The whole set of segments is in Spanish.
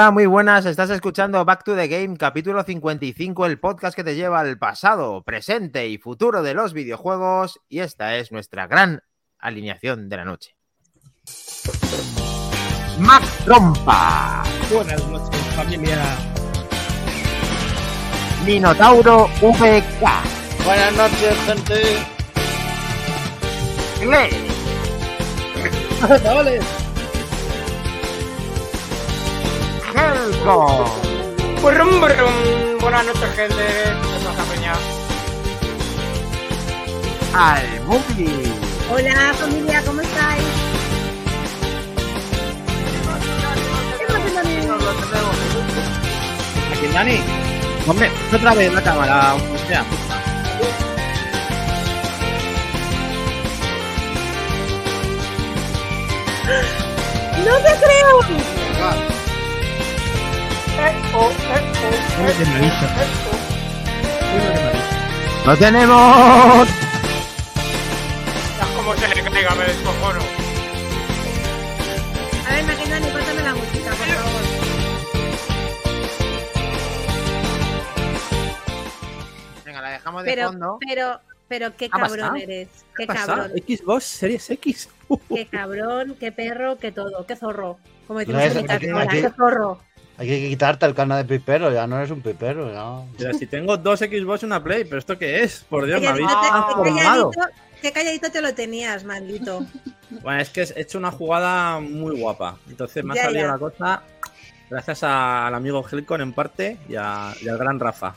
Hola, muy buenas. Estás escuchando Back to the Game, capítulo 55, el podcast que te lleva al pasado, presente y futuro de los videojuegos. Y esta es nuestra gran alineación de la noche. Mac Trompa. Buenas noches, familia. Minotauro VK. Buenas noches, gente. Gle. Helco. Brum. Buenas noches, gente. ¿Qué pasa, peña? Almubi. Hola familia, ¿cómo estáis? Aquí, Dani. Hombre, otra vez la cámara, o sea. ¡No te creo! ¡Lo tenemos! Como se le caiga, me descojono. A ver, Maquindani, pásame la música, por favor. Venga, la dejamos de Pero, fondo. pero, pero qué ¿Ha cabrón eres. ¿Qué cabrón. Xbox Series X. Qué cabrón, qué perro, qué todo. Qué zorro. Como decimos en mi Qué zorro. Hay que quitarte el carnet de pipero, ya no eres un pipero, ya. Pero si tengo dos Xbox y una Play, ¿pero esto qué es? Por Dios, me habéis te- qué calladito, qué calladito te lo tenías, maldito. Bueno, es que he hecho una jugada muy guapa. Entonces me ha Ya, salido ya. una cosa gracias a- al amigo Helcon en parte y, a- y al gran Rafa.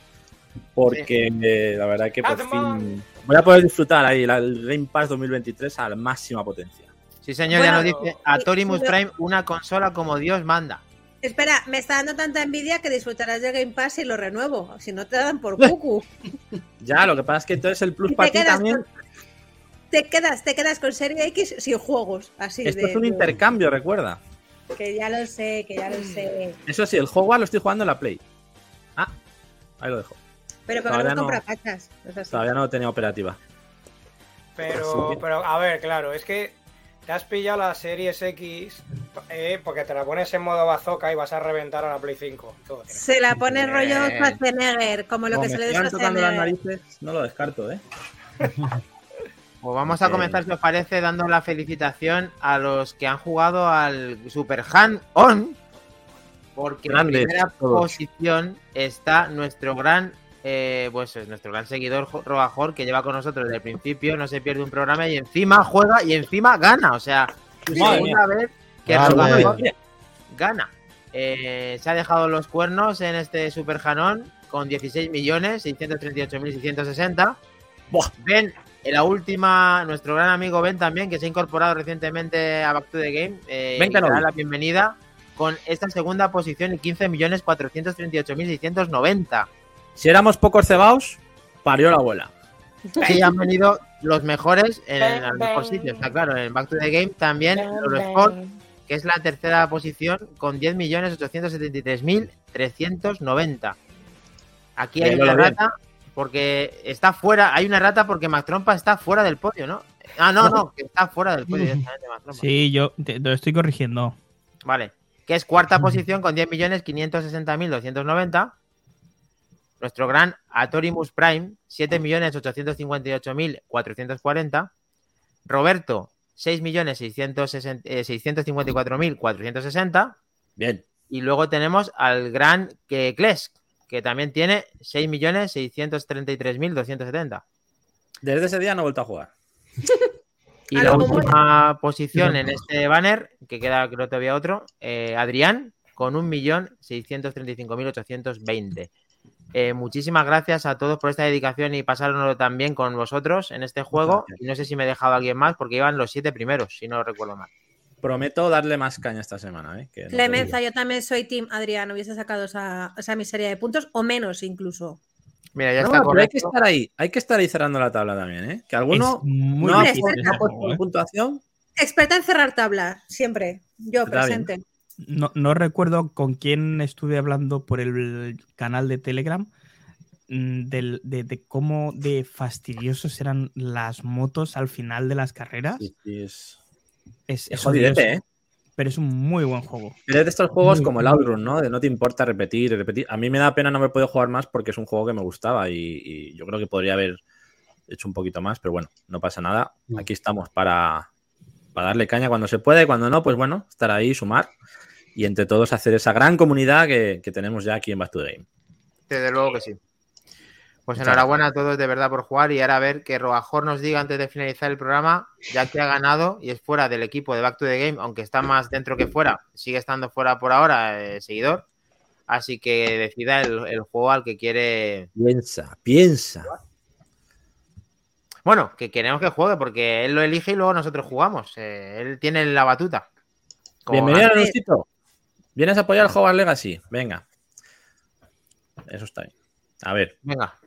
Porque eh, la verdad que por Batman. fin voy a poder disfrutar ahí la- el Game Pass 2023 a la máxima potencia. Sí, señor, ya nos dice a Torimus pero- Prime una consola como Dios manda. Espera, me está dando tanta envidia que disfrutarás del Game Pass y lo renuevo. Si no te dan por cucu. Ya, lo que pasa es que entonces el plus para ti también. con, te quedas, te quedas con Serie X sin juegos. Así Esto de, es un de- intercambio, recuerda. Que ya lo sé, que ya lo sé. Eso sí, el Hogwarts lo estoy jugando en la Play. Ah, ahí lo dejo. Pero Todavía podemos no. Es así. Todavía no lo tenía operativa. Pero, pero, a ver, claro, es que te has pillado la Series X eh, porque te la pones en modo bazooka y vas a reventar a la Play 5. Todo tiene- Se la pone rollo Bien. Schwarzenegger, como lo Como que se le tocando las narices, no lo descarto, ¿eh? Pues vamos a comenzar, si os parece, dando la felicitación a los que han jugado al Super Hand On. Porque Grandes, en primera todos. posición está nuestro gran, eh, pues es nuestro gran seguidor Jo- Robajor, que lleva con nosotros desde el principio, no se pierde un programa y encima juega y encima gana. O sea, segunda vez que. Robajor gana. Eh, se ha dejado los cuernos en este Super Hanón con 16 millones 638.660. Buah. Ben, en la última, nuestro gran amigo Ben también, que se ha incorporado recientemente a Back to the Game, eh, Ben y te da la bienvenida con esta segunda posición y 15.438.690. Si éramos pocos cebaos, parió la abuela. Sí, han venido los mejores en Ben, el mejor Ben. sitio, está claro. En Back to the Game también Eurosport, que es la tercera posición con 10.873.390. Aquí hay una rata porque está fuera, hay una rata porque Mac Trompa está fuera del podio, ¿no? Ah, no, no, que está fuera del podio directamente Mac Trompa. Sí, yo te, te lo estoy corrigiendo. Vale. Que es cuarta posición con 10.560.290. Nuestro gran Atorimus Prime, 7.858.440. Roberto, eh, 6.654.460. Bien. Y luego tenemos al gran Klesk, que también tiene 6.633.270. Desde ese día no he vuelto a jugar. Y la última posición en este banner, que queda creo todavía otro, eh, Adrián, con 1.635.820. Eh, muchísimas gracias a todos por esta dedicación y pasárnoslo también con vosotros en este juego. Gracias. Y no sé si me he dejado a alguien más, porque iban los siete primeros, si no recuerdo mal. Prometo darle más caña esta semana, ¿eh? Que no te Clemenza, yo también soy Team Adrián. Hubiese sacado esa, esa miseria de puntos o menos incluso. Mira, ya No, está pero hay que correcto. estar ahí, hay que estar ahí cerrando la tabla también, ¿eh? Que alguno Es muy no ha puesto- ¿eh? puntuación. Experta en cerrar tabla, siempre. Yo Está bien. No, no recuerdo con quién estuve hablando por el canal de Telegram mm, de, de cómo de fastidiosos eran las motos al final de las carreras. Sí, sí, es, Es, es es jodidete. ¿eh? pero es un muy buen juego. Es de estos juegos Muy como el. Outrun, ¿no? De no te importa repetir, repetir. A mí me da pena no haber podido jugar más porque es un juego que me gustaba y, y yo creo que podría haber hecho un poquito más, pero bueno, no pasa nada. Mm. Aquí estamos para, para darle caña cuando se puede, cuando no, pues bueno, estar ahí, sumar y entre todos hacer esa gran comunidad que, que tenemos ya aquí en Back to the Game. Desde luego que sí. Pues Muchas enhorabuena a todos de verdad por jugar y ahora a ver que Roajor nos diga antes de finalizar el programa, ya que ha ganado y es fuera del equipo de Back to the Game, aunque está más dentro que fuera, sigue estando fuera por ahora, eh, seguidor. Así que decida el, el juego al que quiere. Piensa, piensa. Bueno, que queremos que juegue porque él lo elige y luego nosotros jugamos. Eh, él tiene la batuta. Como Bienvenido, gana. ¿Vienes a apoyar el Hogwarts Legacy? Venga. Eso está bien. A ver, Venga.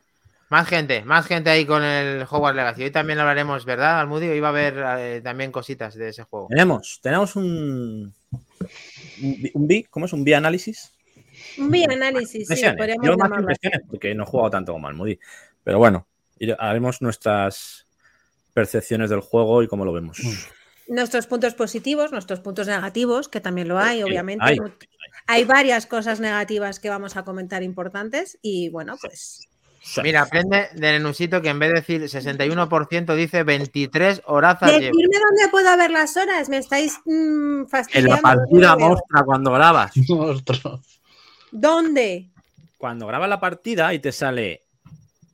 Más gente, más gente ahí con el Hogwarts Legacy. Hoy también hablaremos, ¿verdad, Almudio? Hoy va a haber eh, también cositas de ese juego. tenemos, tenemos un, un, B, ¿cómo es? Un B análisis. Un bioanálisis, sí, podríamos Yo más impresiones, porque no he jugado tanto como Almudi. Pero bueno, haremos nuestras percepciones del juego y cómo lo vemos. Nuestros puntos positivos, nuestros puntos negativos, que también lo hay, Sí, obviamente. hay. Hay varias cosas negativas que vamos a comentar importantes y bueno, pues Mira, aprende de Nenusito que en vez de decir 61% dice 23 horazas. llevo. decirme dónde puedo ver las horas, me estáis mm, En fastidiando. la partida mostra cuando grabas. ¿Dónde? Cuando grabas la partida y te sale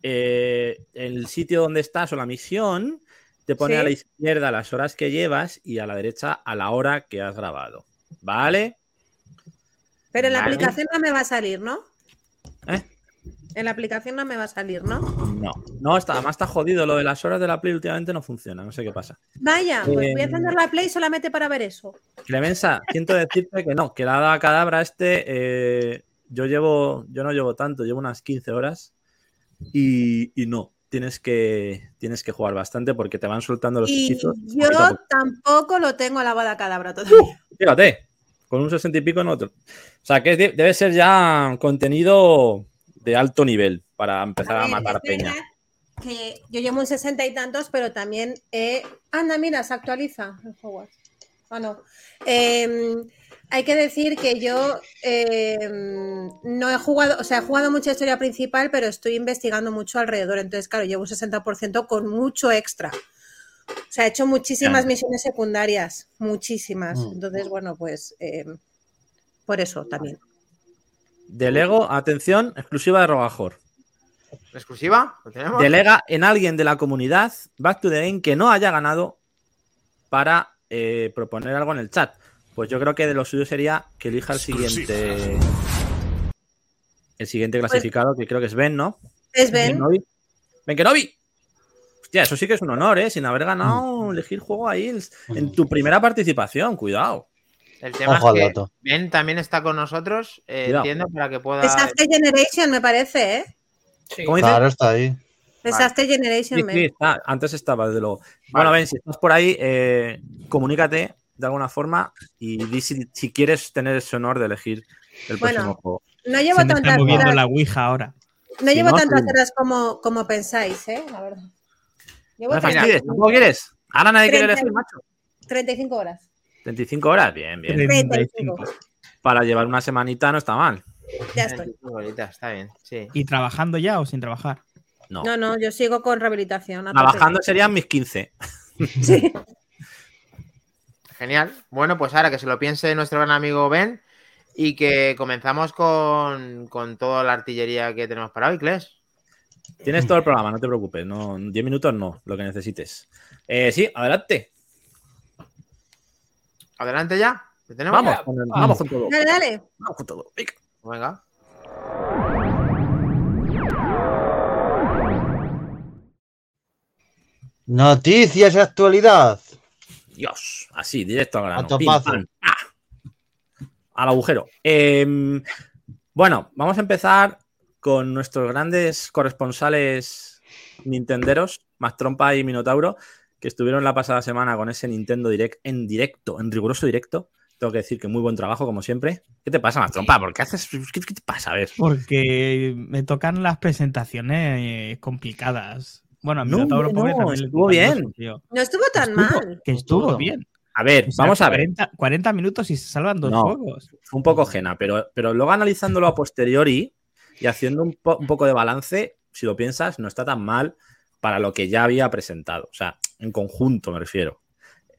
eh, el sitio donde estás o la misión, te pone Sí. a la izquierda las horas que llevas y a la derecha a la hora que has grabado. ¿Vale? Pero en la Vale. aplicación no me va a salir, ¿no? ¿Eh? En la aplicación no me va a salir, ¿no? No, no, está, además está jodido. Lo de las horas de la Play últimamente no funciona. No sé qué pasa. Vaya, pues voy a Eh, encender la Play solamente para ver eso. Clemensa, siento decirte que no, que la hada cadabra este, eh, yo llevo, yo no llevo tanto, llevo unas 15 horas y, y no, tienes que, tienes que jugar bastante porque te van soltando los Y hechizos. yo tampoco lo tengo a la boda cadabra todavía. Fíjate, con un 60 y pico en otro. O sea, que de- debe ser ya contenido de alto nivel para empezar a, ver, matar peña. Que yo llevo un sesenta y tantos, pero también. eh, Anda, mira, se actualiza el Hogwarts. Ah, no. Em, hay que decir que yo em, no he jugado, o sea, he jugado mucha historia principal, pero estoy investigando mucho alrededor. Entonces, claro, llevo un 60% con mucho extra. O sea, he hecho muchísimas Ya. misiones secundarias, muchísimas. Mm. Entonces, bueno, pues em, por eso también. Delego, atención, exclusiva de Rogajor. ¿Exclusiva? ¿Lo tenemos? Delega en alguien de la comunidad Back to the Game que no haya ganado para eh, proponer algo en el chat. Pues yo creo que de lo suyo sería que elija el siguiente. El siguiente clasificado, que creo que es Ben, ¿no? Es Ben. Kenobi. Ben Kenobi. Hostia, eso sí que es un honor, ¿eh? Sin haber ganado, elegir juego ahí en- en tu primera participación. Cuidado. El tema Ojo es que dato. Ben también está con nosotros, eh, entiendo, para que pueda. Es After Generation, me parece, ¿eh? Sí. ¿Cómo dices? Claro, está ahí. Es Vale. Generation, Sí, Ben. sí, está. Antes estaba, desde luego. Bueno, Ben, si estás por ahí, eh, comunícate de alguna forma y di si, si quieres tener ese honor de elegir el Bueno, próximo juego. No llevo Se me está tantas moviendo horas, la Ouija ahora. no si llevo no, tantas sí. horas como, como pensáis, ¿eh? La verdad. Llevo No me 30 fastidies, ¿tampoco quieres? Ahora nadie quiere 30. elegir, macho. 35 horas. 25 horas, bien, bien. 35. Para llevar una semanita no está mal. Ya estoy. Bonita, está bien, sí. ¿Y trabajando ya o sin trabajar? No. No, no, yo sigo con rehabilitación. Trabajando serían mis 15. Sí. Genial. Bueno, pues ahora que se lo piense nuestro gran amigo Ben y que comenzamos con, con toda la artillería que tenemos para hoy, Kles. Tienes todo el programa, no te preocupes. No, 10 minutos no, lo que necesites. Eh, sí, adelante. Adelante ya. Vamos, con el- vamos con todo. Dale, dale. Vamos con todo. Venga. Venga. Noticias y actualidad. Dios, así, directo al grano. Pim, pam, ¡ah! Al agujero. Em, bueno, vamos a empezar con nuestros grandes corresponsales nintenderos, Trompa y Minotauro, que estuvieron la pasada semana con ese Nintendo Direct en directo, en riguroso directo. Tengo que decir que muy buen trabajo, como siempre. ¿Qué te pasa, Trompa? ¿Por qué haces? ¿Qué, qué te pasa? A ver. Porque me tocan las presentaciones eh, complicadas. Bueno, a mí No, Minotauro pobre no, también le estuvo bien. tío. No estuvo tan Estuvo- mal. Que estuvo Estuvo. bien. A ver, O sea, vamos a ver. 40, 40 minutos y se salvan dos No. juegos. Fue un poco ajena, pero, pero luego analizándolo a posteriori y haciendo un, po- un poco de balance, si lo piensas, no está tan mal para lo que ya había presentado. O sea, en conjunto me refiero.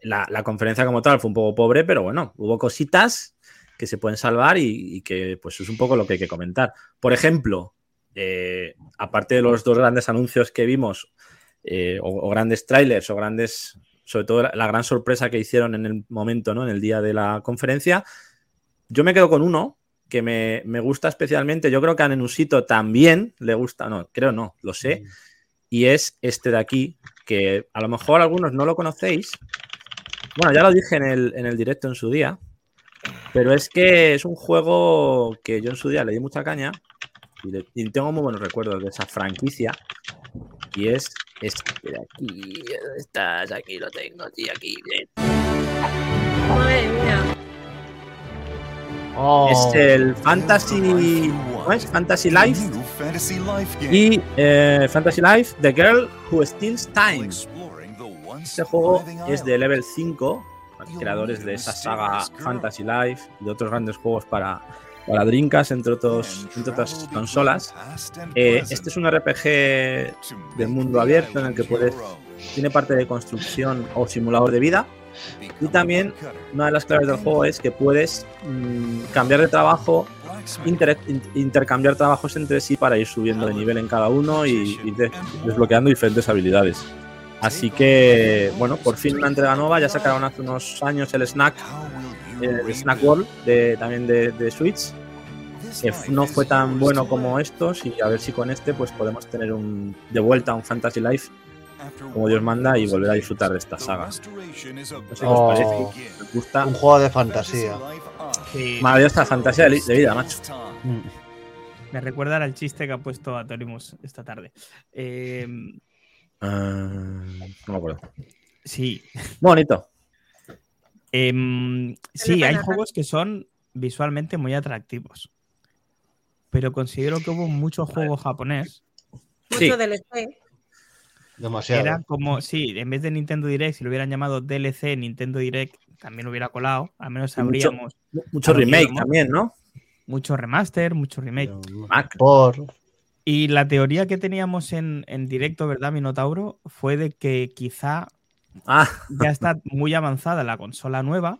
La, la conferencia como tal fue un poco pobre, pero bueno, hubo cositas que se pueden salvar y, y que pues es un poco lo que hay que comentar. Por ejemplo, eh, aparte de los dos grandes anuncios que vimos, eh, o, o grandes trailers, o grandes, sobre todo la, gran sorpresa que hicieron en el momento, ¿no? En el día de la conferencia, yo me quedo con uno que me, me gusta especialmente. Yo creo que a Nenusito también le gusta, no, creo no, lo sé. Y es este de aquí, que a lo mejor algunos no lo conocéis. Bueno, ya lo dije en el, en el directo en su día. Pero es que es un juego que yo en su día le di mucha caña. Y, le- y tengo muy buenos recuerdos de esa franquicia. Y es este de aquí. ¿Dónde estás? Aquí lo tengo, sí, aquí. bien. Madre mía. Oh, Es el Fantasy. ¿cómo es? Fantasy Life. Y eh, Fantasy Life, The Girl Who Steals Time. Este juego es de Level 5, creadores de esa saga Fantasy Life y de otros grandes juegos para, para Dreamcast, entre, otros, entre otras consolas. Eh, este es un RPG de mundo abierto en el que puedes, tiene parte de construcción o simulador de vida. Y también una de las claves del juego es que puedes mm, cambiar de trabajo, inter- in- intercambiar trabajos entre sí para ir subiendo de nivel en cada uno y ir de- desbloqueando diferentes habilidades. Así que, bueno, por fin una entrega nueva. Ya sacaron hace unos años el Snack, el Snack World, de, también de, de Switch. Que no fue tan bueno como estos y a ver si con este pues podemos tener un, de vuelta un Fantasy Life como Dios manda y volver a disfrutar de esta saga. No sé qué os Oh. parece. ¿Os gusta? un juego de fantasía. Sí, Maravillosa fantasía de, vida, macho. Mm. me recuerda al chiste que ha puesto Atorimus esta tarde. Eh, Ah, no me acuerdo. sí, Bonito. Em, sí, hay juegos que son visualmente muy atractivos. Pero considero que hubo mucho juego japonés. Sí. Mucho DLC. Demasiado. Era como, sí, en vez de Nintendo Direct, si lo hubieran llamado DLC Nintendo Direct, también hubiera colado. Al menos mucho- sabríamos Mucho remake también, ¿no? mucho remaster, mucho remake. Mac. Por. Y la teoría que teníamos en, en directo, ¿verdad, Minotauro? Fue de que quizá Ah, ya está muy avanzada la consola nueva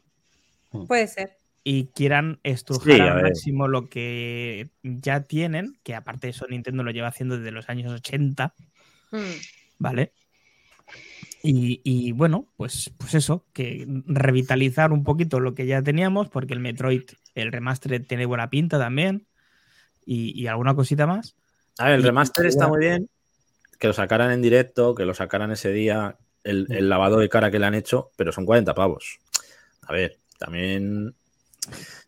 Puede ser. y quieran estrujar Sí, al máximo lo que ya tienen, que aparte de eso Nintendo lo lleva haciendo desde los años 80, Mm. ¿vale? Y, y bueno, pues, pues eso, que revitalizar un poquito lo que ya teníamos, porque el Metroid, el remaster tiene buena pinta también, y, y alguna cosita más. a ver, el Y- remaster está bueno. muy bien. Que lo sacaran en directo, que lo sacaran ese día, el, el lavado de cara que le han hecho, pero son 40 pavos. A ver, también.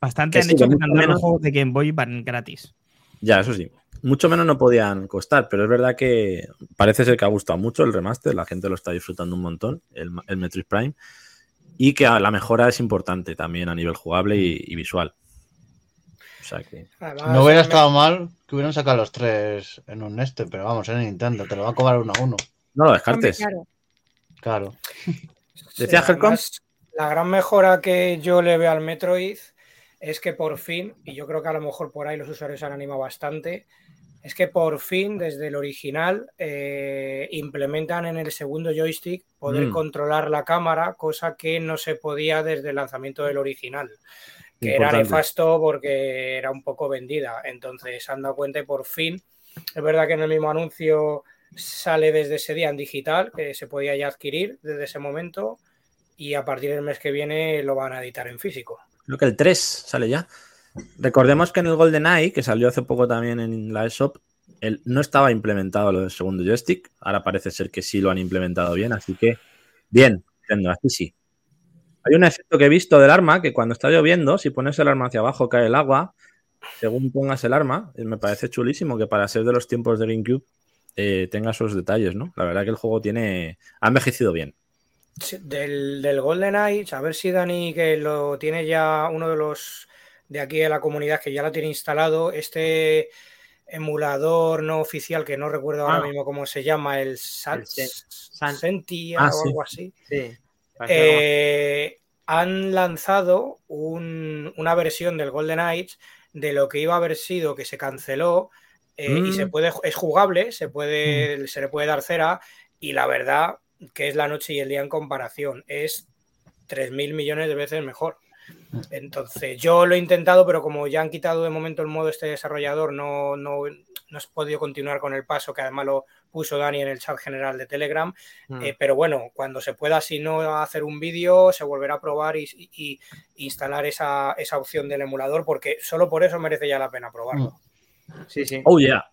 Bastante han sí, hecho que los menos- juegos de Game Boy van gratis. Ya, eso sí. Mucho menos no podían costar, pero es verdad que parece ser que ha gustado mucho el remaster, la gente lo está disfrutando un montón, el, el Metroid Prime, y que la mejora es importante también a nivel jugable y, y visual. O sea que. Además, No hubiera estado mal que hubieran sacado los tres en un este, pero vamos, en Nintendo, te lo va a cobrar uno a uno. No lo Hombre, descartes. claro. Claro. Decía Sí, además, La gran mejora que yo le veo al Metroid es que por fin, y yo creo que a lo mejor por ahí los usuarios se han animado bastante, es que por fin desde el original eh, implementan en el segundo joystick poder Mm. controlar la cámara, cosa que no se podía desde el lanzamiento del original. Que era nefasto porque era un poco vendida. Entonces se han dado cuenta y por fin, es verdad que en el mismo anuncio sale desde ese día en digital, que se podía ya adquirir desde ese momento, y a partir del mes que viene lo van a editar en físico. Creo que el 3 sale ya. Recordemos que en el GoldenEye, que salió hace poco también en la eShop, el, no estaba implementado lo del segundo joystick. Ahora parece ser que sí lo han implementado bien, así que bien, así sí. Hay un efecto que he visto del arma que cuando está lloviendo, si pones el arma hacia abajo cae el agua, según pongas el arma, y me parece chulísimo que para ser de los tiempos de GameCube eh, tenga esos detalles, ¿no? La verdad que el juego tiene ha envejecido bien. Sí, Del, del GoldenEye, a ver si Dani, que lo tiene ya uno de los de aquí de la comunidad que ya lo tiene instalado, este emulador no oficial que no recuerdo ahora Ah. mismo cómo se llama, el San, El Sen- San- Sentia Ah, o sí. algo así. Sí. Eh, han lanzado un- una versión del Golden Knights de lo que iba a haber sido que se canceló eh, y se Mm. puede, es jugable, se, puede, se le puede dar cera y la verdad que es la noche y el día en comparación. Es 3.000 millones de veces mejor. Entonces, yo lo he intentado, pero como ya han quitado de momento el modo este desarrollador, no, no, no he podido continuar con el paso, que además lo puso Dani en el chat general de Telegram. Mm. Eh, pero bueno, cuando se pueda, si no hacer un vídeo, se volverá a probar y, y- y instalar esa, esa opción del emulador, porque solo por eso merece ya la pena probarlo. Sí, sí. Oh, yeah.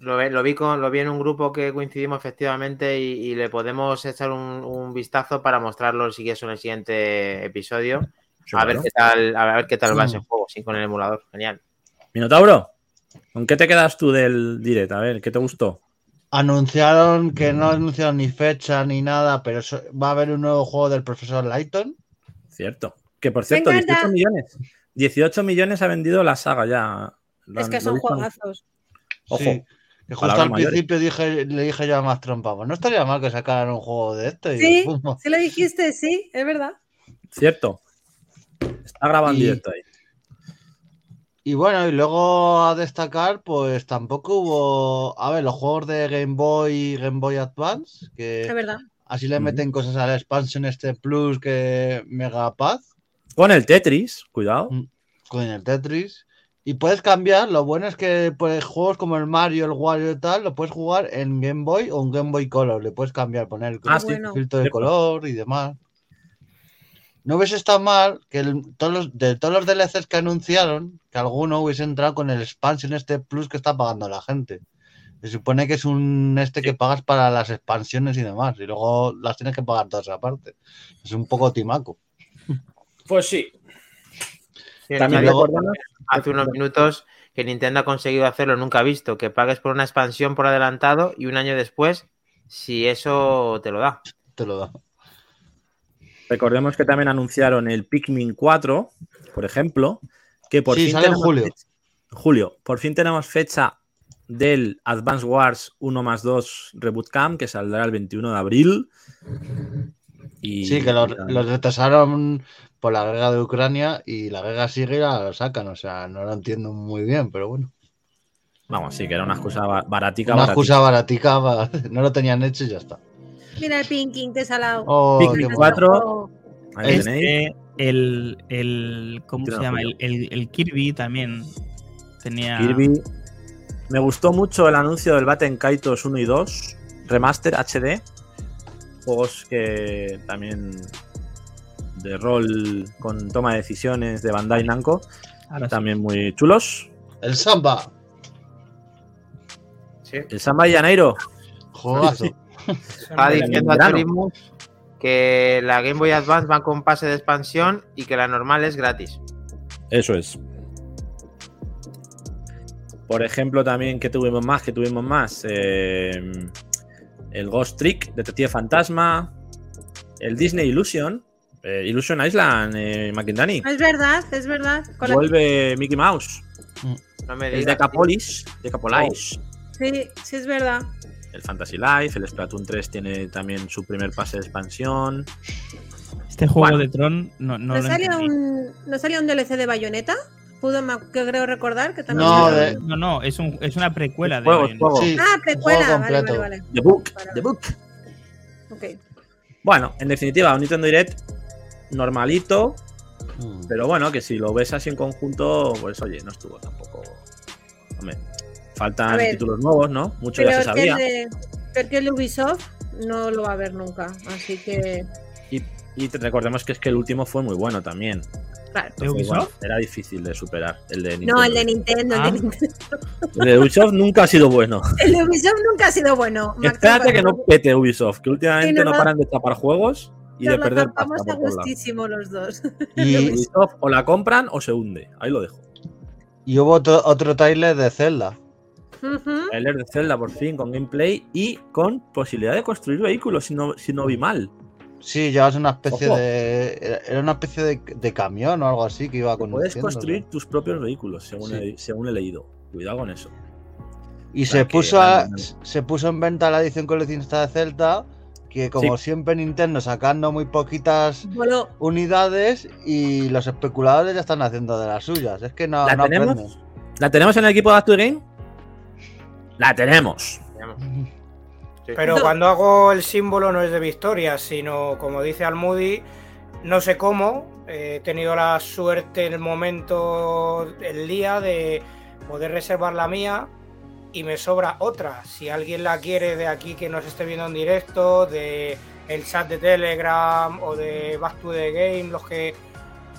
Lo, vi con, lo vi en un grupo que coincidimos efectivamente y, y le podemos echar un, un vistazo para mostrarlo si quieres en el siguiente episodio. Sí, a ver claro. qué tal, a ver qué tal va ese juego, sí, con el emulador. Genial. Minotauro, ¿con qué te quedas tú del direct? A ver, ¿qué te gustó? Anunciaron que no anunciaron ni fecha ni nada, pero eso- va a haber un nuevo juego del profesor Layton. Cierto. Que por cierto, encanta. 18 millones. 18 millones ha vendido la saga ya. Es que son juegazos. Ojo. Sí, que justo al mayores. principio dije, le dije yo a más trompa, pues no estaría mal que sacaran un juego de este. Sí, sí lo dijiste, sí, es verdad. Cierto. Está grabando Y- directo ahí. Y bueno, y luego a destacar, pues tampoco hubo. A ver, los juegos de Game Boy y Game Boy Advance, Es que verdad. así le meten cosas a la expansion este Plus que Mega Paz Con el Tetris, cuidado. Mm. con el Tetris. Y puedes cambiar, lo bueno es que pues, juegos como el Mario, el Wario y tal, lo puedes jugar en Game Boy o en Game Boy Color. Le puedes cambiar, poner el Ah, sí. bueno. filtro de color y demás. No hubiese estado mal que el- todos los, de todos los DLCs que anunciaron, que alguno hubiese entrado con el expansion este plus que está pagando la gente. Se supone que es un este que pagas para las expansiones y demás, y luego las tienes que pagar todas aparte. Es un poco timaco. Pues sí. También recordamos hace unos minutos que Nintendo ha conseguido hacerlo nunca visto, que pagues por una expansión por adelantado y un año después, si eso te lo da. Te lo da. Recordemos que también anunciaron el Pikmin 4, por ejemplo, que por Sí, fin sale en julio. fecha- julio, por fin tenemos fecha del Advance Wars 1 más 2 Reboot Camp, que saldrá el 21 de abril. Y, Sí, que los retrasaron por la guerra de Ucrania y la guerra sigue y la sacan. O sea, no lo entiendo muy bien, pero bueno. Vamos, sí, que era una excusa ba- baratica. Una baratica. excusa baratica, no lo tenían hecho y ya está. Mira el Pinking, qué salado. Oh, qué 4. mono. Oh, Ahí tenéis. Este, el, el. ¿Cómo se llama? El, el- el Kirby también tenía. Kirby. Me gustó mucho el anuncio del Baten Kaitos 1 y 2, Remaster HD. Juegos que también de rol con toma de decisiones de Bandai Namco, Ahora sí. también muy chulos. El Samba. Sí. El Samba de Janeiro, Juegazo. Está diciendo a. Torimus que la Game Boy Advance va con pase de expansión y que la normal es gratis. eso es. Por ejemplo, también que tuvimos más, que tuvimos más. Eh, el Ghost Trick, Detective Fantasma, el Disney Illusion, eh, Illusion Island, eh, McIntyre. Es verdad, es verdad. Con la- Vuelve Mickey Mouse. No me El digas, Decapolis, Decapolis. Sí, sí, es verdad. El Fantasy Life, el Splatoon 3 tiene también su primer pase de expansión. Este juego Bueno. de Tron no, no ¿No, lo salía un, ¿No salía un DLC de Bayonetta? Pudo, que creo recordar que también. No, de- un- No, no, es, un, es una precuela de. Juego, Bayonetta. juego. Sí, Ah, precuela. juego Vale, vale, completo. vale. The Book, Para- The Book. Ok. Bueno, en definitiva, un Nintendo Direct normalito, Mm. pero bueno, que si lo ves así en conjunto, pues oye, no estuvo tampoco. Hombre, faltan ver, títulos nuevos, ¿no? Mucho ya se Peor que, el sabía. que el Ubisoft no lo va a ver nunca. Así que, Y, recordemos que es que el último fue muy bueno también. claro. Era difícil de superar el de Nintendo. No, el de Nintendo, el Ah. de Nintendo. El de Ubisoft nunca ha sido bueno. El de Ubisoft nunca ha sido bueno. Max, Espérate que no pete Ubisoft, que últimamente Sí, no paran de tapar juegos y de perder pasta a gustísimo los dos. Y, Ubisoft o la compran o se hunde. Ahí lo dejo. y hubo otro, otro trailer de Zelda. Trailer de Zelda por fin con gameplay y con posibilidad de construir vehículos si no, si no vi mal. Sí, llevas una especie Ojo. de. era- una especie de, de camión o algo así que iba Puedes conduciendo. construir tus propios vehículos, según, Sí. he, según he leído. Cuidado con eso. Y se que puso, a- se puso en venta la edición coleccionista de Zelda que como siempre Nintendo sacando muy poquitas Bueno, unidades y los especuladores ya están haciendo de las suyas. Es que no, ¿La no tenemos? aprenden. ¿La tenemos en el equipo de the Game? La tenemos. Sí. Pero cuando hago el símbolo no es de victoria, sino como dice Almudi, no sé cómo, eh, he tenido la suerte en el momento, el día de poder reservar la mía y me sobra otra. Si alguien la quiere de aquí que nos esté viendo en directo, de el chat de Telegram o de Back to the Game, los que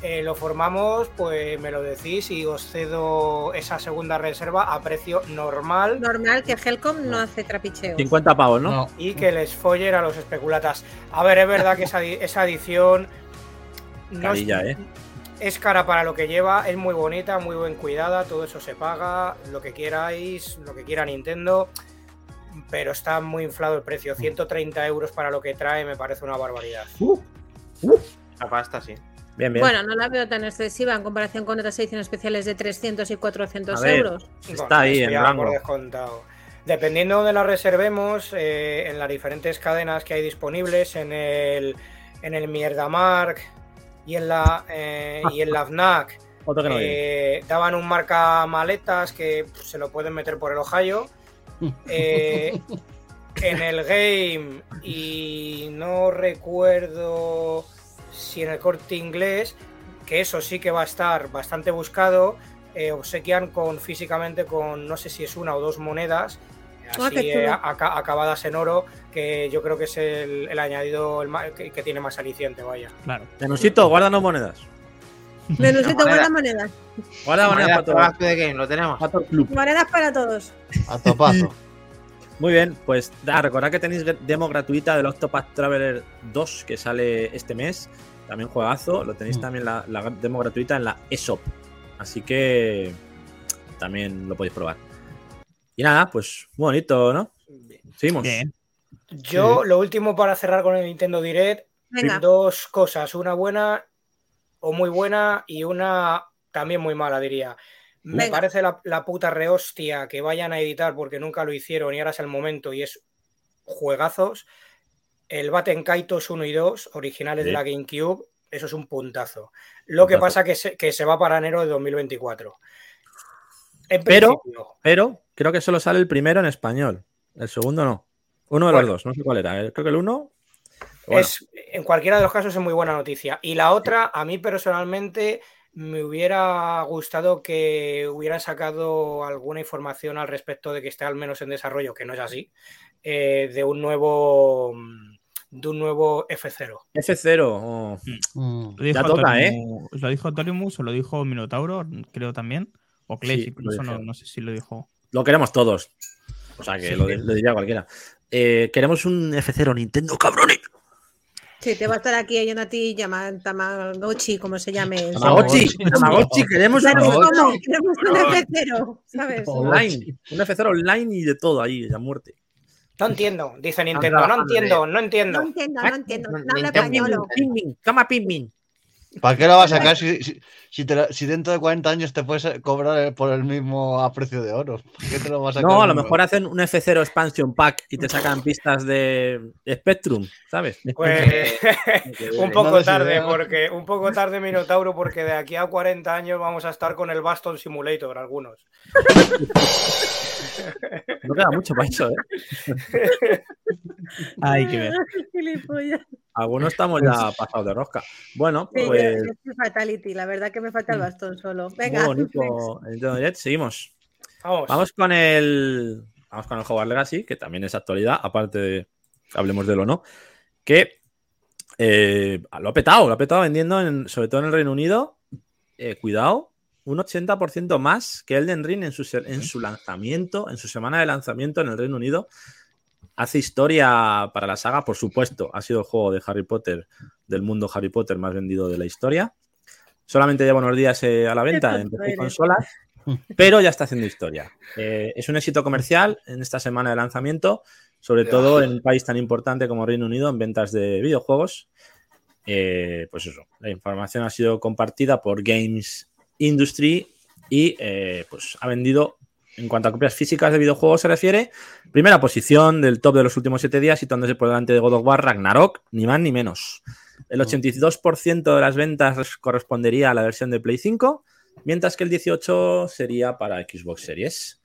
eh, lo formamos, pues me lo decís y os cedo esa segunda reserva a precio normal normal que Helcom no hace trapicheo. 50 pavos, ¿no? No. y que les follen a los especulatas. A ver, es verdad que esa, esa edición no es, Carilla, ¿eh? Es cara para lo que lleva, es muy bonita, muy bien cuidada, todo eso se paga, lo que queráis, lo que quiera Nintendo, pero está muy inflado el precio. 130 euros para lo que trae me parece una barbaridad. La pasta, sí. Bien, bien. Bueno, no la veo tan excesiva en comparación con otras ediciones especiales de 300 y 400 A ver. euros. Está ahí esto en ya rango. por descontado. Dependiendo de donde la reservemos, eh, en las diferentes cadenas que hay disponibles, en el, en el Mierdamark y en la, eh, y en la FNAC, Otro que no viene. eh, daban un marca maletas que pff, se lo pueden meter por el Ohio. Eh, en el game, y no recuerdo si en el corte inglés, que eso sí que va a estar bastante buscado, eh, obsequian con físicamente con no sé si es una o dos monedas. Ah, Así, eh, acabadas en oro, que yo creo que es el, el añadido el que, que tiene más aliciente, vaya. Claro. Menusito, guárdanos monedas. Menusito, buenas monedas. Guarda monedas Moneda para todo, para Back to the Game, lo tenemos. para todo el club. Monedas para todos. A topazo. Muy bien, pues da, recordad que tenéis demo gratuita del Octopath Traveler 2 que sale este mes. También juegazo. Lo tenéis Mm. también la, la demo gratuita en la ESOP. Así que también lo podéis probar. Y nada, pues muy bonito, ¿no? Seguimos. Bien. Yo, lo último para cerrar con el Nintendo Direct, Venga, dos cosas, una buena o muy buena y una también muy mala, diría. Me Venga. parece la, la puta rehostia que vayan a editar porque nunca lo hicieron y ahora es el momento y es juegazos. El Batten Kaitos 1 y 2, originales de la GameCube, eso es un puntazo. Lo que pasa que se, que se va para enero de 2024. En Pero- Pero creo que solo sale el primero en español. El segundo no. Uno de los dos, no sé cuál era. eh, Creo que el uno. bueno, Es, en cualquiera de los casos es muy buena noticia. Y la otra, a mí personalmente, me hubiera gustado que hubieran sacado alguna información al respecto de que esté al menos en desarrollo, que no es así, eh, de un nuevo de un nuevo F0. F0. oh. Mm. Lo dijo, Ya toca, Torimus- ¿Lo dijo o lo dijo Minotauro? Creo también. O Sí, lo incluso no, no sé si lo dijo. Lo queremos todos. O sea que Sí. lo, lo diría cualquiera. Eh, queremos un F0 Nintendo, cabrones. sí, te va a estar aquí oyendo a ti, llama Tamagotchi, como se llame. Tamagotchi, Tamagotchi, queremos un ¿cómo? Queremos un F0, ¿sabes? online. Un F0 online y de todo ahí, a muerte. No entiendo, dice Nintendo, no entiendo, no No entiendo. entiendo, no entiendo. No habla español. Pinmin, cama Pinmin. ¿Para qué lo vas a sacar si, si, si te lo- si dentro de 40 años te puedes cobrar por el mismo a precio de oro? ¿Por qué te lo vas a sacar? No, a lo mejor hacen un F0 Expansion Pack y te sacan pistas de Spectrum, ¿sabes? Pues un poco tarde, porque un poco tarde Minotauro, porque de aquí a 40 años vamos a estar con el Baston Simulator, algunos. No queda mucho para eso, ¿eh? Hay que ver. Gilipollas. Algunos estamos ya pasados de rosca. Bueno, Sí, pues yo- Fatality, la verdad que me falta el bastón solo. muy Venga, bonito el. Seguimos. Vamos. Vamos con el. Vamos con el Hogwarts Legacy, que también es actualidad, aparte de hablemos de lo no. Que eh, lo ha petado, lo ha petado vendiendo, en- sobre todo en el Reino Unido. eh, cuidado, un 80% más que Elden Ring en su, en su lanzamiento, en su semana de lanzamiento en el Reino Unido. Hace historia para la saga, por supuesto. Ha sido el juego de Harry Potter, del mundo Harry Potter más vendido de la historia. Solamente lleva unos días eh, a la venta en consolas, pero ya está haciendo historia. Eh, es un éxito comercial en esta semana de lanzamiento, sobre todo en un país tan importante como Reino Unido en ventas de videojuegos. Eh, pues eso, la información ha sido compartida por Games Industry y eh, pues ha vendido en cuanto a copias físicas de videojuegos se refiere, primera posición del top de los últimos siete días, situándose por delante de God of War Ragnarok, ni más ni menos. El 82% de las ventas correspondería a la versión de Play 5, mientras que el 18% sería para Xbox Series.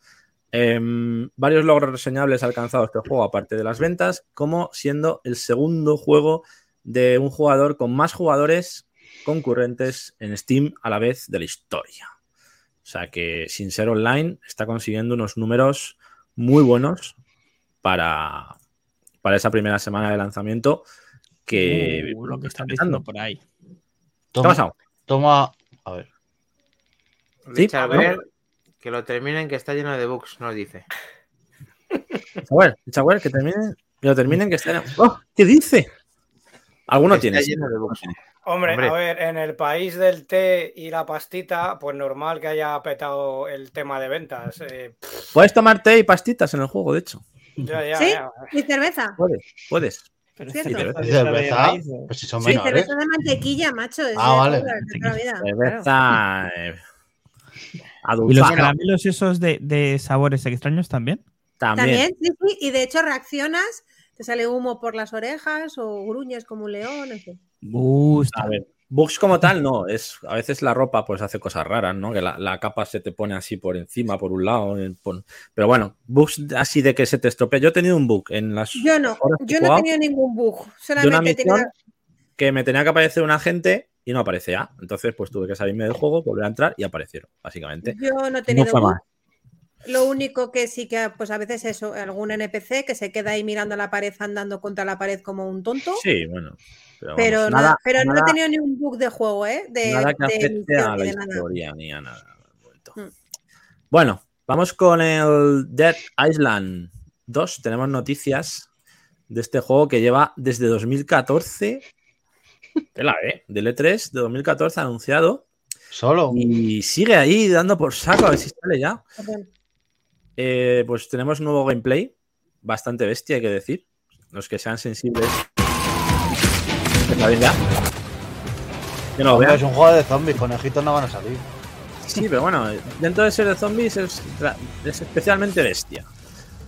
Em, varios logros reseñables ha alcanzado este juego, aparte de las ventas, como siendo el segundo juego de un jugador con más jugadores concurrentes en Steam a la vez de la historia. O sea que sin ser online está consiguiendo unos números muy buenos para, para esa primera semana de lanzamiento que Uh, lo que están diciendo por ahí. ¿Qué ha Toma, pasado? toma. A ver. Sí, Richard ¿no? Bell, que lo terminen, que está lleno de bugs, nos dice. Chaguel, que terminen, que lo terminen, que estén. ¡Oh! ¿Qué dice? Alguno tiene. Hombre, Hombre. a ver, en el país del té y la pastita, pues normal que haya petado el tema de ventas. eh, Puedes tomar té y pastitas en el juego, de hecho. ya, ya, ¿Sí? ya. ¿Y cerveza? Puedes, puedes. Pero Cierto. cerveza ¿Y de esa de cerveza? Pues si son Sí, menores. cerveza de mantequilla, macho. es Ah, vale. toda- la vida, claro. Cerveza eh, ¿Y los caramelos esos de, de sabores extraños también? También. También, sí, sí. Y de hecho reaccionas, te sale humo por las orejas o gruñes como un león, en fin. Gusta. A ver, bugs como tal, no. Es, a veces la ropa pues hace cosas raras, ¿no? Que la, la capa se te pone así por encima, por un lado. por- Pero bueno, bugs así de que se te estropea. Yo he tenido un bug en las Yo no, yo no he tenido ningún bug. de una Solamente tenido- que me tenía que aparecer un agente y no aparecía. Entonces, pues tuve que salirme del juego, volver a entrar y aparecieron, básicamente. yo no he No tenido fue bug. mal. Lo único que sí que, pues a veces eso, algún NPC que se queda ahí mirando la pared, andando contra la pared como un tonto. Sí, bueno. Pero, nada, nada, pero no he tenido ni un bug de juego, ¿eh? De, nada que de afecte misión a ni la de nada. historia ni a nada. Mm. Bueno, vamos con el Dead Island 2. Tenemos noticias de este juego que lleva desde 2014. Tela, ¿eh? Del E3 de 2014 anunciado. Solo. Y sigue ahí dando por saco a ver si sale ya. Eh, pues tenemos nuevo gameplay. Bastante bestia, hay que decir. Los que sean sensibles. ¿Está bien ya? Yo no lo Hombre, veo. es un juego de zombies, conejitos no van a salir. Sí, pero bueno, dentro de ser de zombies es, es especialmente bestia.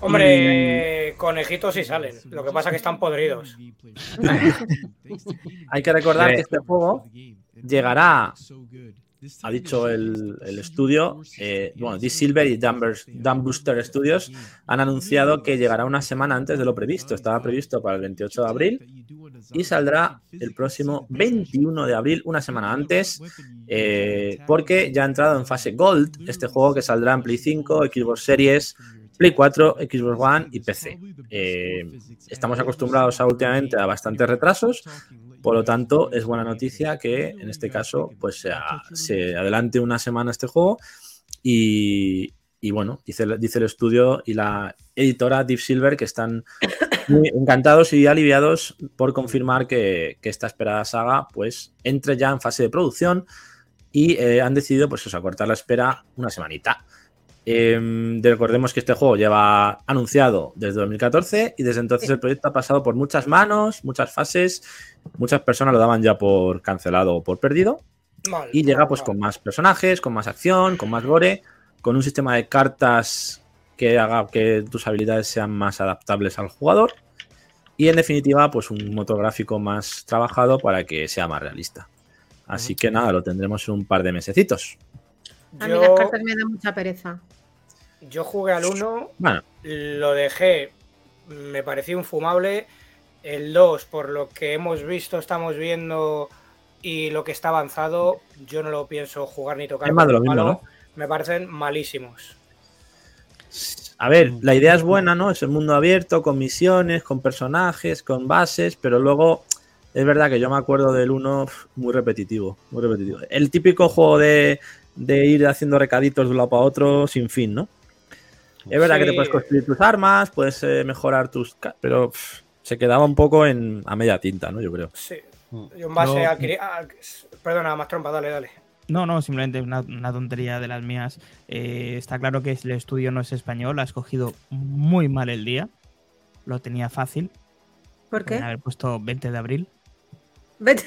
Hombre, conejitos sí salen. Lo que pasa es que están podridos. Hay que recordar que este juego llegará, ha dicho el, estudio, eh, bueno, Deep Silver y Dumb Booster Studios han anunciado que llegará una semana antes de lo previsto. Estaba previsto para el 28 de abril y saldrá el próximo 21 de abril, una semana antes, eh, porque ya ha entrado en fase Gold este juego que saldrá en Play 5, Xbox Series, Play 4, Xbox One y PC. Eh, estamos acostumbrados a, últimamente a bastantes retrasos, por lo tanto es buena noticia que en este caso pues se, adelante una semana este juego y, bueno, dice, el- estudio y la editora Deep Silver que están muy encantados y aliviados por confirmar que, que esta esperada saga pues entre ya en fase de producción y eh, han decidido pues eso, acortar la espera una semanita. Eh, recordemos que este juego lleva anunciado desde 2014 y desde entonces el proyecto ha pasado por muchas manos, muchas fases, muchas personas lo daban ya por cancelado o por perdido Mal, y llega mal, pues mal. con más personajes, con más acción, con más gore, con un sistema de cartas que haga que tus habilidades sean más adaptables al jugador y en definitiva pues un motor gráfico más trabajado para que sea más realista. Así que nada, lo tendremos en un par de mesecitos. A mí Yo, las cartas me dan mucha pereza. Yo jugué al 1, Bueno, lo dejé, me pareció infumable. El 2, por lo que hemos visto, estamos viendo y lo que está avanzado, yo no lo pienso jugar ni tocar. Es más de lo porque mismo, malo, Me parecen malísimos. A ver, la idea es buena, ¿no? Es el mundo abierto, con misiones, con personajes, con bases, pero luego es verdad que yo me acuerdo del 1 muy repetitivo, muy repetitivo. El típico juego de, de ir haciendo recaditos de un lado para otro sin fin, ¿no? Es verdad que te puedes construir tus armas, puedes eh, mejorar tus... pero pff, se quedaba un poco en, a media tinta, ¿no? Yo creo. Sí. Mm. Yo en base No. a, Perdona, más trompa, dale, dale. No, no, simplemente una, una tontería de las mías. Eh, está claro que el estudio no es español, ha escogido muy mal el día. Lo tenía fácil. ¿Por qué? haber puesto 20 de abril. Vete.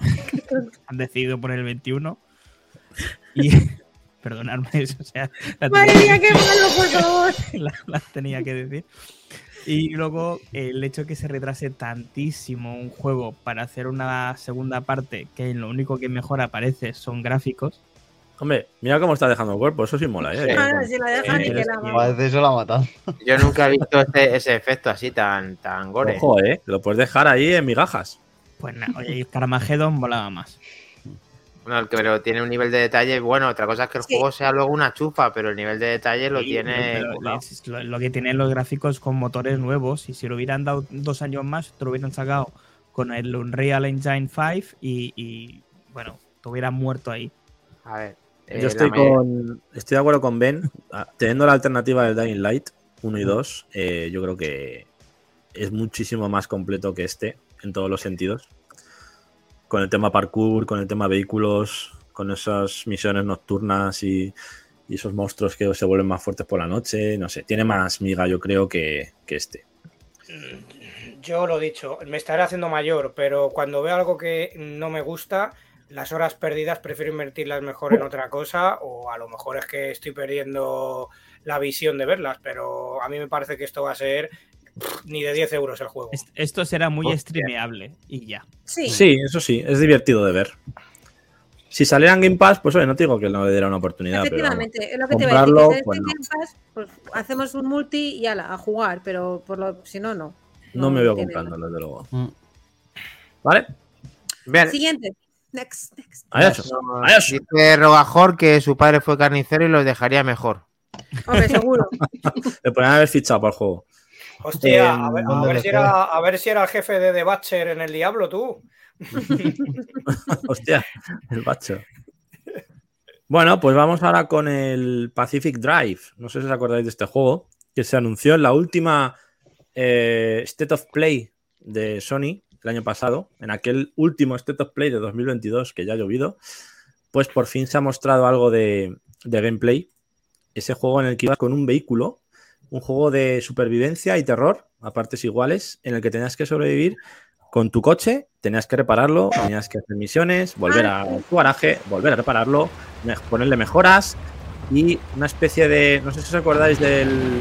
Han decidido poner el 21. Y, perdonadme. O sea, Madre tenía- mía, qué malo, por favor. la, la tenía que decir. Y luego el hecho de que se retrase tantísimo un juego para hacer una segunda parte que en lo único que mejor aparece son gráficos. Hombre, mira cómo está dejando el cuerpo, eso sí mola, ¿eh? Ah, si la dejan Sí, y que es la que- Parece eso la matan. Yo nunca he visto ese, ese efecto así tan, tan gore. Ojo, ¿eh? Lo puedes dejar ahí en migajas. Pues nada, oye, Carmageddon volaba más. Que- pero tiene un nivel de detalle bueno. Otra cosa es que el Sí. juego sea luego una chufa, pero el nivel de detalle lo Sí, tiene. es lo, lo que tienen los gráficos con motores nuevos. Y si lo hubieran dado dos años más, te lo hubieran sacado con el Unreal Engine 5 y, y, bueno, te hubieran muerto ahí. A ver. eh, Yo estoy, la me- con, estoy de acuerdo con Ben. Ah, Teniendo la alternativa del Dying Light 1 y 2, eh, yo creo que es muchísimo más completo que este en todos los sentidos. Con el tema parkour, con el tema vehículos, con esas misiones nocturnas y, y esos monstruos que se vuelven más fuertes por la noche. No sé, tiene más miga, yo creo, que, que este. Yo lo dicho, me estaré haciendo mayor, pero cuando veo algo que no me gusta, las horas perdidas prefiero invertirlas mejor en otra cosa o a lo mejor es que estoy perdiendo la visión de verlas, pero a mí me parece que esto va a ser ni de 10 euros el juego. Est- Esto será muy Hostia. streameable y ya. Sí. Sí, eso sí, es divertido de ver. Si saliera en Game Pass, pues oye, no te digo que no le diera una oportunidad, pero. Efectivamente, es lo que te iba a decir. pues no. Game Pass, pues, hacemos un multi y ala, a jugar, pero por lo, si no, no. no me veo comprando, desde luego. Mm. ¿Vale? Bien. Siguiente. Next, next. Adiós. Dice Rogajor que su padre fue carnicero y los dejaría mejor. Hombre, seguro. Le podrían haber fichado para el juego. Hostia, Em, a ver, a ¿dónde ver le si era, a ver si era el jefe de The Butcher en el Diablo, tú. Hostia, el bacho. Bueno, pues vamos ahora con el Pacific Drive. No sé si os acordáis de este juego, que se anunció en la última eh, State of Play de Sony el año pasado, en aquel último State of Play de 2022 que ya ha llovido, pues por fin se ha mostrado algo de, de gameplay. Ese juego en el que ibas con un vehículo, un juego de supervivencia y terror a partes iguales, en el que tenías que sobrevivir con tu coche, tenías que repararlo, tenías que hacer misiones, volver a tu garaje, volver a repararlo, ponerle mejoras y una especie de. No sé si os acordáis del.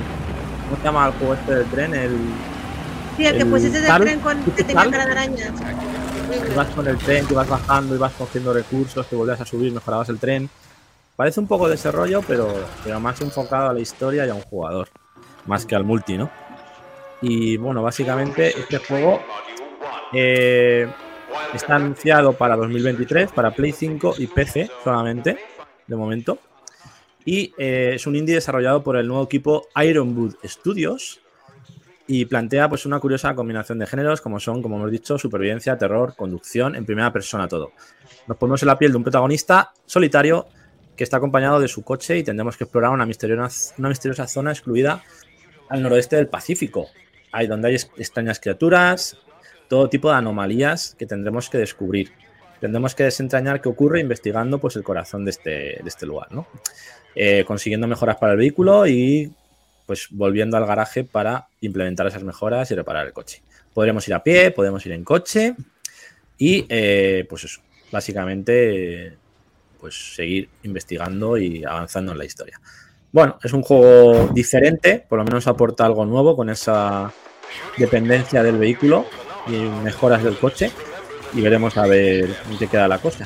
¿Cómo se llama el juego este del tren? El. Sí, el que pusiste del tren con que ¿tipo tenía cara de araña. Ibas con el tren, que ibas bajando, ibas cogiendo recursos, que volvías a subir, mejorabas el tren. Parece un poco de ese rollo, pero, pero más enfocado a la historia y a un jugador, más que al multi, ¿no? Y bueno, básicamente este juego eh, está anunciado para 2023, para Play 5 y PC solamente, de momento. Y eh, es un indie desarrollado por el nuevo equipo Ironwood Studios, y plantea pues una curiosa combinación de géneros como son, como hemos dicho, supervivencia, terror, conducción, en primera persona todo. Nos ponemos en la piel de un protagonista solitario que está acompañado de su coche y tendremos que explorar una misteriosa, una misteriosa zona excluida al noroeste del Pacífico, ahí donde hay extrañas criaturas, todo tipo de anomalías que tendremos que descubrir. Tendremos que desentrañar qué ocurre investigando pues, el corazón de este, de este lugar, ¿no? Eh, consiguiendo mejoras para el vehículo y pues volviendo al garaje para implementar esas mejoras y reparar el coche. Podremos ir a pie, podemos ir en coche y eh, pues eso, básicamente pues seguir investigando y avanzando en la historia. Bueno, es un juego diferente, por lo menos aporta algo nuevo con esa dependencia del vehículo y mejoras del coche y veremos a ver en qué queda la cosa.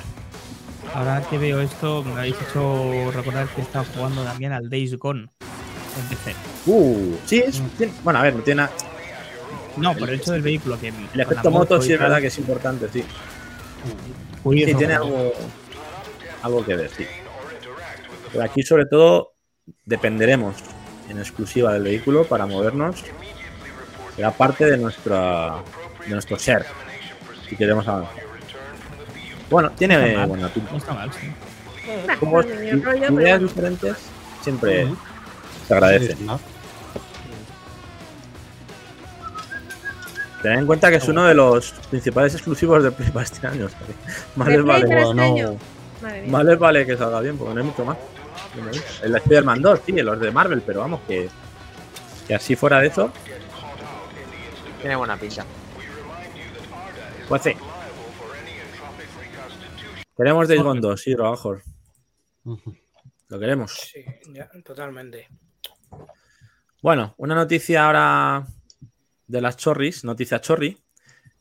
Ahora que veo esto, me habéis hecho recordar que estaba jugando también al Days Gone en PC. Uh, sí, es, tiene- bueno, a ver, no tiene nada- No, por el hecho del vehículo. Que el efecto moto sí es verdad que es importante, sí. Sí, tiene algo, algo que ver, sí. Pero aquí, sobre todo, dependeremos en exclusiva del vehículo para movernos. Será parte de, nuestra, de nuestro share si queremos avanzar. Bueno, tiene No buena pinta. No está mal, sí. Como ideas pero- diferentes siempre se agradece. Sí, ¿no? Ten en cuenta que es uno de los principales exclusivos de Play para este año. Más ¿De les vale, más les vale que salga bien, porque no hay mucho más. El Spider-Man 2, sí, los de Marvel, pero vamos, que, que así fuera de eso, Tiene buena pinta. pues sí. Queremos Days Gone 2, sí, Robajor. Lo queremos. Sí, ya, totalmente. Bueno, una noticia ahora de las chorris, noticia chorri,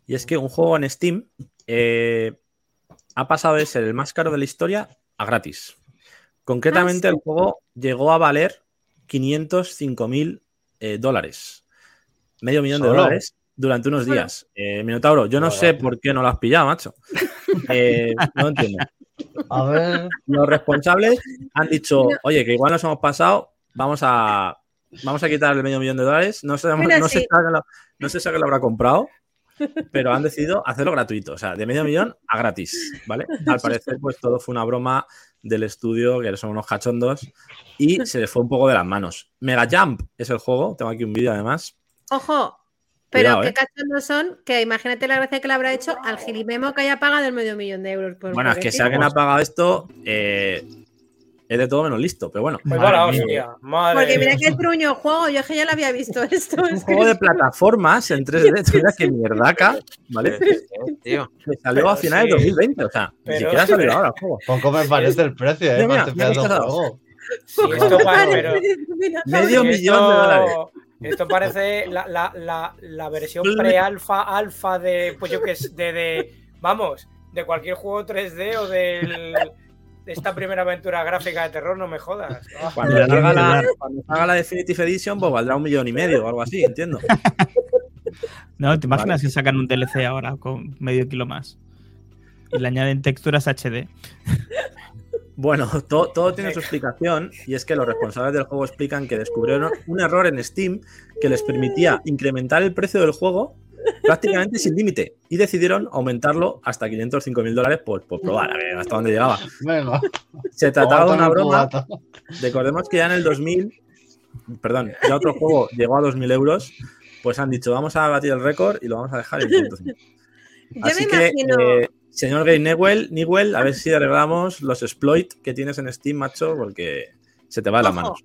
y es que un juego en Steam eh, ha pasado de ser el más caro de la historia a gratis. Concretamente, Ah, sí. el juego llegó a valer 505 mil eh, dólares. Medio millón de dólares durante unos días. Eh, Minotauro, yo no sé por qué no lo has pillado, macho. Eh, no entiendo. A ver. Los responsables han dicho, oye, que igual nos hemos pasado, vamos a, vamos a quitar el medio millón de dólares. No, sabemos, Mira, no, sé sí. si alguien lo- no sé si alguien lo habrá comprado, pero han decidido hacerlo gratuito, o sea, de medio millón a gratis, ¿vale? Al parecer, pues todo fue una broma del estudio, que son unos cachondos, y se les fue un poco de las manos. Mega Jump es el juego, tengo aquí un vídeo además. Ojo, pero Cuidado, qué ¿eh? cachondos son, que imagínate la gracia que le habrá hecho al gilimemo que haya pagado el medio millón de euros. por Bueno, es que si alguien ha pagado esto, eh, es de todo menos listo, pero bueno. Pues Madre mía. hostia. Madre Porque mira qué truño juego, yo es que ya lo había visto esto. Un es juego de plataformas en 3D, mira que mierdaca, ¿vale? Tío. Que salió Pero a finales sí. de 2020, o sea, ni Pero- siquiera ha salido ahora el juego. Poco me parece el precio, ¿eh? Mira, mira, mira qué juego. Sí, ¿Cómo esto parece? Medio millón de dólares. Esto parece la, la, la, la versión pre-alfa, alfa de, pues yo que sé, de, de, vamos, de cualquier juego 3D o del, de esta primera aventura gráfica de terror, no me jodas. Cuando salga, la, cuando salga la Definitive Edition, pues valdrá un millón y medio o algo así, entiendo. No, ¿te imaginas si sacan un DLC ahora con medio kilo más? Y le añaden texturas HD. Bueno, todo, todo tiene su explicación y es que los responsables del juego explican que descubrieron un error en Steam que les permitía incrementar el precio del juego prácticamente sin límite y decidieron aumentarlo hasta 505 mil dólares por, por probar a ver hasta dónde llegaba. Venga. Se trataba de una broma. Recordemos que ya en el 2000, perdón, ya otro juego llegó a 2.000 euros, pues han dicho, vamos a batir el récord y lo vamos a dejar en 505. Yo Así me que, imagino. eh, señor Gay Newell, Newell, a ver si arreglamos los exploit que tienes en Steam, macho, porque se te va de las Ojo, manos.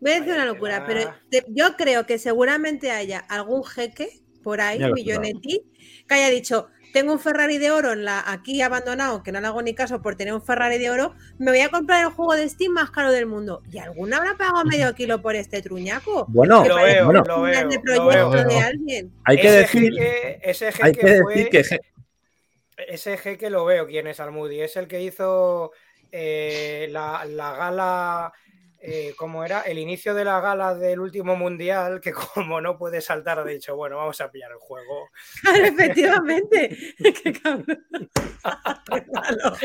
Voy a decir una locura, pero te- yo creo que seguramente haya algún jeque por ahí, millonetti, que haya dicho, tengo un Ferrari de oro en la, aquí abandonado, que no le hago ni caso por tener un Ferrari de oro, me voy a comprar el juego de Steam más caro del mundo. ¿Y alguna habrá pagado medio kilo por este truñaco? Bueno, Que Lo parece veo, bueno, lo un plan veo, de lo proyecto veo. de alguien. hay que ese decir, jeque- ese jeque hay que decir fue- que je- Ese jeque lo veo quién es Almudi. Es el que hizo eh, la, la gala. Eh, ¿Cómo era? El inicio de la gala del último mundial, que como no puede saltar, ha dicho, bueno, vamos a pillar el juego. Claro, efectivamente. Qué cabrón. Qué malo.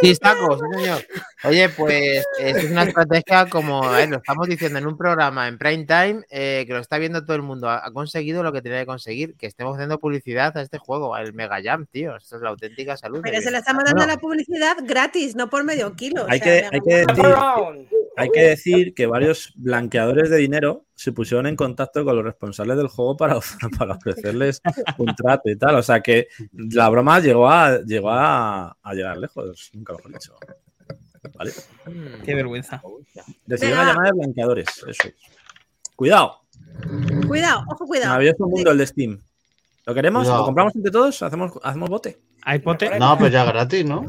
Chistaco, sí, señor. Oye, pues es una estrategia como, ver, lo estamos diciendo en un programa en prime time, eh, que lo está viendo todo el mundo. Ha, ha conseguido lo que tenía que conseguir, que estemos haciendo publicidad a este juego, al Mega Jam, tío. Esto es la auténtica salud. Pero se le estamos dando Bueno. la publicidad gratis, no por medio kilo. o Hay sea, que- hay que decir-. Hay que decir que varios blanqueadores de dinero se pusieron en contacto con los responsables del juego para, para ofrecerles un trato y tal. O sea que la broma llegó a, llegó a, a llegar lejos, nunca lo he dicho. ¿Vale? Mm. Qué vergüenza. Decidieron Venga. llamar de blanqueadores, eso es. Cuidado, Cuidado, ojo, cuidado. maravilloso mundo el de Steam. ¿Lo queremos? ¿Lo compramos entre todos? ¿Hacemos, hacemos bote? ¿Hay pote? No, pues ya gratis, ¿no?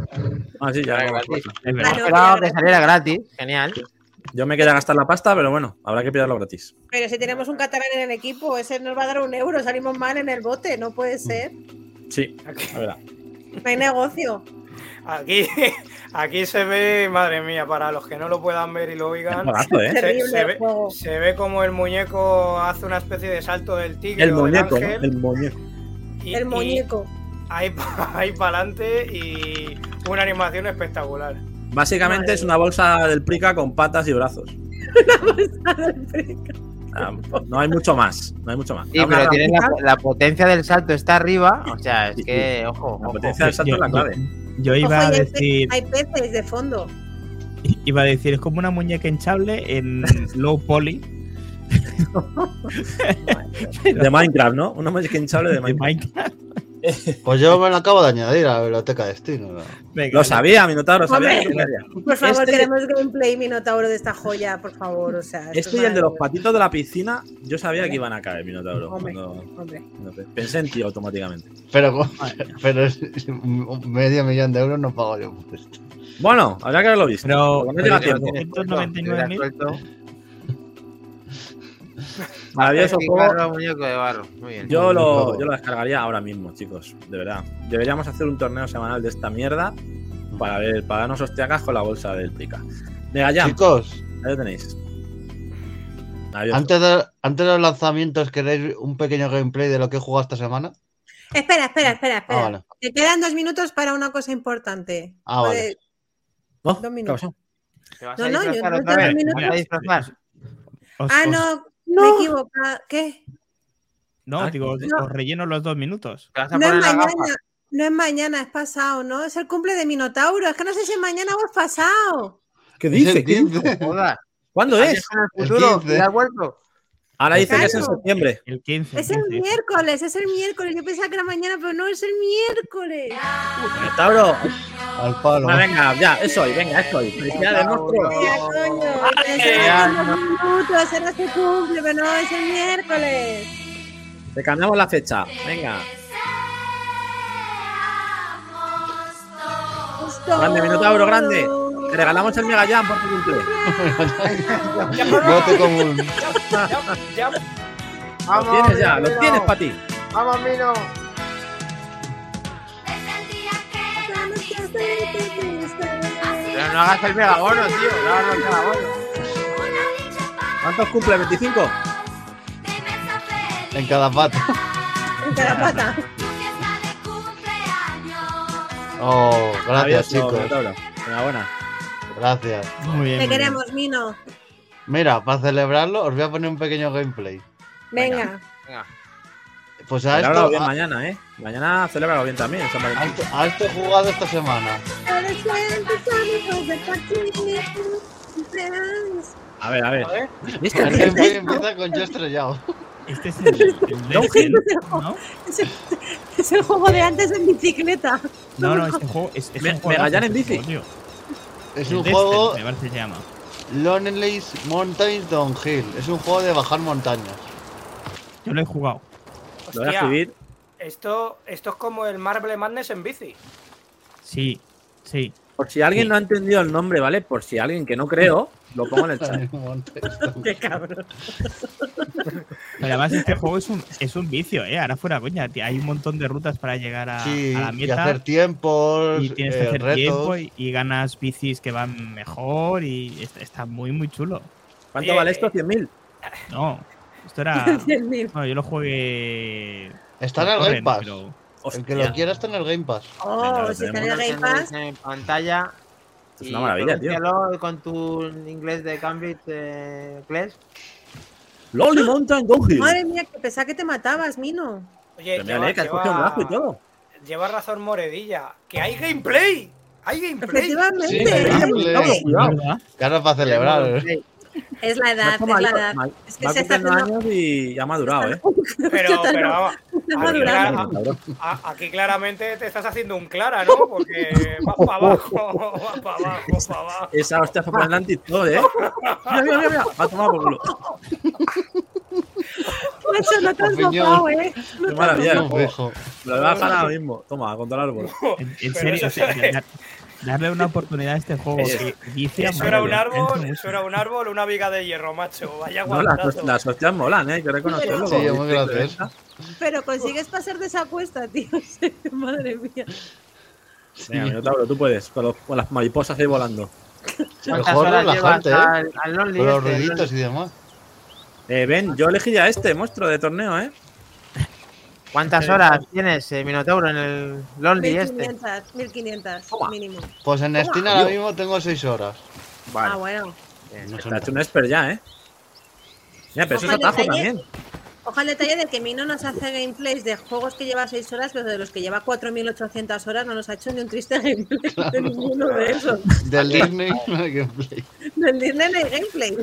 Ah, sí, ya. Vamos, gratis. Es verdad. Que saliera gratis, genial. Yo me quería gastar la pasta, pero bueno, habrá que pillarlo gratis. Pero si tenemos un catalán en el equipo, ese nos va a dar un euro, salimos mal en el bote, no puede ser. Sí, Aquí, a ver. No hay negocio. aquí, aquí se ve, madre mía, para los que no lo puedan ver y lo oigan. ¿eh? Se, ve, se ve como el muñeco hace una especie de salto del tigre El o del muñeco, El muñeco. y- El y muñeco. ahí, ahí para adelante y una animación espectacular. Básicamente es una bolsa del Prica con patas y brazos. Ah, No hay mucho más. No hay mucho más. Sí, una pero tienes la, potencia del salto está arriba. O sea, es Sí, que, ojo, La ojo. potencia del salto es la clave. Yo iba Ojo, a decir, hay peces de fondo. iba a decir, es como una muñeca hinchable en low poly De Minecraft, ¿no? Una muñeca hinchable de de Minecraft. Pues yo me lo acabo de añadir a la biblioteca de Steam. lo sabía, Minotauro. Sabía por favor, este... queremos gameplay Minotauro de esta joya, por favor. O sea, este esto y el de los patitos de la piscina, yo sabía que iban a caer Minotauro. Hombre, hombre. Pensé en ti automáticamente. Pero, pero medio millón de euros no pago yo por esto. Bueno, habrá que haberlo visto. Pero, pero 199.000 Maravilloso juego. muñeco de barro. Muy bien. Yo lo, yo lo descargaría ahora mismo, chicos. De verdad. Deberíamos hacer un torneo semanal de esta mierda para ver, para darnos hostiacas con la bolsa del pica. Mega Jam, Chicos, ahí lo tenéis. Maravilloso. antes de, antes de los lanzamientos, ¿queréis un pequeño gameplay de lo que he jugado esta semana? Espera, espera, espera, espera. Ah, vale. Te quedan dos minutos para una cosa importante. Ah, vale. ¿No? dos ¿Qué minutos. pasó? ¿Te vas No, a no, yo no minutos. ¿Te vas a disfrazar? Os- Ah, os- no, me he equivocado. ¿Qué? No, Ah, digo, os, no. os relleno los dos minutos. ¿Te vas a No es mañana. No es mañana, es pasado, ¿no? Es el cumple de Minotauro. Es que no sé si es mañana o es pasado. ¿Qué dice? el ¿Qué dice? 15. Joder. ¿Cuándo ¿Has es? el El futuro? 15. Ahora dice que es en septiembre. El 15. Es el 15. miércoles, es el miércoles. Yo pensaba que era mañana, pero no, es el miércoles. Minotauro. Al palo. Bueno, venga, ya, es hoy, venga, es hoy. Felicidades, monstruo. Coño. no. minutos, será su cumple, pero no, es el miércoles. Te cambiamos la fecha. Venga. Grande, Minotauro, grande. Te regalamos el Mega Jam por tu cumple. Bote común. Lo tienes ya, lo tienes para ti. Vamos, Mino. Pero no hagas el megabono, tío. No hagas el megabono. ¿Cuántos cumple? ¿25? En cada pata. En cada pata. Oh, gracias, Maravilloso, chicos. Enhorabuena. Gracias. Muy bien. Te muy bien. queremos, Mino. Mira, para celebrarlo, os voy a poner un pequeño gameplay. Venga. Venga. Pues a Celébralo esto, bien a, mañana, ¿eh? Mañana celébralo bien también, San a esto, a esto he jugado esta semana. A ver, a ver. a ver. El gameplay empieza con yo estrellado. Este es el, el. Es el, es el juego de antes en bicicleta. No, no, este juego es, es Me- un juego. En bici. Es El un juego me parece que se llama. Lonely's Mountains Downhill. Es un juego de bajar montañas. Yo lo he jugado. Lo voy a Hostia, escribir. esto, esto es como el Marble Madness en bici. Sí, sí. Por si alguien no ha entendido el nombre, ¿vale? Por si alguien que no creo, lo pongo en el chat. Qué cabrón. Pero además este juego es un, es un vicio, ¿eh? Ahora fuera coña. tío, Hay un montón de rutas para llegar a, Sí, a la y meta. hacer tiempos, y tienes que eh, hacer retos. tiempo y, y ganas bicis que van mejor y está, está muy, muy chulo. ¿Cuánto Oye, vale esto? ¿100.000? No, esto era... No, yo lo jugué... Está en el Game Pass. pero- El que lo quiera está en el Game Pass. Oh, si está en el Game Pass. en pantalla. Es una maravilla, tío. con tu inglés de Cambridge, eh, Clash. Lonely Mountain Downhill. Madre mía, que pensaba que te matabas, Mino. Oye, Pero mírale, que has cogido un brazo y todo. lleva razón Moredilla. ¡Que hay gameplay! ¡Hay gameplay! Efectivamente. Sí, cuidado. Claro, para celebrar. Es la edad, es la edad. Es que va se está años y ya ha madurado, ¿eh? Pero, pero aquí, claramente te estás haciendo un clara, ¿no? Porque vas para abajo, vas para abajo, para abajo. Esa hostia fue por el anti-todo, ¿eh? Mira, mira, mira, mira. Va a tomar por culo. Macho, no te has Opinión. mojado, ¿eh? Qué maravilla. No, fijo. Me lo voy a bajar ahora mismo. Toma, contra el árbol. En, serio, darle una oportunidad a este juego Eso- que dice Eso era un árbol, eso era un árbol, una viga de hierro, macho. Vaya No, las, las hostias molan, ¿eh? Hay que reconocerlo. Sí, muy gracioso. Pero consigues pasar de esa apuesta, tío. Madre mía. Venga, Minotauro, tú puedes. Con, los- con las mariposas ahí volando. ¿Cuántas Mejor relajante, ¿eh? al, al Lonely Con los este, ruiditos y demás. Eh, ven, yo elegiría este monstruo de torneo, ¿eh? ¿Cuántas horas tienes, eh, Minotauro, en el Lonely este? 1500, 1500 Toma. mínimo. Pues en Steam ahora mismo tengo 6 horas. Ah, bueno. Bien. No Está hecho un expert ya, ¿eh? Mira, pero eso es atajo también. Ojo al detalle de que Mino nos hace gameplays de juegos que lleva 6 horas, pero de los que lleva 4800 horas no nos ha hecho ni un triste gameplay de ninguno de esos. Del Disney no hay gameplay. Del Disney no hay gameplay.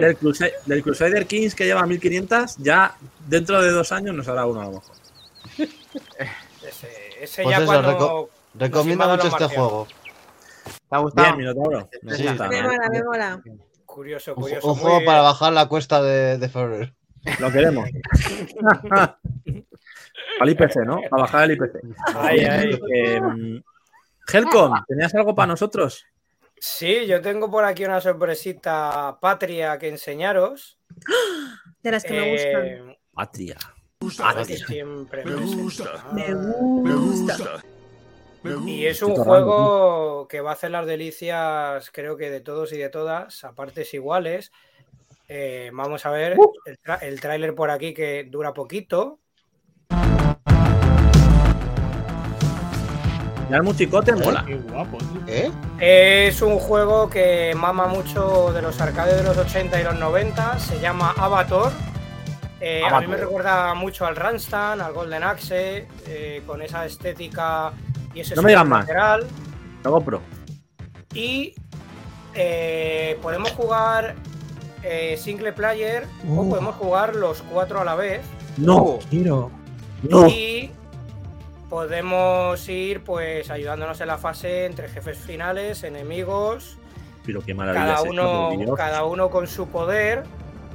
Del, Crusade- del Crusader Kings que lleva 1500, ya dentro de dos años nos hará uno a lo mejor. ese Pues ya eso, cuando. reco- Recomiendo mucho este juego. ¿Te ha gustado? Bien, Minotauro. Me Sí. gusta. Me mola, me mola. Curioso, Un, curioso. un muy juego bien. para bajar la cuesta de, de febrero. Lo queremos. Al IPC, ¿no? A bajar el IPC. Ahí, ahí. Eh, Helcom, ¿tenías algo para nosotros? Sí, yo tengo por aquí una sorpresita patria que enseñaros. De las que me gustan. Eh, Patria. siempre me gusta. Me gusta. Y es un juego que va a hacer las delicias, creo que de todos y de todas, a partes iguales. Eh, vamos a ver el, tra- el tráiler por aquí que dura poquito. Ya el musicote mola. Qué guapo, tío. ¿Eh? Es un juego que mama mucho de los arcades de los 80 y los 90. Se llama Avatar. Eh, a mí me recuerda mucho al Runstan, al Golden Axe, eh, con esa estética y ese No me digas más. lateral. Luego pro. Y eh, podemos jugar eh, single player o Uh. podemos jugar los cuatro a la vez. No, Quiero. no. Y podemos ir pues ayudándonos en la fase entre jefes finales, enemigos, Pero qué maravilla. cada uno, cada uno con su poder.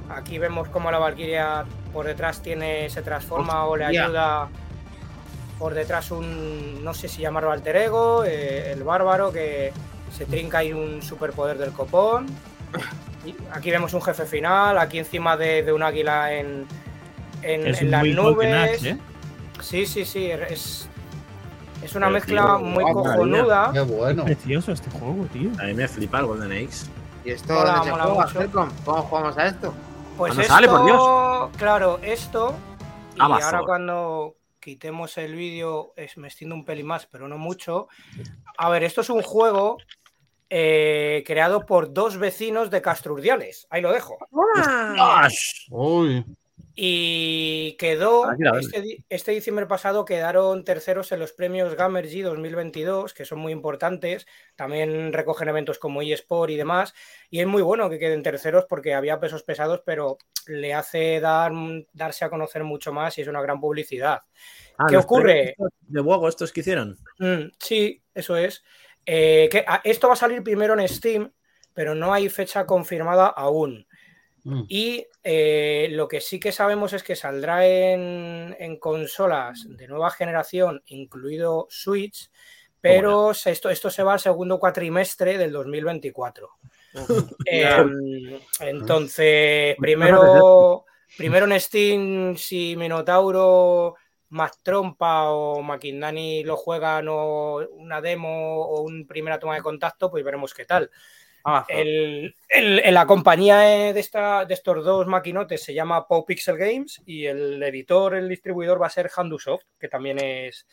Aquí vemos cómo la Valkyria por detrás tiene, se transforma o le ayuda por detrás un, no sé si llamarlo alter ego, eh, el bárbaro que se trinca ahí un superpoder del copón. Aquí vemos un jefe final, aquí encima de, de un águila en, en, Es en las nubes. Axe, ¿eh? Sí, sí, sí, es, es una Pero, mezcla tío, muy guau, cojonuda. Qué bueno. Precioso este juego, tío. A mí me flipa el Golden Axe. ¿Y esto Mola, dónde se mola juega, mucho. Helcom? ¿Cómo jugamos a esto? Pues esto, sale, por Dios. claro, esto. Y Amazon. ahora cuando quitemos el vídeo, es- me extiendo un pelín más, pero no mucho. A ver, esto es un juego eh, creado por dos vecinos de Castrurdiales. Ahí lo dejo. Uy. Y quedó, ven. este, este diciembre pasado quedaron terceros en los premios Gamergy 2022, que son muy importantes. También recogen eventos como eSport y demás. Y es muy bueno que queden terceros porque había pesos pesados, pero le hace dar, darse a conocer mucho más y es una gran publicidad. Ah, ¿Qué ocurre? De juego estos que hicieron. Mm, sí, eso es. Eh, que, ah, esto va a salir primero en Steam, pero no hay fecha confirmada aún. Mm. Y eh, lo que sí que sabemos es que saldrá en, en consolas de nueva generación, incluido Switch, pero esto, esto se va al segundo cuatrimestre del 2024. Em, entonces, primero, primero en Steam, si Minotauro, Mac Trompa o Maquindani lo juegan o una demo o una primera toma de contacto, pues veremos qué tal. El, la compañía eh, de, esta, de estos dos maquinotes se llama Pau Pixel Games y el editor, el distribuidor va a ser Handusoft, que también es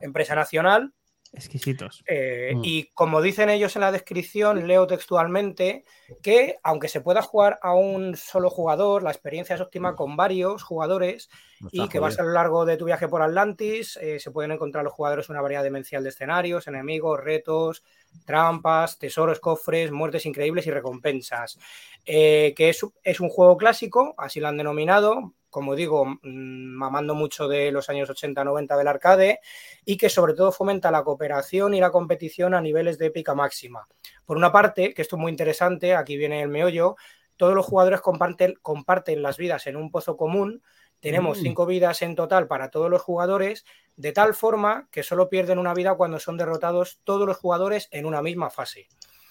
empresa nacional. Exquisitos. Eh, Mm. Y como dicen ellos en la descripción, leo textualmente que aunque se pueda jugar a un solo jugador, la experiencia es óptima con varios jugadores No y que va a lo largo de tu viaje por Atlantis. eh, se pueden encontrar los jugadores una variedad demencial de escenarios, enemigos, retos, trampas, tesoros, cofres, muertes increíbles y recompensas. Eh, que es, es un juego clásico, así lo han denominado, como digo, mamando mucho de los años 80-90 del arcade y que sobre todo fomenta la cooperación y la competición a niveles de épica máxima. Por una parte, que esto es muy interesante, aquí viene el meollo, todos los jugadores comparten, comparten las vidas en un pozo común. Tenemos Mm. cinco vidas en total para todos los jugadores, de tal forma que solo pierden una vida cuando son derrotados todos los jugadores en una misma fase.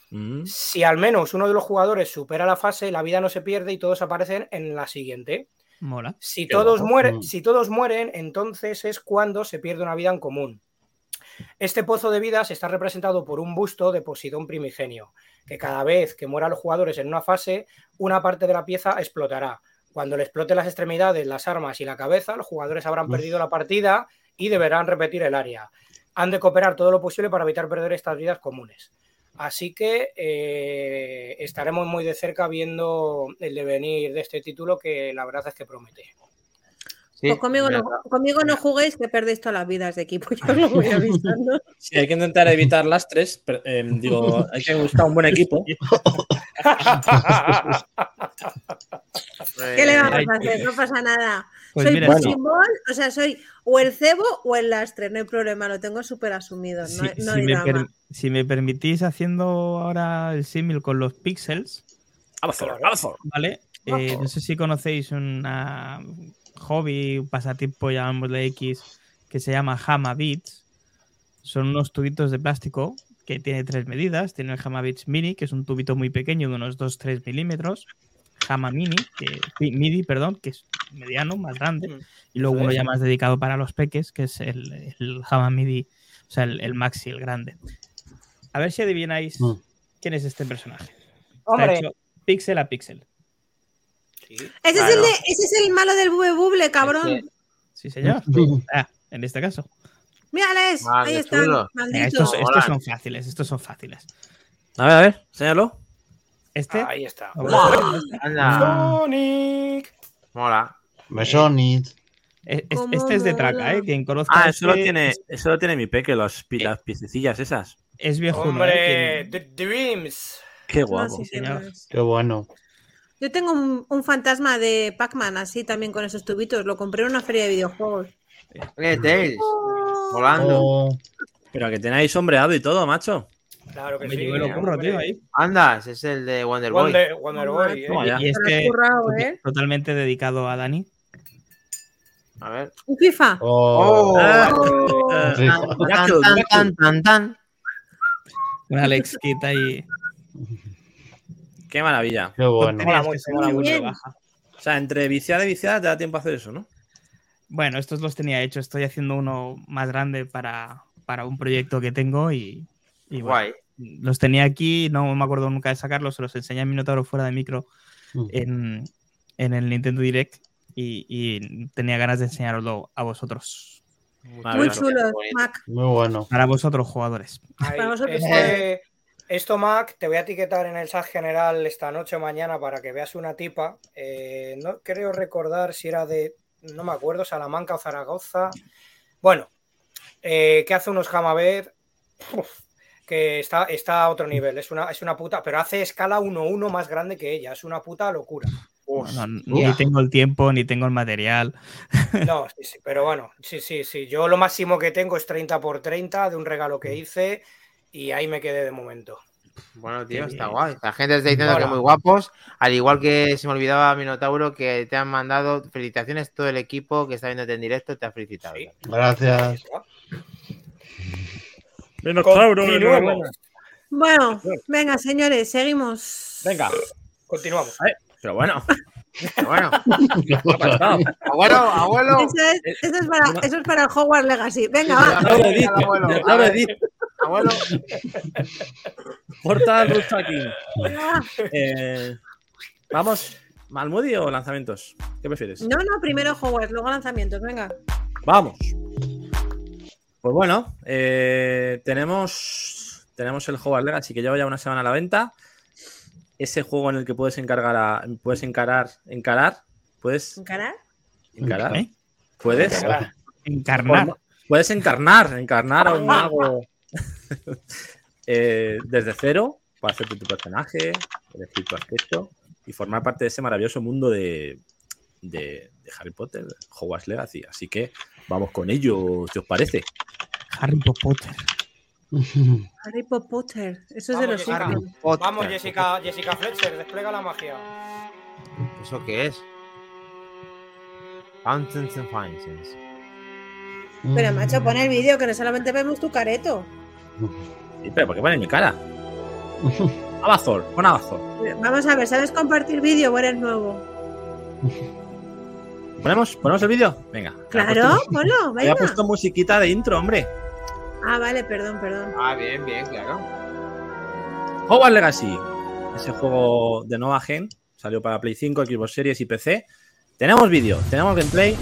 Mm. Si al menos uno de los jugadores supera la fase, la vida no se pierde y todos aparecen en la siguiente. Mola. Si todos, mueren, Mm. si todos mueren, entonces es cuando se pierde una vida en común. Este pozo de vidas está representado por un busto de Posidón primigenio, que cada vez que mueran los jugadores en una fase, una parte de la pieza explotará. Cuando le exploten las extremidades, las armas y la cabeza, los jugadores habrán Uf. perdido la partida y deberán repetir el área. Han de cooperar todo lo posible para evitar perder estas vidas comunes. Así que eh, estaremos muy de cerca viendo el devenir de este título que la verdad es que promete. Sí, Pues conmigo, no, conmigo no juguéis que perdéis todas las vidas de equipo, yo os lo voy avisando. Sí, hay que intentar evitar lastres. pero, eh, digo, hay que buscar un buen equipo. ¿Qué le vamos a hacer? No pasa nada. Pues soy mira, bueno. O sea, soy o el cebo o el lastre, no hay problema, lo tengo súper asumido. No, si, no si hay me drama. per- si me permitís haciendo ahora el símil con los pixels. ¿vale? Eh, no sé si conocéis una hobby, un pasatiempo, llamémosle X, que se llama Hama Beats. Son unos tubitos de plástico que tiene tres medidas. Tiene el Hama Beats Mini, que es un tubito muy pequeño de unos 2-3 milímetros. Hama Mini, que, MIDI, perdón, que es mediano, más grande. Mm, Y luego uno ya más dedicado para los peques, que es el, el Hama MIDI, o sea, el, el Maxi, el grande. A ver si adivináis Mm. quién es este personaje. Está Hombre, hecho píxel a píxel. Sí. Ese, es el de- ese es el malo del bube buble, cabrón. Sí, señor. Ah, en este caso. Mírales, Ah, ahí están, malditos. estos, estos son fáciles, estos son fáciles. A ver, a ver, enséñalo. Este, Ahí está. Anda, Sonic. mola. Cómo este es de traca. ¿eh? Quien conozca. Ah, eso lo este tiene, Es, eso lo tiene mi peque, los, pi- las piececillas esas. es Hombre, ¿eh? The Dreams. Qué No, guapo. sí, señor. señores. Qué bueno. Yo tengo un, un fantasma de Pac-Man así también con esos tubitos. Lo compré en una feria de videojuegos. Oye, Tails, volando. Oh, Pero que tenéis sombreado y todo, macho. Claro que Me sí. llevo el curro, hombre. tío, ahí. Anda, ese es el de Wonder Boy. Wonder, Wonder Boy. eh. Y has este currado, ¿eh? totalmente dedicado a Dani. A ver. Un FIFA. oh. Ah, Oh. eh, Sí. Tan, tan, tan, tan, tan. Un Alex Kit ahí. Qué maravilla. Qué bueno. Mola mucho, mola muy mucho. baja. O sea, entre viciada y viciada te da tiempo a hacer eso, ¿no? Bueno, estos los tenía hechos. Estoy haciendo uno más grande para, para un proyecto que tengo y, y bueno, Guay. los tenía aquí. No me acuerdo nunca de sacarlos. Se los enseñé a Minotauro fuera de micro Mm. en, en el Nintendo Direct y, y tenía ganas de enseñaroslo a vosotros. Muy bonito. Mac. Muy bueno. Para vosotros, jugadores. Ahí, Para vosotros, este- esto, Mac, te voy a etiquetar en el chat general esta noche o mañana para que veas una tipa. Eh, no creo recordar si era de, no me acuerdo, Salamanca o Zaragoza. Bueno, eh, que hace unos Hamabed que está, está a otro nivel. Es una, es una puta, pero hace escala 1-1 más grande que ella. Es una puta locura. Ni tengo el tiempo, ni tengo el material. No, sí, sí, pero bueno, sí, sí, sí. Yo lo máximo que tengo es 30 por 30 de un regalo que hice y ahí me quedé de momento. Bueno, tío, está guay. La gente está diciendo que muy guapos. Al igual que se me olvidaba Minotauro, que te han mandado felicitaciones todo el equipo que está viéndote en directo, te ha felicitado. Sí. Gracias. Continuemos. Bueno, venga, señores, seguimos. Venga. Continuamos. Pero bueno, Pero Bueno, abuelo, abuelo. Eso es, eso es para, eso es para el Hogwarts Legacy. Venga, va. Ya lo he dicho, Abuelo, ya a lo he ver. dicho. Abuelo. Portal Rustaking. Ah, Eh, Vamos, ¿Malmudi o lanzamientos? ¿Qué prefieres? No, no, primero Hogwarts, luego lanzamientos, venga. Vamos. Pues bueno, eh, tenemos, tenemos el Hogwarts Legacy que lleva ya una semana a la venta. Ese juego en el que puedes encargar a, puedes encarar, encarar, puedes ¿Encarar? encarar, ¿Eh? puedes, Encarnar. puedes encarnar, encarnar a un mago eh, desde cero para hacerte tu personaje, elegir tu aspecto y formar parte de ese maravilloso mundo de, de, de Harry Potter, Hogwarts Legacy. Así que vamos con ello, si os parece. Harry Potter. Harry Potter. Eso es Vamos, de los Jessica. Vamos, Jessica, Jessica Fletcher, despliega la magia. ¿Eso qué es? Fountains and Fountains. Pero macho, pon el vídeo que no solamente vemos tu careto. Sí, pero ¿por qué pone mi cara? Abazor, pon Abazor. Vamos a ver, ¿sabes compartir vídeo o eres nuevo? ¿Ponemos, ¿Ponemos el vídeo? Venga. Claro, ponlo, Me ha venga. puesto musiquita de intro, hombre. Ah, vale, perdón, perdón. Ah, bien, bien, claro. Hogwarts Legacy. Ese juego de Nova Gen. Salió para Play 5, Xbox Series y PC. Tenemos vídeo, tenemos gameplay.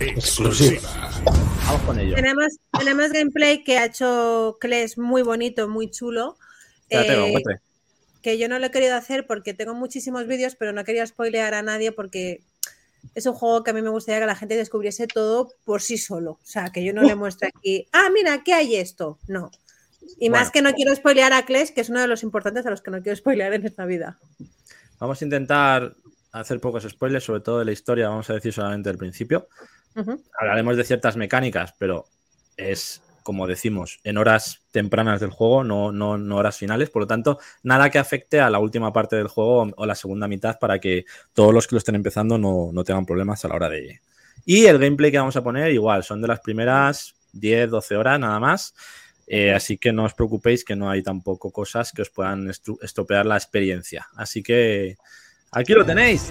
Exclusiva. Vamos con ello. Tenemos, tenemos gameplay que ha hecho Kles muy bonito, muy chulo. Espérate, que lo Eh, que yo no lo he querido hacer porque tengo muchísimos vídeos, pero no quería spoilear a nadie porque es un juego que a mí me gustaría que la gente descubriese todo por sí solo. O sea, que yo no le muestre aquí, ah, mira, ¿qué hay esto? No. Y más que no quiero spoilear a Kles, que es uno de los importantes a los que no quiero spoilear en esta vida. Vamos a intentar hacer pocos spoilers, sobre todo de la historia, vamos a decir solamente el principio. Hablaremos de ciertas mecánicas, pero es, como decimos, en horas tempranas del juego, no, no, no horas finales. Por lo tanto, nada que afecte a la última parte del juego o la segunda mitad para que todos los que lo estén empezando no, no tengan problemas a la hora de... Y el gameplay que vamos a poner, igual, son de las primeras 10, 12 horas nada más. Eh, así que no os preocupéis que no hay tampoco cosas que os puedan estropear la experiencia. Así que aquí lo tenéis.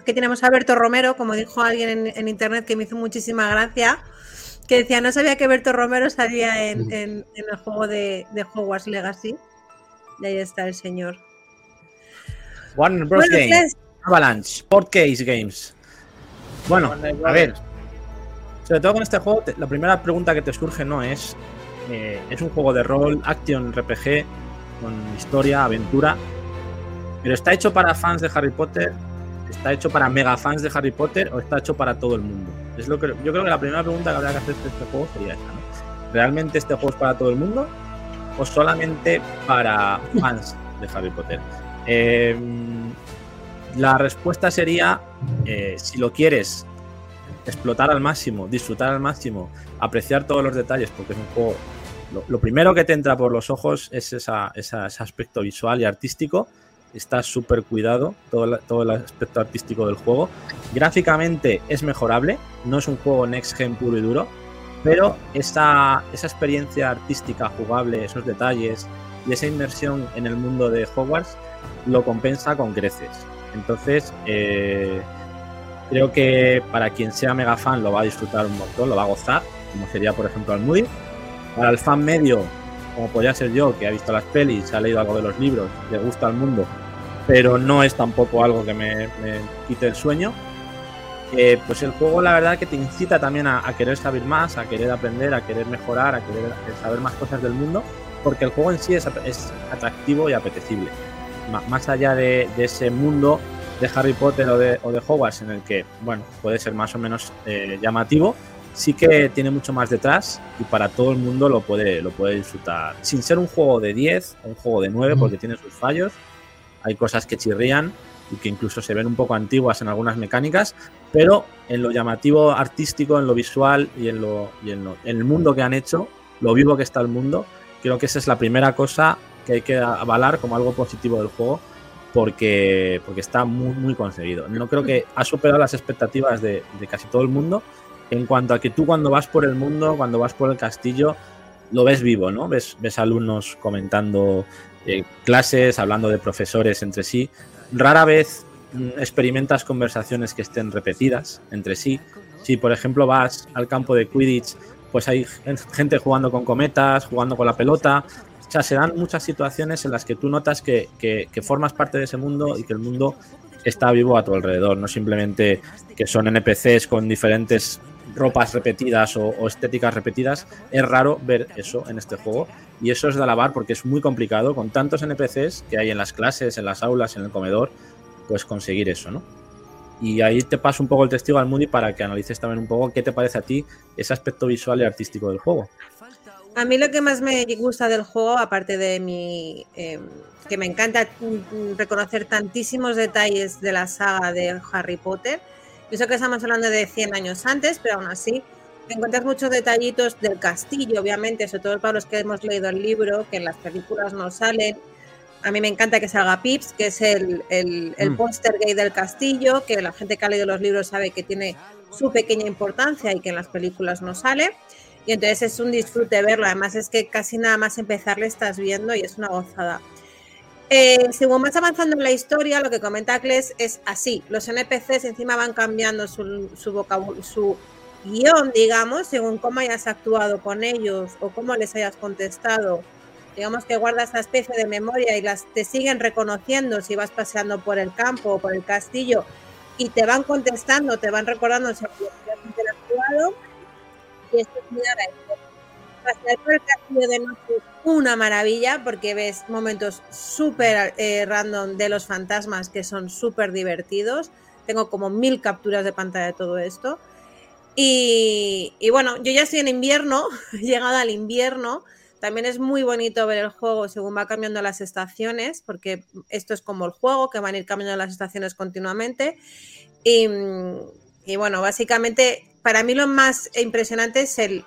Aquí tenemos a Berto Romero, como dijo alguien en, en internet que me hizo muchísima gracia, que decía, no sabía que Berto Romero salía en, en- en el juego de, de Hogwarts Legacy. Y ahí está el señor. Warner Bros. Bueno, Games, Cles, Avalanche, Case Games. Bueno, a ver, sobre todo con este juego, te- la primera pregunta que te surge no es, eh, es un juego de rol, action, RPG, con historia, aventura, pero está hecho para fans de Harry Potter, está hecho para mega fans de Harry Potter o está hecho para todo el mundo. Es lo que yo creo que la primera pregunta que habría que hacer de este juego sería esta, ¿no? ¿Realmente este juego es para todo el mundo o solamente para fans de Harry Potter? Eh, la respuesta sería, eh, si lo quieres explotar al máximo, disfrutar al máximo, apreciar todos los detalles, porque es un juego... Lo, primero que te entra por los ojos es ese aspecto visual y artístico. Está súper cuidado todo, el aspecto artístico del juego. Gráficamente es mejorable, no es un juego next gen puro y duro, pero esa, esa experiencia artística jugable, esos detalles y esa inmersión en el mundo de Hogwarts lo compensa con creces. Entonces, eh, creo que para quien sea mega fan lo va a disfrutar un montón, lo va a gozar, como sería por ejemplo al Moody. Para el fan medio, como podría ser yo, que ha visto las pelis, ha leído algo de los libros, le gusta el mundo, pero no es tampoco algo que me, quite el sueño. eh, pues el juego la verdad que te incita también a, querer saber más, a querer aprender, a querer mejorar, a querer saber más cosas del mundo, porque el juego en sí es, es atractivo y apetecible. Más allá de, de ese mundo de Harry Potter o de, o de Hogwarts en el que, bueno, puede ser más o menos eh, llamativo, sí que tiene mucho más detrás y para todo el mundo lo puede, lo puede disfrutar. Sin ser un juego de 10 o un juego de 9, porque tiene sus fallos, hay cosas que chirrían y que incluso se ven un poco antiguas en algunas mecánicas, pero en lo llamativo artístico, en lo visual y en, lo, y en, lo- en el mundo que han hecho, lo vivo que está el mundo, creo que esa es la primera cosa que hay que avalar como algo positivo del juego porque, porque está muy, muy conseguido. No creo que ha superado las expectativas de, de casi todo el mundo en cuanto a que tú cuando vas por el mundo, cuando vas por el castillo, lo ves vivo, ¿no? Ves, ves alumnos comentando eh, clases, hablando de profesores entre sí. Rara vez mm, experimentas conversaciones que estén repetidas entre sí. Si, por ejemplo, vas al campo de Quidditch, pues hay gen- gente jugando con cometas, jugando con la pelota. O sea, se dan muchas situaciones en las que tú notas que, que- que formas parte de ese mundo y que el mundo está vivo a tu alrededor, no simplemente que son NPCs con diferentes ropas repetidas o, estéticas repetidas. Es raro ver eso en este juego y eso es de alabar porque es muy complicado con tantos NPCs que hay en las clases, en las aulas, en el comedor, pues conseguir eso, ¿no? Y ahí te paso un poco el testigo al Moody para que analices también un poco qué te parece a ti ese aspecto visual y artístico del juego. A mí lo que más me gusta del juego, aparte de mi. eh, que me encanta reconocer tantísimos detalles de la saga de Harry Potter. Y eso que estamos hablando de 100 años antes, pero aún así encuentras muchos detallitos del castillo, obviamente, sobre todo para los que hemos leído el libro, que en las películas no salen. A mí me encanta que salga Pips, que es el, el, el Mm. póster gay del castillo, que la gente que ha leído los libros sabe que tiene su pequeña importancia y que en las películas no sale. Y entonces es un disfrute verlo. Además es que casi nada más empezar le estás viendo y es una gozada. Eh, según vas avanzando en la historia, lo que comenta Kles es así. Los NPCs encima van cambiando su, su su guion, digamos, según cómo hayas actuado con ellos o cómo les hayas contestado. Digamos que guardas esa especie de memoria y las te siguen reconociendo si vas paseando por el campo o por el castillo y te van contestando, te van recordando si has interactuado. Y esto es muy agradecido. Una maravilla porque ves momentos súper eh, random de los fantasmas que son súper divertidos. Tengo como mil capturas de pantalla de todo esto. Y, y bueno, yo ya estoy en invierno, llegado al invierno, También es muy bonito ver el juego según va cambiando las estaciones, porque esto es como el juego, que van a ir cambiando las estaciones continuamente. Y, y bueno, básicamente, para mí lo más impresionante es el,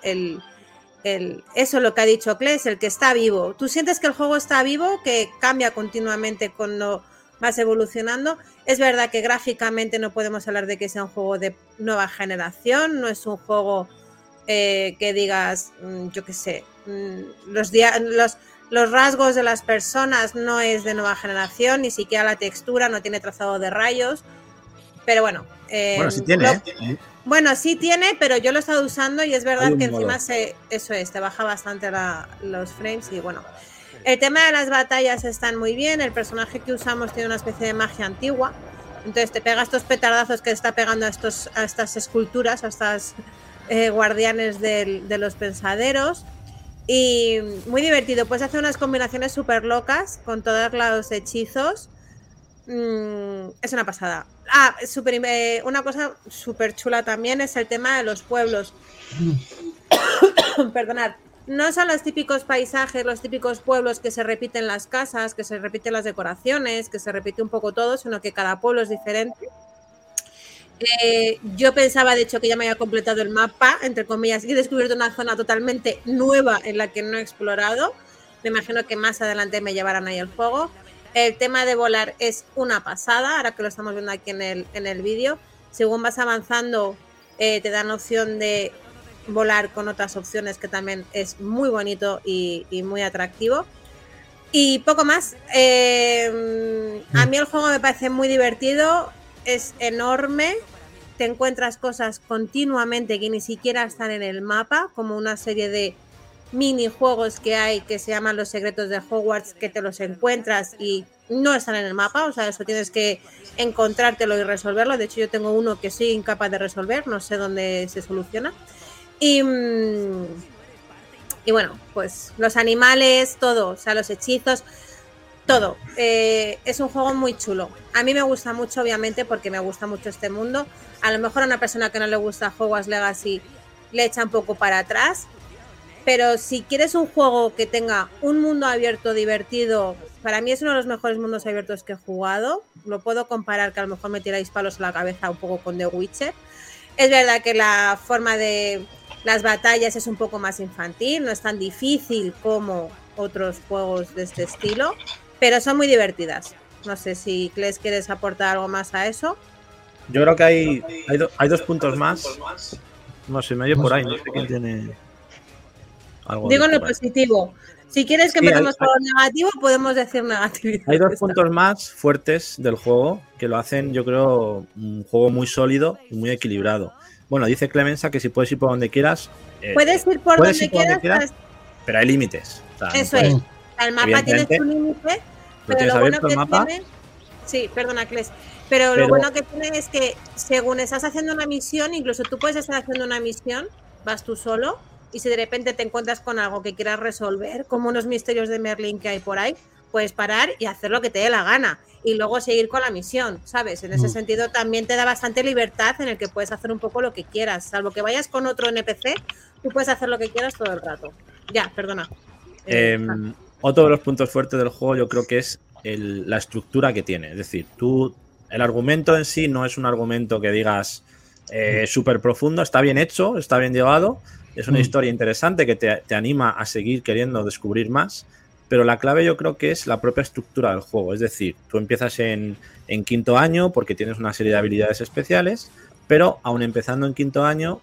el, eso lo que ha dicho Kles, el que está vivo. Tú sientes que el juego está vivo, que cambia continuamente cuando vas evolucionando. Es verdad que gráficamente no podemos hablar de que sea un juego de nueva generación, no es un juego eh, que digas, mm, yo qué sé, mm, los rasgos de las personas no es de nueva generación, ni siquiera la textura no tiene trazado de rayos. Pero bueno. Eh, bueno, sí tiene. ¿eh? Bueno, sí tiene, pero yo lo he estado usando y es verdad que encima se, eso es, te baja bastante los frames y bueno. El tema de las batallas están muy bien. El personaje que usamos tiene una especie de magia antigua. Entonces te pega estos petardazos que está pegando a, estos, a estas esculturas, a estas eh, guardianes de los pensaderos. Y muy divertido. Puedes hacer unas combinaciones súper locas con todos los hechizos. Mm, es una pasada. Ah, eh, una cosa súper chula también es el tema de los pueblos. Perdonad. No son los típicos paisajes, los típicos pueblos que se repiten las casas, que se repiten las decoraciones, que se repite un poco todo, sino que cada pueblo es diferente. Eh, yo pensaba, de hecho, que ya me había completado el mapa, entre comillas, y he descubierto una zona totalmente nueva en la que no he explorado. Me imagino que más adelante me llevarán ahí al juego. El tema de volar es una pasada, ahora que lo estamos viendo aquí en el, en el vídeo. Según vas avanzando, eh, te dan opción de volar con otras opciones que también es muy bonito y, muy atractivo. Y poco más. Eh, a mí el juego me parece muy divertido es enorme, te encuentras cosas continuamente que ni siquiera están en el mapa, como una serie de minijuegos que hay que se llaman los secretos de Hogwarts, que te los encuentras y no están en el mapa, o sea, eso tienes que encontrártelo y resolverlo. De hecho, yo tengo uno que soy incapaz de resolver, no sé dónde se soluciona. Y, mm, y bueno, pues los animales, todo, o sea, los hechizos todo. Eh, es un juego muy chulo. A mí me gusta mucho, obviamente, porque me gusta mucho este mundo. A lo mejor a una persona que no le gusta Hogwarts Legacy le echa un poco para atrás. Pero si quieres un juego que tenga un mundo abierto divertido, para mí es uno de los mejores mundos abiertos que he jugado. Lo puedo comparar que a lo mejor me tiráis palos a la cabeza un poco con The Witcher. Es verdad que la forma de las batallas es un poco más infantil, no es tan difícil como otros juegos de este estilo, pero son muy divertidas. No sé si Kles quieres aportar algo más a eso. Yo creo que hay, hay, dos puntos más. No sé, medio por ahí, no sé quién tiene algo. Digo en lo positivo. Si quieres que empecemos por lo negativo, podemos decir negativo. Hay dos puntos más fuertes del juego que lo hacen, yo creo, un juego muy sólido y muy equilibrado. Bueno, dice Clemenza que si puedes ir por donde quieras. Eh, puedes ir por, donde, quieras, pero hay límites. Eso es. El mapa tiene su límite, pero lo bueno que tiene. Sí, perdona, Cles. Pero, lo bueno que tiene es que según estás haciendo una misión, incluso tú puedes estar haciendo una misión, vas tú solo, y si de repente te encuentras con algo que quieras resolver, como unos misterios de Merlin que hay por ahí, puedes parar y hacer lo que te dé la gana y luego seguir con la misión, ¿sabes? En ese mm. sentido también te da bastante libertad en el que puedes hacer un poco lo que quieras, salvo que vayas con otro NPC, tú puedes hacer lo que quieras todo el rato. Ya, perdona. Eh, otro de los puntos fuertes del juego yo creo que es la estructura que tiene. Es decir, tú, el argumento en sí no es un argumento que digas eh, súper profundo, está bien hecho, está bien llevado, es una mm. historia interesante que te, anima a seguir queriendo descubrir más, pero la clave yo creo que es la propia estructura del juego. Es decir, tú empiezas en, en quinto año porque tienes una serie de habilidades especiales, pero aún empezando en quinto año,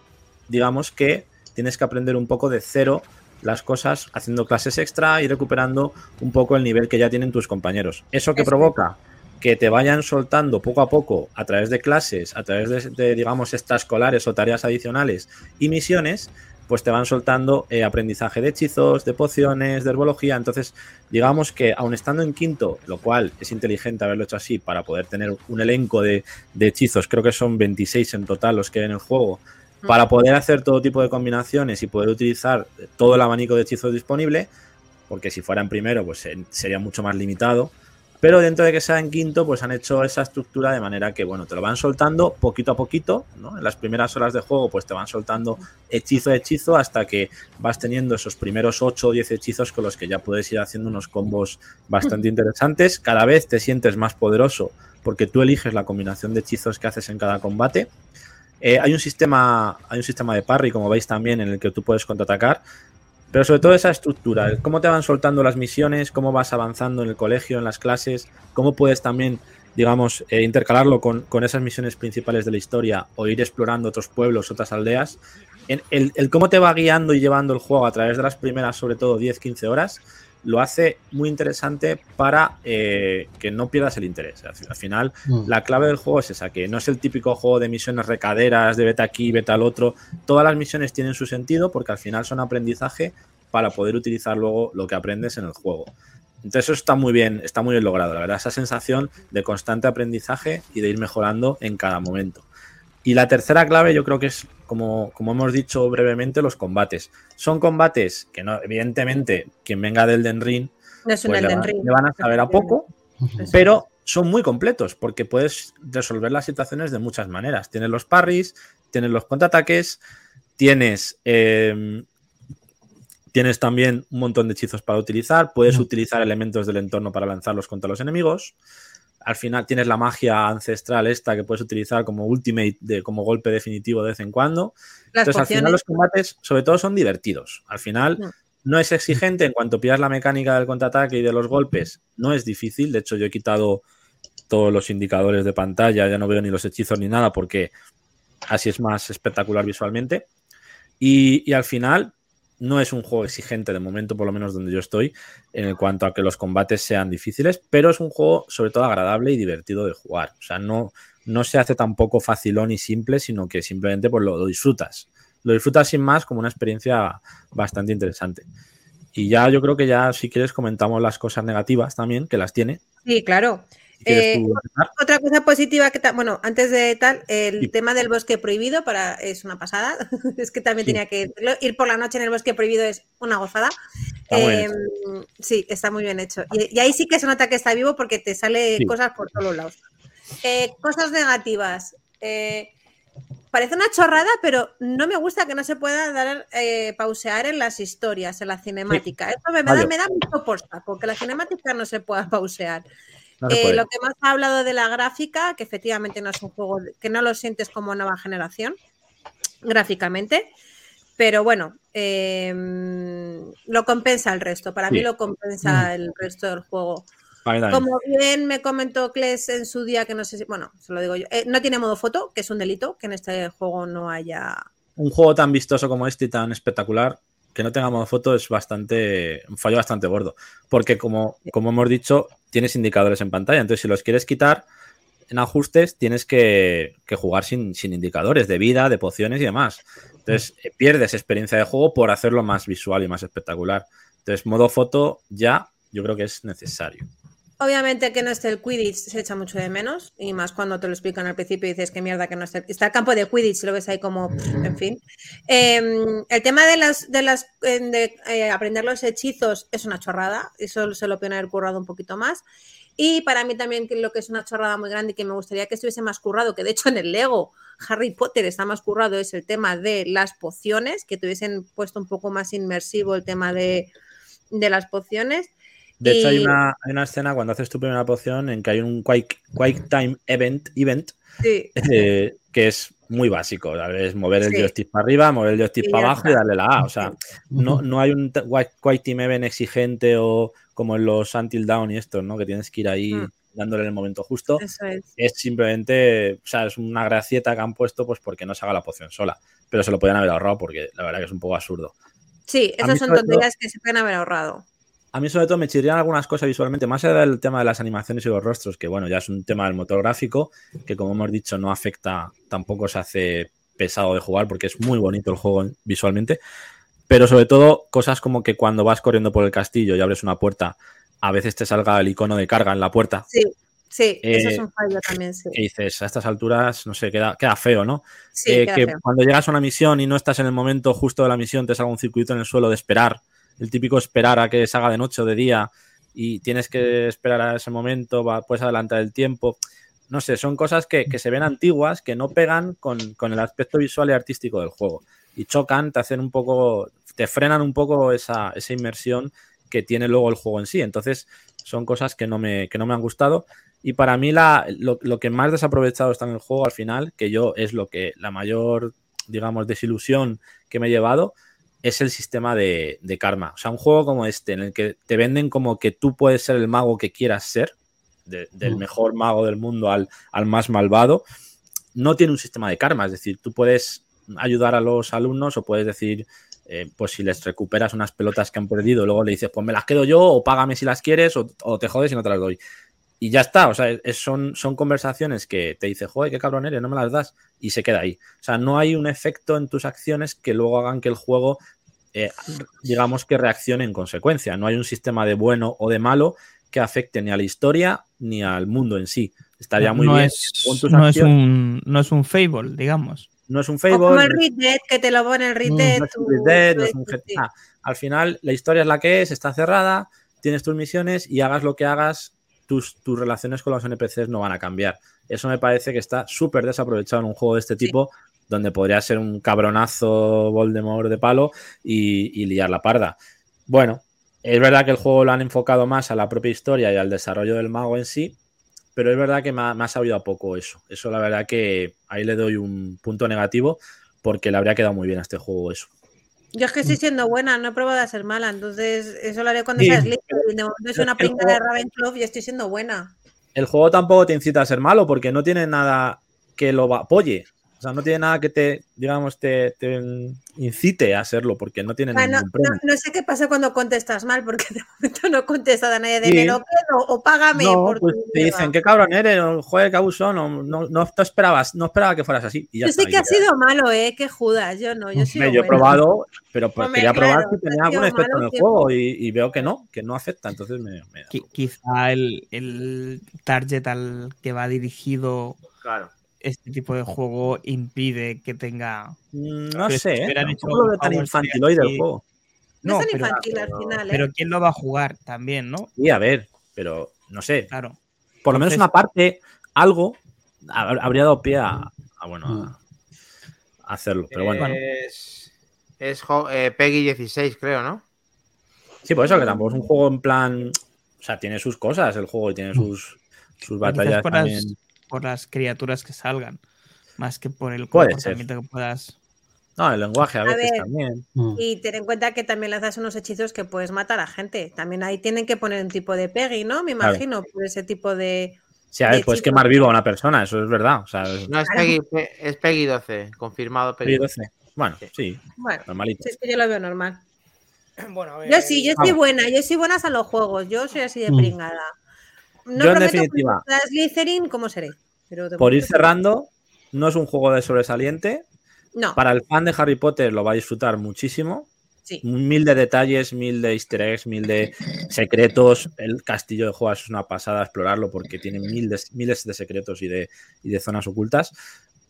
digamos que tienes que aprender un poco de cero las cosas haciendo clases extra y recuperando un poco el nivel que ya tienen tus compañeros. ¿Eso que provoca? Que te vayan soltando poco a poco a través de clases, a través de, digamos, extraescolares o tareas adicionales y misiones, pues te van soltando eh, aprendizaje de hechizos, de pociones, de herbología. Entonces, digamos que aun estando en quinto, lo cual es inteligente haberlo hecho así para poder tener un elenco de, de hechizos, creo que son 26 en total los que hay en el juego, para poder hacer todo tipo de combinaciones y poder utilizar todo el abanico de hechizos disponible, porque si fuera en primero, pues sería mucho más limitado Pero dentro de que sea en quinto, pues han hecho esa estructura de manera que, bueno, te lo van soltando poquito a poquito, ¿no? En las primeras horas de juego, pues te van soltando hechizo a hechizo hasta que vas teniendo esos primeros 8 o 10 hechizos con los que ya puedes ir haciendo unos combos bastante interesantes. Cada vez te sientes más poderoso porque tú eliges la combinación de hechizos que haces en cada combate. Eh, hay, un sistema, hay un sistema de parry, como veis también, en el que tú puedes contraatacar pero sobre todo esa estructura, cómo te van soltando las misiones, cómo vas avanzando en el colegio, en las clases, cómo puedes también, digamos, eh, intercalarlo con, esas misiones principales de la historia o ir explorando otros pueblos, otras aldeas. el, el, cómo te va guiando y llevando el juego a través de las primeras, sobre todo 10-15 horas, lo hace muy interesante para eh, que no pierdas el interés. Al, final, mm. la clave del juego es esa, que no es el típico juego de misiones recaderas, de beta aquí, beta al otro. Todas las misiones tienen su sentido porque al final son aprendizaje para poder utilizar luego lo que aprendes en el juego. Entonces eso está muy bien, está muy bien logrado, la verdad, esa sensación de constante aprendizaje y de ir mejorando en cada momento. Y la tercera clave yo creo que es, como, como hemos dicho brevemente, los combates. Son combates que no, evidentemente, quien venga del Den Ring, pues le, van, a saber a poco, pero son muy completos porque puedes resolver las situaciones de muchas maneras. Tienes los parries, tienes los contraataques, tienes, em, tienes también un montón de hechizos para utilizar, puedes utilizar elementos del entorno para lanzarlos contra los enemigos al final tienes la magia ancestral esta que puedes utilizar como ultimate, de, como golpe definitivo de vez en cuando. Entonces, al final los combates, sobre todo, son divertidos. Al final, no. es exigente en cuanto pillas la mecánica del contraataque y de los golpes. No es difícil. De hecho, yo he quitado todos los indicadores de pantalla, ya no veo ni los hechizos ni nada, porque así es más espectacular visualmente. y al final, no es un juego exigente de momento, por lo menos donde yo estoy, en cuanto a que los combates sean difíciles, pero es un juego sobre todo agradable y divertido de jugar. O sea, no, no se hace tampoco facilón y simple, sino que simplemente pues, lo, disfrutas. Lo disfrutas sin más como una experiencia bastante interesante. Y ya yo creo que ya si quieres comentamos las cosas negativas también, que las tiene. Sí, claro. Eh, otra cosa positiva que bueno, antes de tal, el tema del bosque prohibido para es una pasada. es que también tenía que ir por la noche en el bosque prohibido es una gozada. Em, sí, está muy bien hecho. Y, ahí sí que se nota que está vivo porque te sale cosas por todos lados. Eh, cosas negativas. Eh, parece una chorrada, pero no me gusta que no se pueda dar pausear en las historias, en la cinemática. Eso me, da, me da mucho por saco, que la cinemática no se pueda pausear. Eh, lo que más ha hablado de la gráfica, que efectivamente no es un juego que no lo sientes como nueva generación gráficamente, pero bueno, em, lo compensa el resto. Para mí lo compensa mm. el resto del juego. Como bien me comentó Kles en su día, que no sé si, bueno, se lo digo yo, eh, no tiene modo foto, que es un delito, que en este juego no haya... Un juego tan vistoso como este y tan espectacular, que no tenga modo foto es bastante, un fallo bastante gordo. Porque como, como hemos dicho, tienes indicadores en pantalla. Entonces, si los quieres quitar en ajustes, tienes que, jugar sin, indicadores de vida, de pociones y demás. Entonces, eh, pierdes experiencia de juego por hacerlo más visual y más espectacular. Entonces, modo foto ya yo creo que es necesario. Obviamente que no esté el Quidditch se echa mucho de menos, y más cuando te lo explican al principio y dices que mierda que no esté. Está el campo de Quidditch, lo ves ahí como, en fin. Em, el tema de las de las de, eh, aprender los hechizos es una chorrada, eso se lo pueden haber currado un poquito más. Y para mí también lo que es una chorrada muy grande y que me gustaría que estuviese más currado, que de hecho en el Lego Harry Potter está más currado, es el tema de las pociones, que tuviesen puesto un poco más inmersivo el tema de, de las pociones. De hecho, hay una, hay una, escena cuando haces tu primera poción en que hay un Quake, Time Event, event eh, que es muy básico. Es mover el joystick para arriba, mover el joystick para abajo y darle la A. O sea, no, no hay un Quake Time Event exigente o como en los Until Down y estos, ¿no? Que tienes que ir ahí mm. dándole en el momento justo. Es. es. simplemente, o sea, es una gracieta que han puesto pues porque no se haga la poción sola. Pero se lo podían haber ahorrado porque la verdad que es un poco absurdo. Sí, esas son tonterías que se pueden haber ahorrado. A mí sobre todo me chirrían algunas cosas visualmente, más allá del tema de las animaciones y los rostros, que bueno, ya es un tema del motor gráfico, que como hemos dicho no afecta, tampoco se hace pesado de jugar porque es muy bonito el juego visualmente, pero sobre todo cosas como que cuando vas corriendo por el castillo y abres una puerta, a veces te salga el icono de carga en la puerta. Sí, sí, eso es eh, un fallo también, sí. Y dices, a estas alturas, no sé, queda, queda feo, ¿no? Sí, eh, que cuando llegas a una misión y no estás en el momento justo de la misión, te salga un circuito en el suelo de esperar el típico esperar a que se haga de noche o de día y tienes que esperar a ese momento, va, puedes adelantar el tiempo. No sé, son cosas que, que se ven antiguas, que no pegan con, con, el aspecto visual y artístico del juego. Y chocan, te hacen un poco, te frenan un poco esa, esa inmersión que tiene luego el juego en sí. Entonces, son cosas que no me, que no me han gustado. Y para mí la, lo, lo, que más desaprovechado está en el juego al final, que yo es lo que la mayor, digamos, desilusión que me he llevado, es el sistema de, de, karma. O sea, un juego como este, en el que te venden como que tú puedes ser el mago que quieras ser, de, del mejor mago del mundo al, al, más malvado, no tiene un sistema de karma. Es decir, tú puedes ayudar a los alumnos o puedes decir, eh, pues si les recuperas unas pelotas que han perdido, luego le dices, pues me las quedo yo o págame si las quieres o, o te jodes y no te las doy. Y ya está, o sea, es, son, son conversaciones que te dice, joder, qué cabrón eres, no me las das, y se queda ahí. O sea, no hay un efecto en tus acciones que luego hagan que el juego, eh, digamos, que reaccione en consecuencia. No hay un sistema de bueno o de malo que afecte ni a la historia ni al mundo en sí. Estaría muy no bien. Es, no, es un, no es un Fable, digamos. No es un Fable. O como el Red Dead, que te lo pone el Red Dead. No es un Red Dead, no es un GTA. Al final, la historia es la que es, está cerrada, tienes tus misiones y hagas lo que hagas, tus, tus, relaciones con los NPCs no van a cambiar. Eso me parece que está súper desaprovechado en un juego de este tipo, sí. donde podría ser un cabronazo Voldemort de palo y, y, liar la parda. Bueno, es verdad que el juego lo han enfocado más a la propia historia y al desarrollo del mago en sí, pero es verdad que me ha, me ha sabido a poco eso. Eso la verdad que ahí le doy un punto negativo porque le habría quedado muy bien a este juego eso. Yo es que estoy siendo buena, no he probado a ser mala, entonces eso lo haré cuando sí, seas listo. De momento es una pringa de Ravenclaw y estoy siendo buena. El juego tampoco te incita a ser malo porque no tiene nada que lo apoye. O sea, no tiene nada que te, digamos, te, te incite a hacerlo porque no tiene bueno, ningún premio. No, no, sé qué pasa cuando contestas mal porque de momento no contestas a nadie de sí. me lo quedo o págame. No, por pues te dicen, qué cabrón eres, joder, qué abusón, no, no, no, te esperabas, no esperaba que fueras así. Y ya yo está, sé que ha sido malo, ¿eh? Que Judas, yo no, yo, Hombre, yo he probado, pero pues Hombre, quería claro, probar si tenía algún efecto en el tiempo. juego y, y, veo que no, que no afecta, entonces me... me Quizá el, el target al que va dirigido... Claro este tipo de juego impide que tenga. No sé, ¿eh? No lo veo tan infantil hoy del juego. No, no es tan pero, infantil al final. ¿eh? Pero ¿quién lo va a jugar también, no? Sí, a ver, pero no sé. Claro. Por lo menos una parte, algo habría dado pie a, a bueno, a, a, hacerlo. Pero bueno. Es, es eh, Peggy 16, creo, ¿no? Sí, por eso que tampoco es un juego en plan. O sea, tiene sus cosas el juego y tiene sus, sus batallas también. Por las criaturas que salgan, más que por el Puede comportamiento ser. que puedas. No, el lenguaje a, a veces ver, también. Y ten en cuenta que también lanzas unos hechizos que puedes matar a gente. También ahí tienen que poner un tipo de Peggy, ¿no? Me imagino, por ese tipo de. Sí, a ver, puedes quemar vivo a una persona, eso es verdad. O sea, no, es Peggy, es Peggy 12, confirmado Peggy 12. Bueno, sí. Bueno, normalito. Sí, es que yo lo veo normal. Bueno, ver, yo sí, yo soy buena, yo soy buena a los juegos, yo soy así de pringada. No yo en definitiva. Slytherin, ¿cómo seré? Pero Por ir cerrando, no es un juego de sobresaliente. No. Para el fan de Harry Potter lo va a disfrutar muchísimo. Sí. Mil de detalles, mil de easter eggs, mil de secretos. El castillo de juegos es una pasada explorarlo porque tiene mil de, miles de secretos y de, y de zonas ocultas.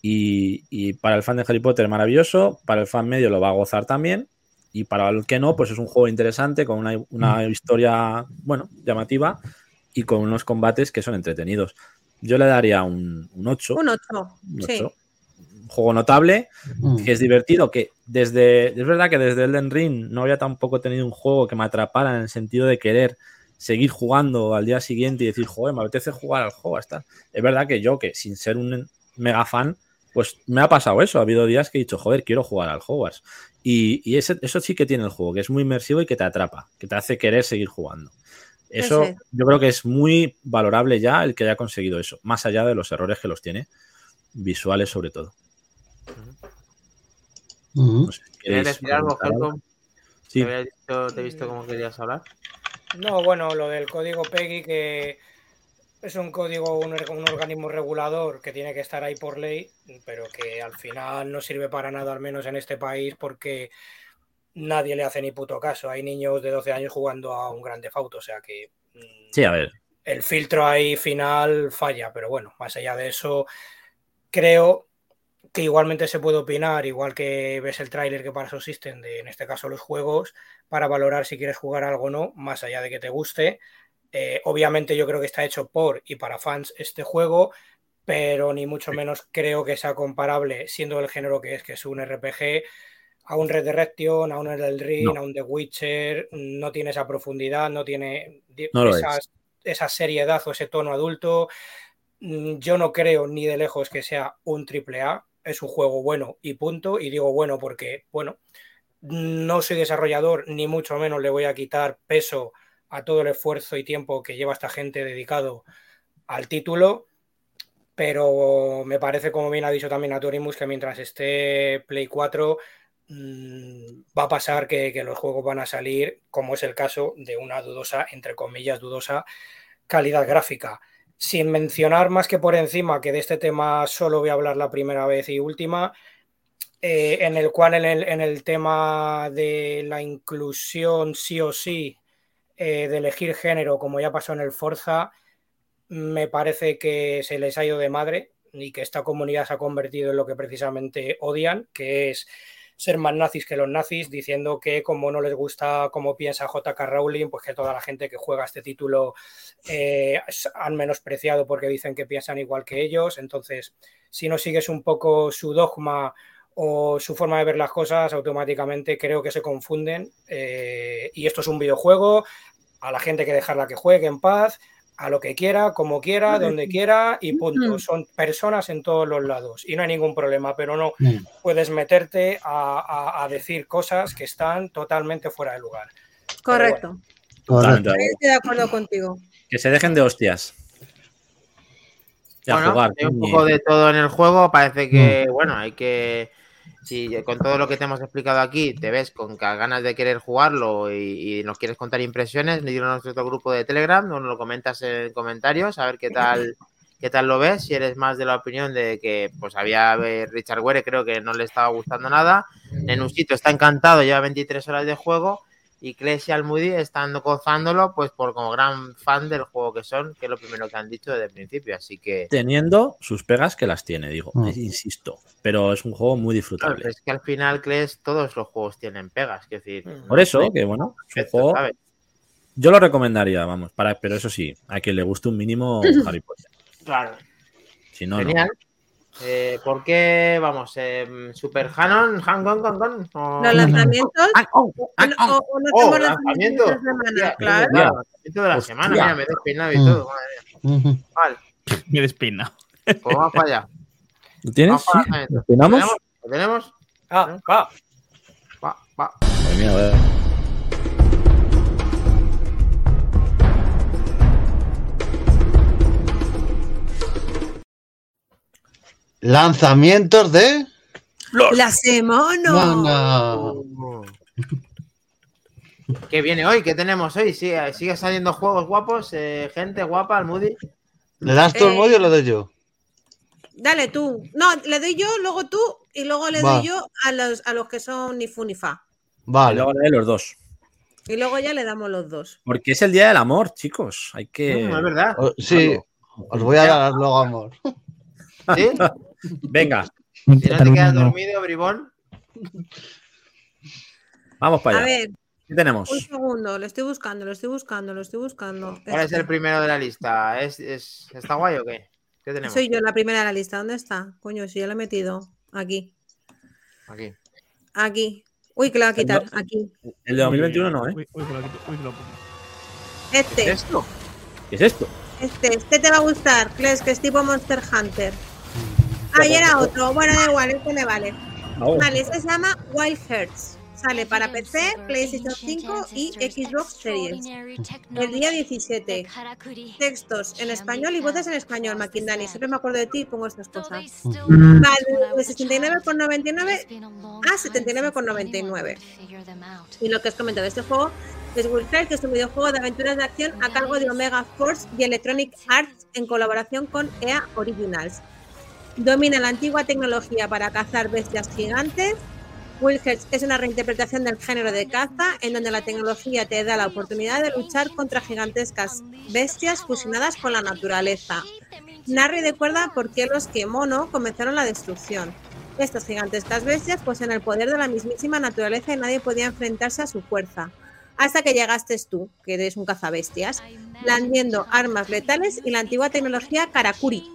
Y, y, para el fan de Harry Potter maravilloso, para el fan medio lo va a gozar también. Y para el que no, pues es un juego interesante con una, una mm. historia, bueno, llamativa y con unos combates que son entretenidos. Yo le daría un, un 8. Un 8, un 8. Sí. Un juego notable, mm. que es divertido, que desde, es verdad que desde Elden Ring no había tampoco tenido un juego que me atrapara en el sentido de querer seguir jugando al día siguiente y decir, joder, me apetece jugar al juego hasta. Es verdad que yo, que sin ser un mega fan, pues me ha pasado eso. Ha habido días que he dicho, joder, quiero jugar al Hogwarts. Y, y ese, eso sí que tiene el juego, que es muy inmersivo y que te atrapa, que te hace querer seguir jugando. Eso sí. yo creo que es muy valorable ya el que haya conseguido eso, más allá de los errores que los tiene, visuales sobre todo. Uh -huh. no sé, ¿Quieres decir algo? Sí. ¿Te, visto, ¿Te he visto cómo querías hablar? No, bueno, lo del código PEGI que es un código, un, un, organismo regulador que tiene que estar ahí por ley, pero que al final no sirve para nada, al menos en este país, porque nadie le hace ni puto caso. Hay niños de 12 años jugando a un grande auto, o sea que. Sí, a ver. El filtro ahí final falla, pero bueno, más allá de eso, creo que igualmente se puede opinar, igual que ves el tráiler que para eso existen, de en este caso los juegos, para valorar si quieres jugar algo o no, más allá de que te guste, Eh, obviamente yo creo que está hecho por y para fans este juego, pero ni mucho menos creo que sea comparable, siendo el género que es, que es un RPG, a un Red Direction, a un Elden Ring, No. a un The Witcher, no tiene esa profundidad, no tiene No esa seriedad o ese tono adulto. Mm, Yo no creo ni de lejos que sea un triple A, es un juego bueno y punto, y digo bueno porque, bueno, no soy desarrollador, ni mucho menos le voy a quitar peso a todo el esfuerzo y tiempo que lleva esta gente dedicado al título, pero me parece, como bien ha dicho también Atorimus, que mientras esté Play 4 mm, va a pasar que, que los juegos van a salir, como es el caso de una dudosa, entre comillas, dudosa calidad gráfica. Sin mencionar más que por encima que de este tema solo voy a hablar la primera vez y última, eh, en el cual en el, en el tema de la inclusión sí o sí eh, de elegir género, como ya pasó en el Forza, me parece que se les ha ido de madre y que esta comunidad se ha convertido en lo que precisamente odian, que es ser más nazis que los nazis, diciendo que como no les gusta cómo piensa JK Rowling, pues que toda la gente que juega este título eh, han menospreciado porque dicen que piensan igual que ellos. Entonces, si no sigues un poco su dogma o su forma de ver las cosas, automáticamente creo que se confunden. Eh, y esto es un videojuego, a la gente que dejarla que juegue en paz, a lo que quiera, como quiera, donde quiera y punto. Son personas en todos los lados y no hay ningún problema, pero no Mm. puedes meterte a, a- a decir cosas que están totalmente fuera de lugar. Correcto. Acuerdo. Estoy de acuerdo contigo. Que se dejen de hostias. Y a Bueno, jugar. hay un poco de todo en el juego. Parece que, bueno, hay que. Si con todo lo que te hemos explicado aquí te ves con ganas de querer jugarlo y, nos quieres contar impresiones, dilo a nuestro grupo de Telegram, nos lo comentas en comentarios, a ver qué tal, qué tal lo ves. Si eres más de la opinión de que pues había eh, Richard Were, creo que no le estaba gustando nada. Nenusito está encantado, lleva 23 horas de juego. Y Clesh y Almudi están gozándolo, pues por como gran fan del juego que son, que es lo primero que han dicho desde el principio. Así que Teniendo sus pegas que las tiene, digo, Mm. insisto. Pero es un juego muy disfrutable. es que al final, Clash, todos los juegos tienen pegas. Es decir, Mm. Por eso, que bueno, es un juego. ¿sabes? Yo lo recomendaría, vamos, para, pero eso sí, a quien le guste un mínimo Harry Potter. Claro. Si no, no. Eh, ¿Por qué, vamos, eh, Super Hanon, Han Gong Gong Gong? Los lanzamientos. O- oh. o no Oh, lanzamientos de semana, Hostia, claro. lanzamiento de la Hostia. semana. Mira, me he despeinado y Mm. todo. Madre mía. Vale, Me despina. pues vamos para allá. ¿Lo tienes? ¿Lo tenemos? ¿Lo tenemos? ¿Lo tenemos? Ah, va. Va, va. Pues mira, a ver. Lanzamientos de. La semana. Mana. ¿Qué viene hoy? ¿Qué tenemos hoy? Sigue, sigue saliendo juegos guapos, eh, gente guapa, al Moody. ¿Le das tú el Eh, móvil o lo doy yo? Dale tú. No, le doy yo, luego tú y luego le Va. doy yo a los, a los que son ni fu ni fa. Y Vale. luego de los dos. Y luego ya le damos los dos. Porque es el día del amor, chicos. Hay que. No, es verdad. O- sí, os voy a dar luego amor. ¿Sí? Venga, Si no te quedas dormido, bribón. vamos para A allá. ver, ¿Qué tenemos? un segundo, lo estoy buscando, lo estoy buscando, lo estoy buscando. ¿Cuál es el primero de la lista? ¿Es, es- ¿Está guay o qué? ¿Qué tenemos? Soy yo la primera de la lista. ¿Dónde está? Coño, si yo lo he metido. Aquí. Aquí. Aquí. Uy, que la va a quitar. Aquí. El de 2021 no, ¿eh? Uy, uy, que lo quito, uy, que lo pongo. Este, ¿Esto? ¿Qué es esto? este, este te va a gustar, Kles, que es tipo Monster Hunter. Ah, y era otro. Bueno, da igual, este me vale. Oh, Vale, este se llama Wild Hearts. Sale para PC, PlayStation 5 y Xbox Series. El día 17. Textos en español y voces en español, Maquindani. Siempre me acuerdo de ti y pongo estas cosas. Vale, de 69,99 a 79,99. Y lo que os comento de este juego es Wild Hearts, que es un videojuego de aventuras de acción a cargo de Omega Force y Electronic Arts en colaboración con EA Originals. Domina la antigua tecnología para cazar bestias gigantes. Wild Hearts es una reinterpretación del género de caza, en donde la tecnología te da la oportunidad de luchar contra gigantescas bestias fusionadas con la naturaleza. Narra y recuerda por qué los Kemono comenzaron la destrucción. Estas gigantescas bestias poseen el poder de la mismísima naturaleza y nadie podía enfrentarse a su fuerza. hasta que llegaste tú, que eres un cazabestias, blandiendo armas letales y la antigua tecnología Karakuri.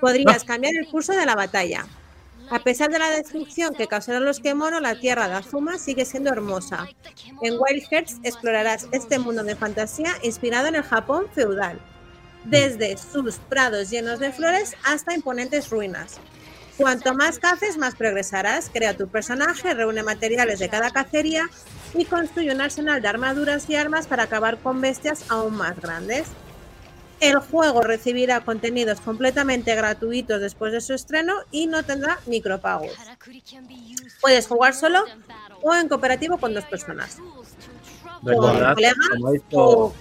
Podrías cambiar el curso de la batalla. A pesar de la destrucción que causaron los Kemono, la tierra de Azuma sigue siendo hermosa. En Wild Hearts explorarás este mundo de fantasía inspirado en el Japón feudal, desde sus prados llenos de flores hasta imponentes ruinas. Cuanto más caces, más progresarás. Crea tu personaje, reúne materiales de cada cacería y construye un arsenal de armaduras y armas para acabar con bestias aún más grandes. El juego recibirá contenidos completamente gratuitos después de su estreno y no tendrá micropagos. Puedes jugar solo o en cooperativo con dos personas. Recordad, colegas como ha dicho, O,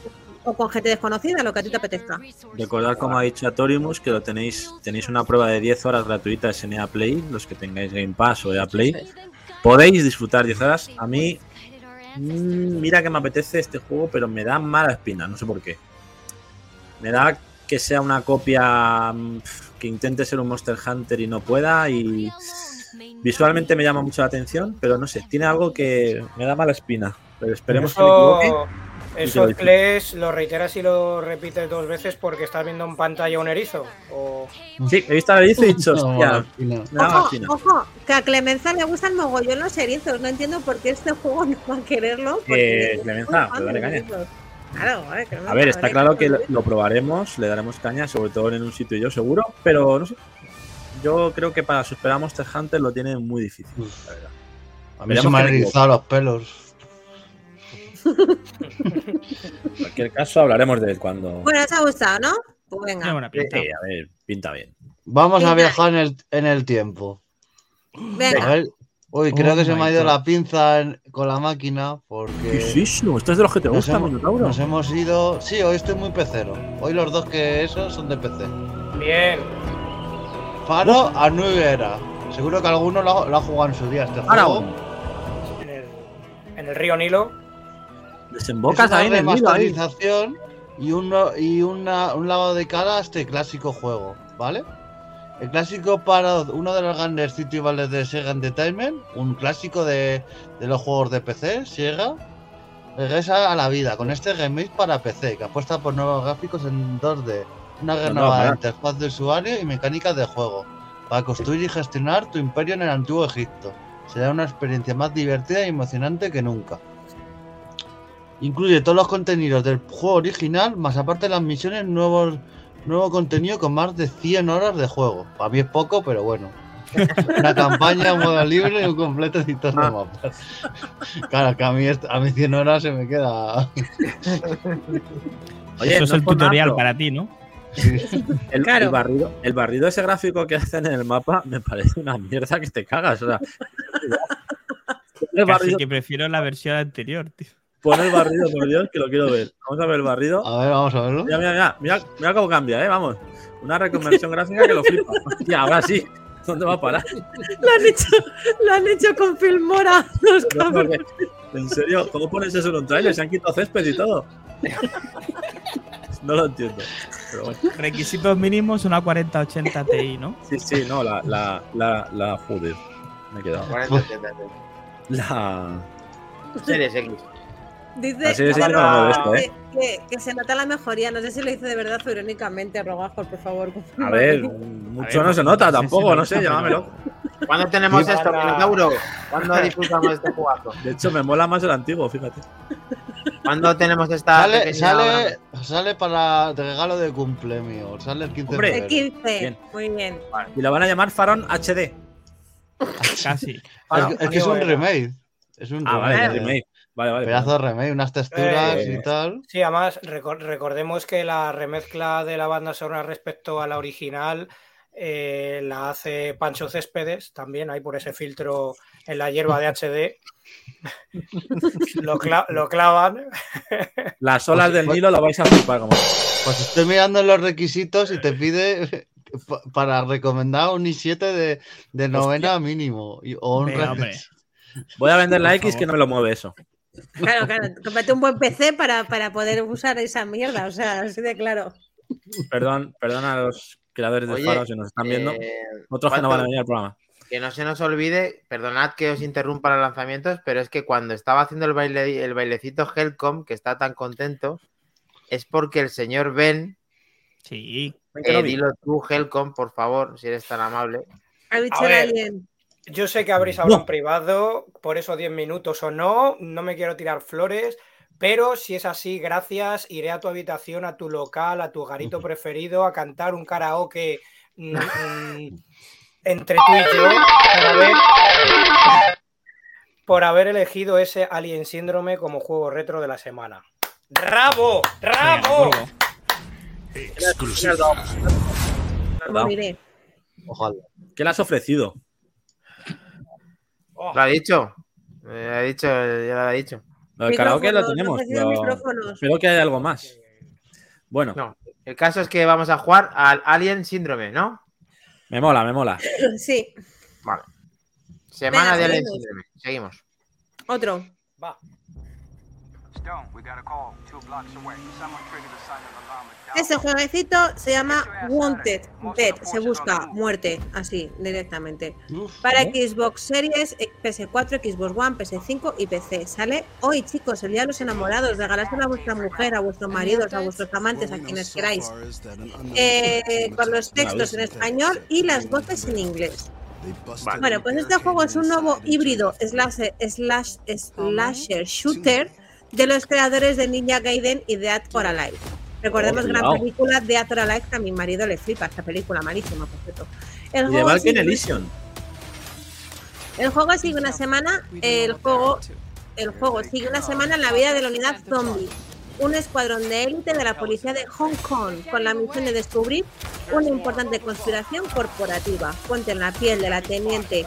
o con gente desconocida, lo que a ti te apetezca. recordad como ha dicho Atorimus, que lo tenéis, tenéis una prueba de 10 horas gratuitas en EA Play, los que tengáis Game Pass o EA Play. Podéis disfrutar 10 horas. A mí, mm, mira que me apetece este juego, pero me da mala espina, no sé por qué. Me da que sea una copia mm, que intente ser un Monster Hunter y no pueda y visualmente me llama mucho la atención, pero no sé, tiene algo que me da mala espina. Pero esperemos que me equivoque. Eso, eso. Kles, lo reiteras y lo repites dos veces porque estás viendo en pantalla un erizo. O... Sí, he visto la erizo y he dicho, No, hostia, mala Ojo, espina. ojo, que a Clemenza le gustan mogollón los erizos. No entiendo por qué este juego no va a quererlo. porque Eh, Clemenza, pues dale caña. Claro, eh, A ver, está claro que lo, probaremos, le daremos caña, sobre todo en un sitio yo seguro, pero no sé. Yo creo que para superar a Monster Hunter lo tiene muy difícil, la verdad. A mí se me han erizado los pelos. En cualquier caso, hablaremos de él cuando. Bueno, os ha gustado, ¿no? Pues venga, buena pinta. Sí, a ver, pinta bien. Vamos a viajar en el, en el tiempo. A venga. ver. Uy, creo Oh que se me ha ido God. la pinza en- con la máquina porque ¿Qué es eso? Esto es de los que te nos, gustan, hemos, Minotauro. nos hemos ido. Sí, hoy estoy muy pecero. Hoy los dos que esos son de PC. Bien. Faro a New Era. Seguro que alguno lo, ha- lo ha jugado en su día este juego. En el, en el río Nilo. Es Desembocas ahí en el Nilo, ahí. y, un, y una, un lavado de cara a este clásico juego, ¿vale? El clásico para uno de los grandes festivales de Sega Entertainment, un clásico de, de los juegos de PC, Sega, regresa a la vida con este remake para PC, que apuesta por nuevos gráficos en 2D, una no, renovada para. interfaz de usuario y mecánicas de juego, para construir y gestionar tu imperio en el antiguo Egipto. Será una experiencia más divertida y emocionante que nunca. Incluye todos los contenidos del juego original, más aparte de las misiones, nuevos, nuevo contenido con más de 100 horas de juego. Para mí es poco, pero bueno. Una campaña, un modo libre y un completo editor de mapas. Claro, que a mí, a mí 100 horas se me queda. Oye, Eso es el tutorial para ti, ¿no? El, Claro. el barrido, el barrido ese gráfico que hacen en el mapa me parece una mierda que te cagas. O sea, Casi que prefiero la versión anterior, tío. Pon el barrido, por Dios, que lo quiero ver. Vamos a ver el barrido. A ver, vamos a verlo. Mira, mira, mira, mira, mira cómo cambia, ¿eh? Vamos. Una reconversión gráfica que lo flipa. Hostia, ahora sí. ¿Dónde va a parar? Lo han hecho, lo han hecho con Filmora. Los cabrones. en serio, ¿cómo pones eso en un trailer? Se han quitado césped y todo. No lo entiendo. Pero bueno. Requisitos mínimos, una 4080 Ti, ¿no? Sí, sí, no, la, la, la, la, joder. Me he quedado. 40, 80, La. Series X. Dice Así no que, ¿eh? que- que se nota la mejoría. No sé si lo hice de verdad o irónicamente. Rogajo, por favor. A ver, mucho ver, no se no nota tampoco, no sé, llámamelo. ¿Cuándo tenemos Sí, esto, Minotauro? ¿Cuándo disfrutamos de este jugazo? De hecho, me mola más el antiguo, fíjate. ¿Cuándo tenemos esta Sale, sale, sale para de regalo de cumple mío. Sale el 15 Hombre. de El febrero. 15. Bien. Muy bien. Y lo van a llamar Faron HD. Casi. Es, que- es que es un remake. Es un Ah, vale, remake. Vale, vale. Pedazo de remake, unas texturas Eh, y tal. Sí, además, recor- recordemos que la remezcla de la banda sonora respecto a la original eh, la hace Pancho Céspedes, también hay por ese filtro en la hierba de HD. lo, cla- lo clavan. Las olas del Nilo lo vais a flipar como. Pues estoy mirando en los requisitos y te pide pa- para recomendar un i7 de, de novena mínimo. y- O un. Voy a vender la X que no me lo mueve eso. Claro, claro. Cómprate un buen PC para, para poder usar esa mierda. O sea, así de claro. Perdón, perdón a los creadores de Oye, Faro si nos están viendo. Eh, Otros que no van a ¿cuánto- venir al programa. Que no se nos olvide, perdonad que os interrumpa los lanzamientos, pero es que cuando estaba haciendo el, baile, el bailecito Helcom, que está tan contento, es porque el señor Ben, Sí. eh, dilo tú, Helcom, por favor, si eres tan amable. Ha dicho alguien. Yo sé que habréis hablado en privado, por esos 10 minutos o no, no me quiero tirar flores, pero si es así, gracias, iré a tu habitación, a tu local, a tu garito preferido, a cantar un karaoke mm, mm, entre tú y yo, por haber, por haber elegido ese Alien Síndrome como juego retro de la semana. ¡Bravo! ¡Bravo! Ojalá. ¿Qué le has ofrecido? Oh, ¿Lo ha dicho? Eh, ha dicho, ya lo ha dicho. Lo del karaoke lo tenemos. pero. Espero que haya algo más. Bueno, No. El caso es que vamos a jugar al Alien Síndrome, ¿no? me mola, me mola. Sí, Vale. Semana Venga, de Alien. Síndrome. Seguimos. otro. va. Stone, we got a call two blocks away. Someone triggered the silent alarm at Delta. Este jueguecito se llama Wanted. Dead. Se busca muerte, así, directamente. Para Xbox Series, PS4, Xbox One, PS5 y PC. Sale hoy, chicos, el día de los enamorados. Regalárselo a vuestra mujer, a vuestros maridos, a vuestros amantes, a quienes queráis. Eh, con los textos en español y las voces en inglés. Bueno, pues este juego es un nuevo híbrido slash, slash, slasher shooter de los creadores de Ninja Gaiden y Dead or Alive. Recordemos Oh, gran película Dead or Alive que a mi marido le flipa esta película malísima, por cierto. El Y de Valken Elysium. el juego sigue una semana, el juego, el juego sigue una semana en la vida de la unidad zombie, un escuadrón de élite de la policía de Hong Kong con la misión de descubrir una importante conspiración corporativa. Ponte en la piel de la teniente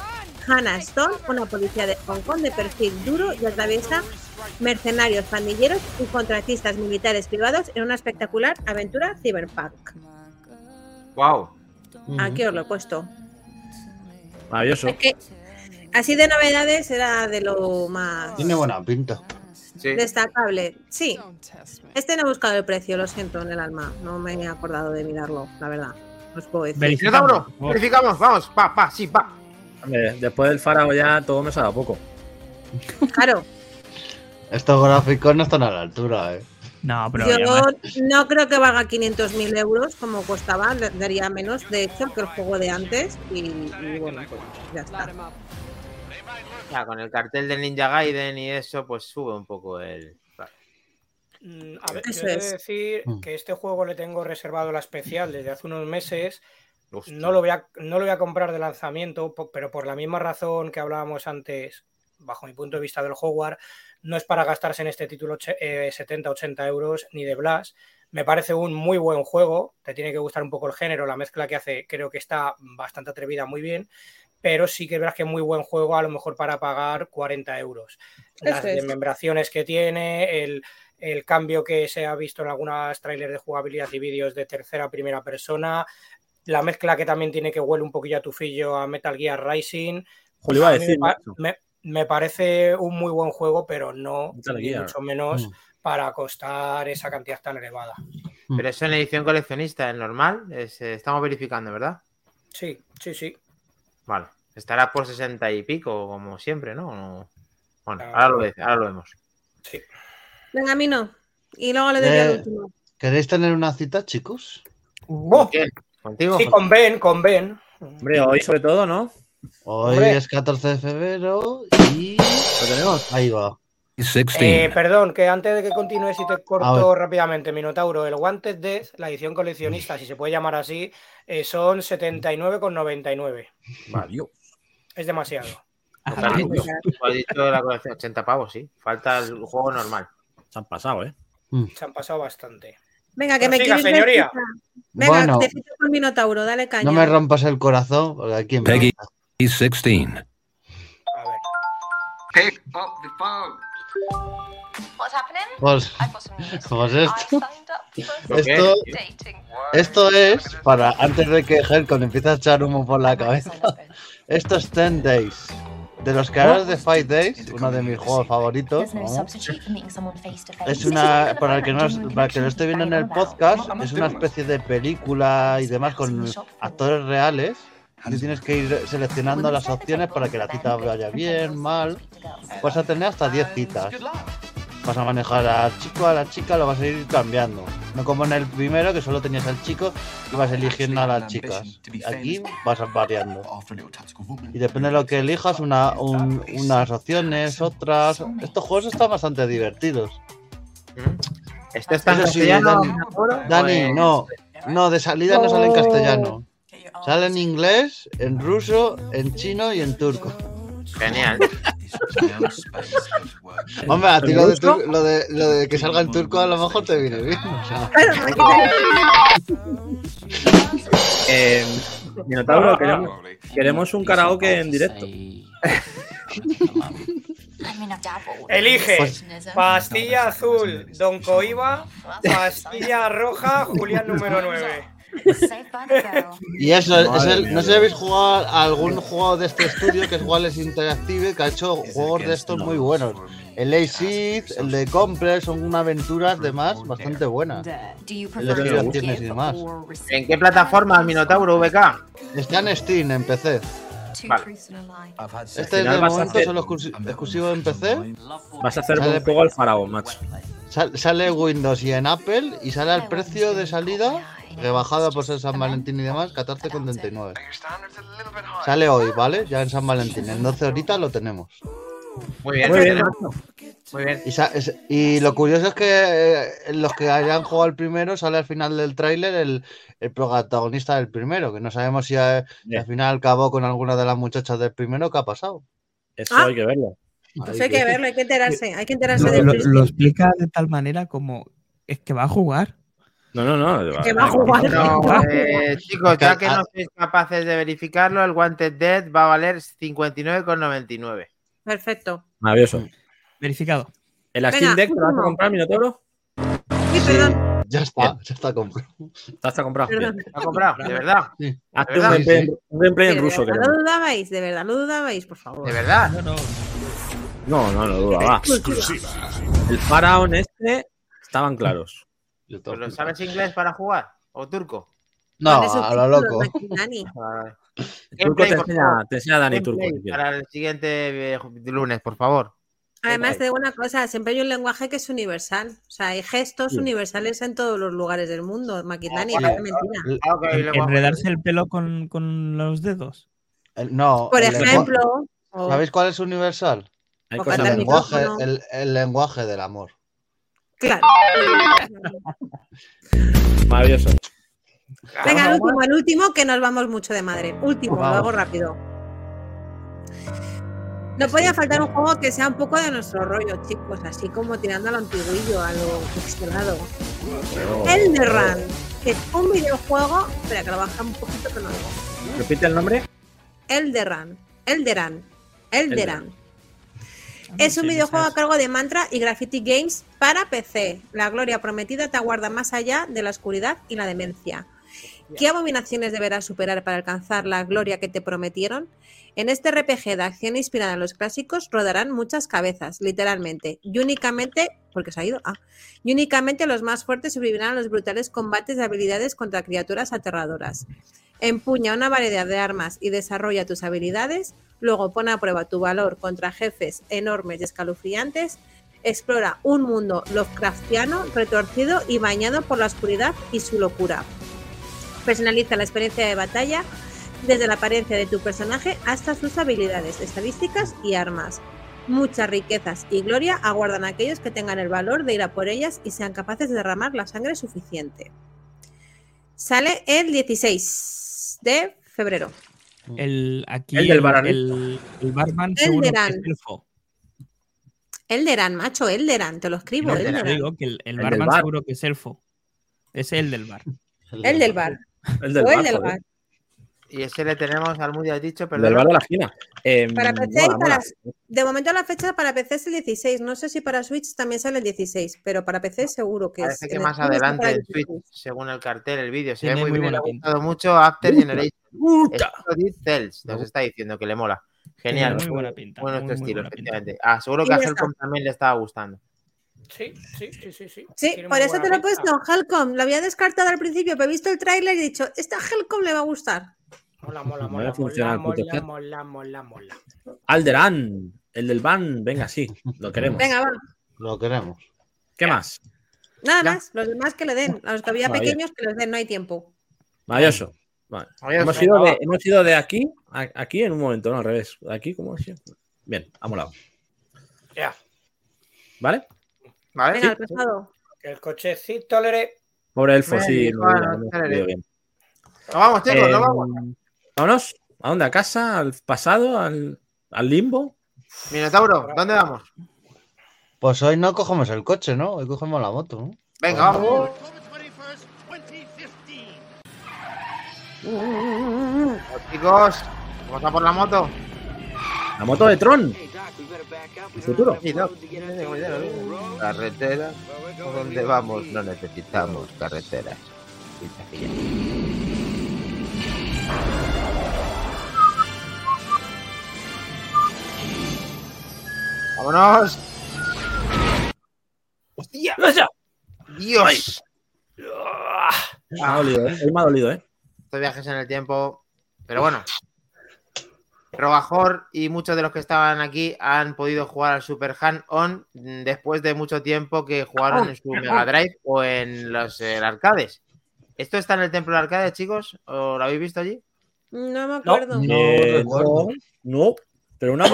Hannah Stone, una policía de Hong Kong de perfil duro y atraviesa mercenarios, pandilleros y contratistas militares privados en una espectacular aventura cyberpunk. Wow. Aquí os lo he puesto. Maravilloso. Es que así de novedades era de lo más Tiene buena pinta. Sí. destacable. Sí, este no he buscado el precio, lo siento en el alma. No me he acordado de mirarlo, la verdad. No os puedo decir. Verificamos, vamos, pa, pa, sí, pa. Después del Faraón ya todo me sabe a poco. Claro, Estos gráficos no están a la altura, eh. No, pero yo además- no creo que valga 500.000 euros como costaba, daría menos de hecho que el juego de antes. Y, y bueno, pues ya está. Ya, con el cartel del Ninja Gaiden y eso, pues sube un poco el. Mm, A ver, yo he de decir Mm. que este juego le tengo reservado la especial desde hace unos meses. Hostia. No lo, voy a, no lo voy a comprar de lanzamiento, pero por la misma razón que hablábamos antes, bajo mi punto de vista del Hogwarts, no es para gastarse en este título oche- eh, 70-80 euros ni de Blast. Me parece un muy buen juego, te tiene que gustar un poco el género, la mezcla que hace creo que está bastante atrevida, muy bien, pero sí que verás que es muy buen juego, a lo mejor para pagar 40 euros. Las es. desmembraciones que tiene, el, el cambio que se ha visto en algunas trailers de jugabilidad y vídeos de tercera a primera persona, la mezcla que también tiene que huele un poquillo a tufillo a Metal Gear Rising. Julio iba a A mí decir. me, me- me parece un muy buen juego, pero no ni mucho menos Mm. para costar esa cantidad tan elevada. Pero eso en edición coleccionista, es normal. Es, eh, estamos verificando, ¿verdad? Sí, sí, sí. Vale. Estará por 60 y pico, como siempre, ¿no? ¿no? Bueno, Ah. ahora lo, ve- ahora lo vemos. sí. Venga, Mino. Y luego le doy yo Eh, al último. ¿Queréis tener una cita, chicos? ¿Contigo? Sí, con Ben, con Ben. Hombre, hoy sobre todo, ¿no? Hoy Hombre. es 14 de febrero y Lo tenemos. ahí va. 16. Eh, perdón, que antes de que continúes y te corto rápidamente, Minotauro, el Wanted Death, la edición coleccionista, si se puede llamar así, eh, son 79,99. Vale. Es demasiado. Pues has dicho- la colección, 80 pavos, sí. Falta el juego normal. Se han pasado, ¿eh? Se han pasado bastante. Venga, que me Prosiga, quieres señoría. Venga, Bueno. te con Minotauro, dale caña. No me rompas el corazón, porque aquí me Peggy. gusta. 16. A ver. Pick up the phone. What's happening? Pues, pues I esto, ¿Por qué? esto, esto es para antes de que Helcon empiece a echar humo por la cabeza. Esto es 10 Days. De los creadores de Five Days, uno de mis juegos favoritos. vamos. Es una, para el que no, para el que lo esté viendo en el podcast, es una especie de película y demás con actores reales. Y tienes que ir seleccionando las opciones para que la cita vaya bien, mal. Vas a tener hasta 10 citas. Vas a manejar al chico, a la chica, lo vas a ir cambiando. No como en el primero, que solo tenías al chico y vas eligiendo a las chicas. Aquí vas variando. Y depende de lo que elijas, una, un- unas opciones, otras. Estos juegos están bastante divertidos. ¿Esto está en sí, castellano? Dani? Dani, Pues- no, no, de salida no sale en Oh. castellano. Sale en inglés, en ruso, en chino y en turco. Genial. Hombre, a ti lo de, tur- lo de, lo de que salga en turco a lo mejor te viene bien. o sea. Eh, Minotauro, queremos, queremos un karaoke en directo. Elige Pues- pastilla azul, Don Coiba, pastilla roja, Julián número 9. Y eso, es el, no sé si habéis jugado a algún juego de este estudio que es Wallace Interactive que ha hecho juegos de estos muy buenos. El Ace el de Complex son unas aventuras de más bastante buenas. Y demás. ¿En qué plataforma, Minotauro VK? Está en Steam, en PC. Vale. Este de momento hacer- solo exclusi- exclusivo en PC. Vas a hacer Sale- un juego al faraón, macho. Sal- sale en Windows y en Apple y sale al precio de salida, rebajado por ser San Valentín y demás, 14,79. Sale hoy, ¿vale? Ya en San Valentín. En 12 horitas lo tenemos. Muy bien, Muy bien, macho. Muy bien. Y, sa- es- y lo curioso es que eh, los que hayan jugado el primero sale al final del tráiler el, el protagonista del primero, que no sabemos si, eh, si al final acabó con alguna de las muchachas del primero, ¿qué ha pasado? Eso Ah. hay que verlo. Pues Ahí hay que verlo, hay que enterarse, hay que enterarse Lo, del lo- lo explica de tal manera como es que va a jugar. No, no, no. Que va a jugar. No, Ah. eh, chicos, Que- ya que ah. no sois capaces de verificarlo, el Wanted Dead va a valer 59,99. Perfecto. Maravilloso. Verificado. ¿El Venga, Steam Deck te lo vas a comprar, Minotauro? Sí, perdón, Ya está, ya está comprado. ¿Te has comprado? ¿Lo comprado? ¿De verdad? Hazte ¿De un verdad? gameplay, Sí, un gameplay en ¿De ruso. verdad queremos. lo dudabais? ¿De verdad lo dudabais? Por favor. ¿De verdad? No, no. No, no, no duda, va. El faraón este estaban claros. Yo Pues ¿Lo sabes inglés para jugar? ¿O turco? No, a lo loco. Turco te enseña, te enseña Dani Turco. Para el siguiente eh, lunes, por favor. Además, te digo una cosa, siempre hay un lenguaje que es universal. O sea, hay gestos Sí. universales en todos los lugares del mundo, Maquitani, Sí. parece mentira. Ah, enredarse el pelo con, con los dedos. el- no, Por ejemplo, ¿sabéis cuál es universal? Hay cosas El lenguaje, el lenguaje del amor. Claro. Maravilloso. Venga, el último, el último, que nos vamos mucho de madre. Último, lo Vamos. hago rápido. No podía faltar un juego que sea un poco de nuestro rollo, chicos, así como tirando a lo antiguillo, a lo pixelado. Elderrun, que es un videojuego. Espera, que lo baja un poquito que no lo. Repite el nombre. Elderrun, Elderan, Elderan. Es un videojuego a cargo de Mantra y Graffiti Games para PC. La gloria prometida te aguarda más allá de la oscuridad y la demencia. ¿Qué abominaciones deberás superar para alcanzar la gloria que te prometieron? En este RPG de acción inspirada en los clásicos rodarán muchas cabezas, literalmente, y únicamente, porque se ha ido, ah, y únicamente los más fuertes sobrevivirán a los brutales combates de habilidades contra criaturas aterradoras. Empuña una variedad de armas y desarrolla tus habilidades, luego pone a prueba tu valor contra jefes enormes y escalofriantes, explora un mundo Lovecraftiano, retorcido y bañado por la oscuridad y su locura. Personaliza la experiencia de batalla desde la apariencia de tu personaje hasta sus habilidades, estadísticas y armas. Muchas riquezas y gloria aguardan a aquellos que tengan el valor de ir a por ellas y sean capaces de derramar la sangre suficiente. Sale el 16 de febrero. El, aquí El del el, el, el barman El es elfo. Elderan, macho, Elderan, te lo escribo. No, te Elderan. digo que el, el El del barman bar. seguro que es elfo. Es el del bar. El del bar. El del el bar, del bar. Y ese le tenemos al Moody, has dicho, El del perdón. bar de la esquina. Eh, Para PC y mola, para- mola. De momento la fecha para PC es el 16. No sé si para Switch también sale el 16, pero para PC seguro que Parece es. que más está adelante el Switch, 16. según el cartel, el vídeo. Se ve muy, muy bien, le ha gustado mucho After Generation. Nos está diciendo que le mola. Genial. Muy buena pinta, Bueno, muy, muy estilo, pinta. efectivamente. Ah, seguro que a Helcom también le estaba gustando. Sí, sí, sí, sí. Sí, Sí, por eso te lo he puesto, Helcom. Lo había descartado al principio, pero he visto el tráiler y he dicho, esta Helcom le va a gustar. Mola, mola, No mola, mola, mola, mola, mola, mola. Alderan, el del ban, venga, sí, lo queremos. Venga, va. Lo queremos. ¿Qué más? Nada Ya. más, los demás que le den. A los que había Maravilla. pequeños que les den, no hay tiempo. Maravilloso. Vale. Maravilloso, Hemos ido, de, hemos ido de aquí a aquí en un momento, no al revés. De aquí, ¿cómo sido? Bien, ha molado. Ya. ¿Vale? ¿Vale? Venga, al pasado. El cochecito le Pobre elfo, Venga, sí. bueno, no he espérate. entendido bien. Nos vamos, chicos, Eh, nos vamos. Vámonos. ¿A dónde? ¿A casa? ¿Al pasado? ¿Al, al limbo? Minotauro, ¿dónde vamos? Pues hoy no cogemos el coche, ¿no? Hoy cogemos la moto, ¿no? Venga, vamos. Chicos, ¿cómo está por la moto? La moto de Tron. El futuro. Sí, no. Carretera, ¿por dónde vamos? No necesitamos carreteras. ¡Vámonos! ¡Hostia! ¡Dios! Me ha dolido, ¿eh? Me ha dolido, ¿eh? Estos viajes en el tiempo. Pero bueno. Robajor y muchos de los que estaban aquí han podido jugar al Super Hand On después de mucho tiempo que jugaron en su Mega Drive o en los eh, arcades. ¿Esto está en el templo de arcades, chicos? ¿O lo habéis visto allí? No me acuerdo. No Eh, recuerdo. no, no, pero una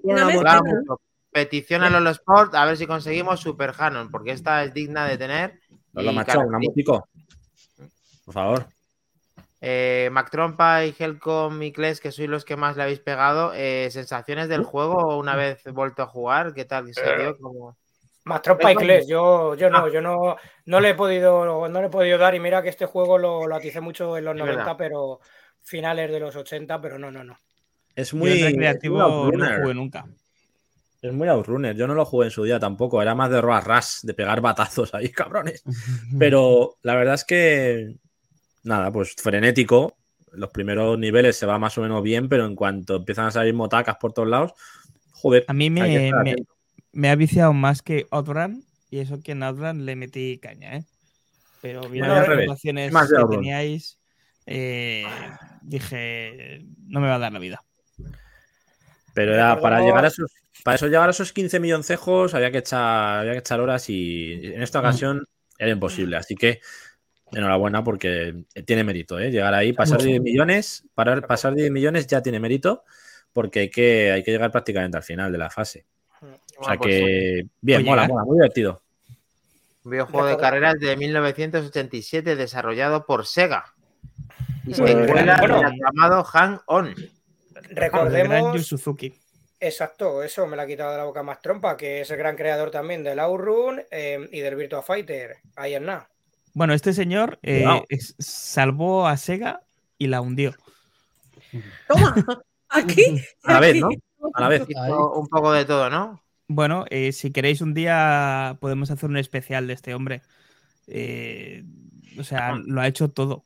poner No. Petición a los Sport a ver si conseguimos Super Hanon, porque esta es digna de tener. Macho, una motico. Por favor. Eh, Mac Trompa y Helcom y Kles, que sois los que más le habéis pegado, eh, sensaciones del juego una vez vuelto a jugar, ¿qué tal? ¿Se dio? Como... Más tropa y. Kles, yo, yo no, yo no, no le he podido, no le he podido dar, y mira que este juego lo, lo aticé mucho en los Es 90, verdad. pero finales de los 80, pero no, no, no. Es muy. en es muy recreativo no outrunner. jugué nunca. Es muy outrunner. Yo no lo jugué en su día tampoco. Era más de roar ras, de pegar batazos ahí, cabrones. Pero la verdad es que. Nada, pues frenético. Los primeros niveles se va más o menos bien, pero en cuanto empiezan a salir motacas por todos lados, joder. A mí me, ha viciado más que Outrun y eso que en Outrun le metí caña, ¿eh? Pero viendo las de que Outrun. teníais, eh, dije, no me va a dar la vida. Pero era para llegar a esos. Para eso llegar a esos 15 milloncejos había que echar, había que echar horas y en esta ocasión era imposible. Así que enhorabuena porque tiene mérito, ¿eh? Llegar ahí, pasar Mucho. 10 millones, para, pasar 10 millones ya tiene mérito porque hay que, hay que llegar prácticamente al final de la fase. O sea pues, que bien, mola, ¿eh? mola, muy divertido. Un videojuego de carreras de 1987 desarrollado por Sega. Y Pues, secuela bueno. del llamado Hang On. El Recordemos, Suzuki. exacto, eso me la ha quitado de la boca más trompa, que es el gran creador también del Outrun eh, y del Virtua Fighter, ahí en nada. Bueno, este señor eh, es- salvó a Sega y la hundió. Toma, aquí. A la vez. ¿no? A la vez. Un poco de todo, ¿no? Bueno, eh, si queréis un día podemos hacer un especial de este hombre. Eh, o sea, lo ha hecho todo.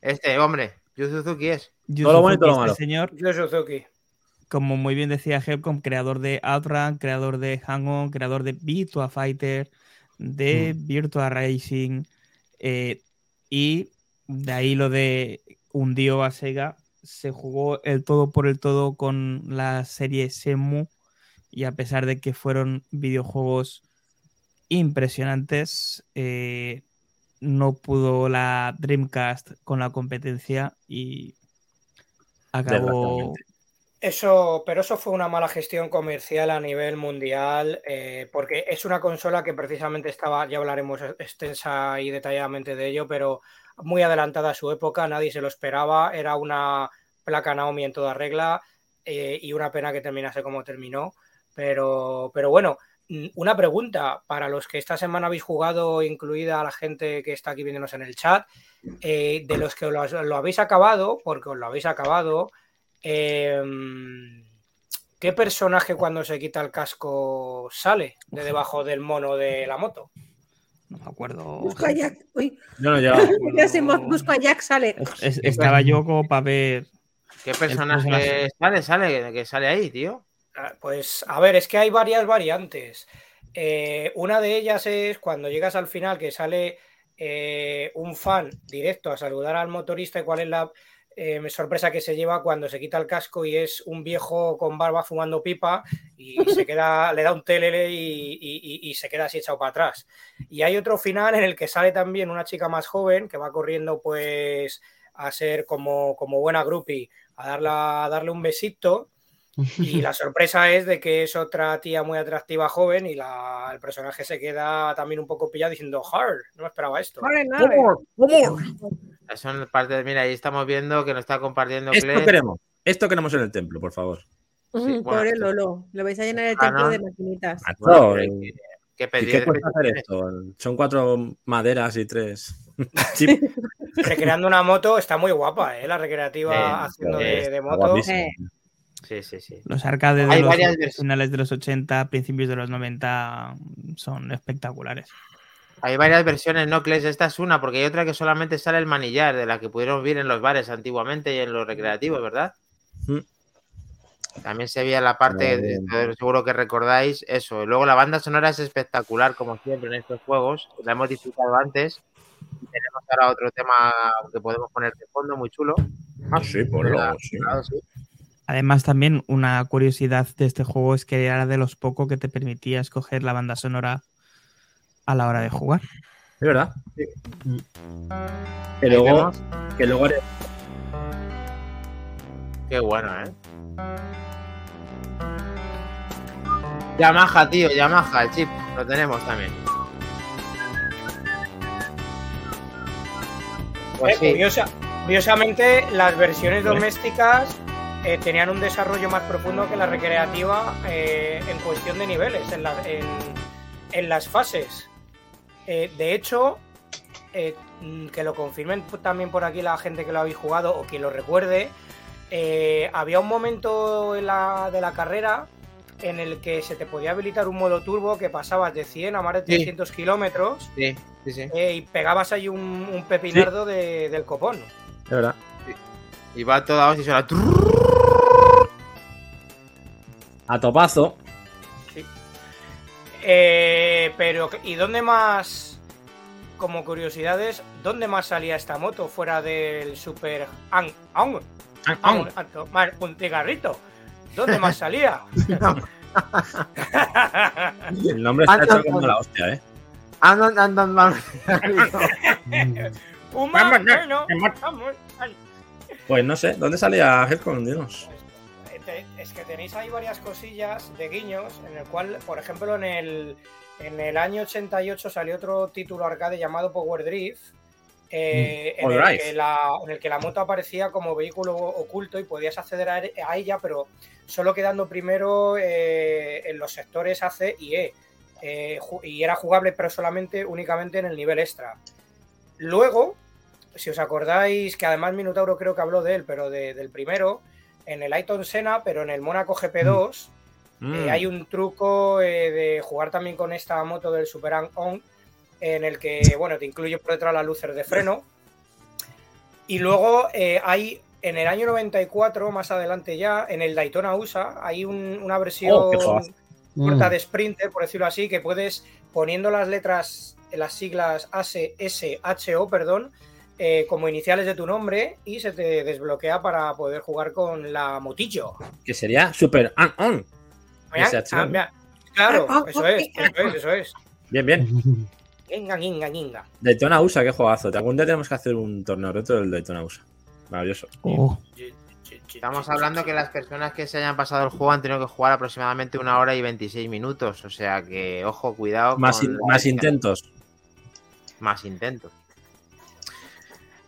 Este hombre, Yu Suzuki es. Yu Todo lo bueno y Suzuki, todo lo este malo. señor, Yu Suzuki. como muy bien decía Helcom, creador de Outrun, creador de Hang-On, creador de Virtua Fighter, de Virtua Racing, eh, y de ahí lo de hundió a Sega. Se jugó el todo por el todo con la serie Semu, y a pesar de que fueron videojuegos impresionantes, eh, no pudo la Dreamcast con la competencia y acabó. Eso, pero eso fue una mala gestión comercial a nivel mundial, eh, porque es una consola que precisamente estaba, ya hablaremos extensa y detalladamente de ello, pero muy adelantada a su época, nadie se lo esperaba, era una placa Naomi en toda regla eh, y una pena que terminase como terminó, pero, pero bueno, mm, una pregunta para los que esta semana habéis jugado, incluida la gente que está aquí viéndonos en el chat, eh, de los que lo, lo habéis acabado, porque os lo habéis acabado. Em, ¿Qué personaje cuando se quita el casco sale de debajo del mono de la moto? No me acuerdo. Busco a Jack. Uy, Yo no llegado. ya mo- busco a Jack, sale. Es- estaba yo como para ver. ¿Qué personaje personaje. sale, sale, que sale ahí, tío? Ah, Pues a ver, es que hay varias variantes. Eh, una de ellas es cuando llegas al final que sale eh, un fan directo a saludar al motorista y cuál es la... eh, sorpresa que se lleva cuando se quita el casco y es un viejo con barba fumando pipa y se queda, le da un telele y, y- y- y se queda así echado para atrás. Y hay otro final en el que sale también una chica más joven que va corriendo pues a ser como, como buena groupie, a, darla, a darle un besito. Y la sorpresa es de que es otra tía muy atractiva joven y la- el personaje se queda también un poco pillado diciendo, hard, no me esperaba esto. Vale, nada. Son parte de, mira, ahí estamos viendo que nos está compartiendo Esto queremos. Esto queremos en el templo, por favor. Sí, bueno, Pobre Lolo. Lo vais a llenar el Ah, templo no. de maquinitas. Eh, hay que ¿y pedir qué cuesta hacer esto? Son cuatro maderas y tres. Recreando una moto está muy guapa, ¿eh? La recreativa Sí, haciendo de, de moto. Eh, Sí, sí, sí. Los arcades de Hay los varias versiones. finales de los 80, principios de los 90 son espectaculares. Hay varias versiones, no, Kles, esta es una, porque hay otra que solamente sale el manillar, de la que pudieron ver en los bares antiguamente y en los recreativos, ¿verdad? Mm. También se veía la parte, de, de- seguro que recordáis eso. Luego la banda sonora es espectacular, como siempre en estos juegos. La hemos disfrutado antes. Y tenemos ahora otro tema que podemos poner de fondo, muy chulo. Ah, sí, ponlo, Claro, sí. claro, sí. Además, también una curiosidad de este juego es que era de los pocos que te permitía escoger la banda sonora a la hora de jugar. Es verdad. Que luego, que luego eres- Qué bueno, ¿eh? Yamaha, tío, Yamaha, el chip, lo tenemos también. Pues Eh, sí, curiosa- curiosamente, las versiones domésticas eh, tenían un desarrollo más profundo que la recreativa eh, en cuestión de niveles, en, la- en- en las fases. Eh, de hecho, eh, mm, que lo confirmen también por aquí la gente que lo habéis jugado o que lo recuerde, eh, había un momento en la- de la carrera en el que se te podía habilitar un modo turbo que pasabas de 100 a más de Sí. 300 kilómetros sí, sí, sí. eh, y pegabas ahí un, un pepinardo de- del copón. Es verdad. Y va toda y suena. A topazo. Eh, pero, ¿y dónde más, como curiosidades, dónde más salía esta moto fuera del Super Ang Ang? Ang, a tomar un cigarrito. ¿Dónde más salía? El nombre está hecho no, como no. la hostia, ¿eh? Vamos, ay. Pues no sé, ¿dónde salía Helcon? Dinos. Es que tenéis ahí varias cosillas de guiños, en el cual, por ejemplo, en el, en el año 88 salió otro título arcade llamado Power Drift, eh, en, All el right. que la, en el que la moto aparecía como vehículo oculto y podías acceder a, a ella, pero solo quedando primero eh, en los sectores AC y E. Eh, y era jugable, pero solamente únicamente en el nivel extra. Luego, si os acordáis, que además Minotauro creo que habló de él, pero de- del primero, en el Ayton Senna, pero en el Mónaco GP2, Mm. eh, hay un truco eh, de jugar también con esta moto del Super On, en el que, bueno, te incluye por detrás las luces de freno. Y luego eh, hay, en el año 94, más adelante ya, en el Daytona USA, hay un- una versión Oh, corta Mm. de Sprinter, por decirlo así, que puedes, poniendo las letras, las siglas AS, S, H, O, perdón, eh, como iniciales de tu nombre y se te desbloquea para poder jugar con la motillo. Que sería Super On. SH, ah, Claro, Ah, eso ah, es, ah, eso es, eso es. Bien, bien. Inga, inga, inga. Daytona USA, qué juegazo. Algún día tenemos que hacer un torneo reto del Daytona USA. Maravilloso. Oh, Estamos hablando que las personas que se hayan pasado el juego han tenido que jugar aproximadamente una hora y 26 minutos. O sea que, ojo, cuidado. Más, con in- la- más intentos. Más intentos.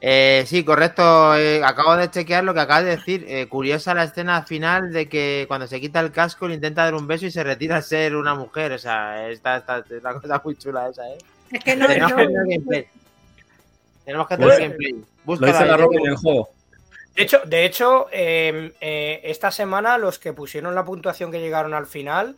Eh, sí, correcto. eh, acabo de chequear lo que acabas de decir. Eh, curiosa la escena final de que cuando se quita el casco le intenta dar un beso y se retira a ser una mujer. O sea, esta, esta- es una cosa muy chula esa, ¿eh? Es que no, Tenemos no- que tener gameplay. Tenemos que tener Pues, gameplay. Lo hizo la ahí, Robin en el juego. De hecho, de hecho eh, eh, esta semana los que pusieron la puntuación que llegaron al final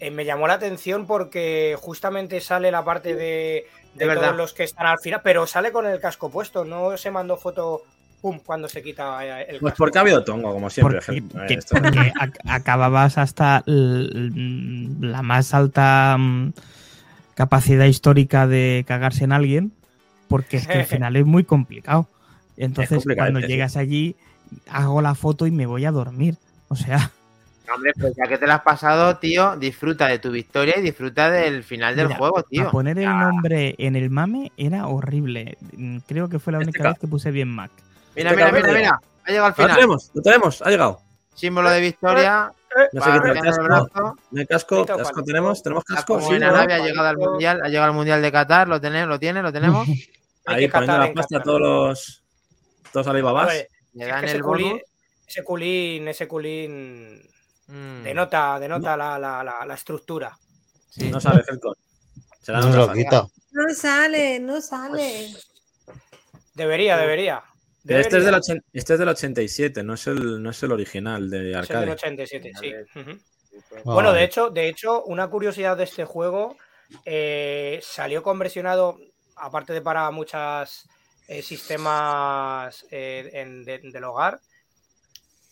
eh, me llamó la atención porque justamente sale la parte de, de verdad. todos los que están al final, pero sale con el casco puesto, no se mandó foto pum cuando se quita eh, el Pues casco. porque ha habido tongo, como siempre. porque, que- eh, esto. porque ac- acababas hasta l- la más alta mm, capacidad histórica de cagarse en alguien, porque es que el final es muy complicado. Entonces, complicado, cuando llegas allí, hago la foto y me voy a dormir. O sea, Hombre, pues ya que te lo has pasado, tío, disfruta de tu victoria y disfruta del final del Mira, juego, tío. a poner el nombre en el mame era horrible. Mm, Creo que fue la Este única ca- vez que puse bien Mac. Mira, Este mira, mira, mira. Ha llegado al Lo final. tenemos, lo tenemos, ha llegado. Símbolo de victoria. No sé para qué el tal, casco. brazo. No hay casco, casco tenemos, tenemos casco, sí, ¿no? Ha llegado al mundial, ha llegado al mundial de Qatar, lo tiene, lo tiene, lo tenemos. Ahí poniendo la pasta a todos los todos Alibabas. Le es dan que el ese culín, ese culín Mm, denota, denota la, la, la, la estructura. sí. No nuestra lo fan. quita. No sale, no sale. Debería, debería. Pero este es, del este es del 87, no es el, no es el original de Es el del arcade. 87, sí. Ujú. Vale. Bueno, de hecho, de hecho, una curiosidad de este juego eh, salió conversionado, aparte de para muchos sistemas eh, en- de- del hogar,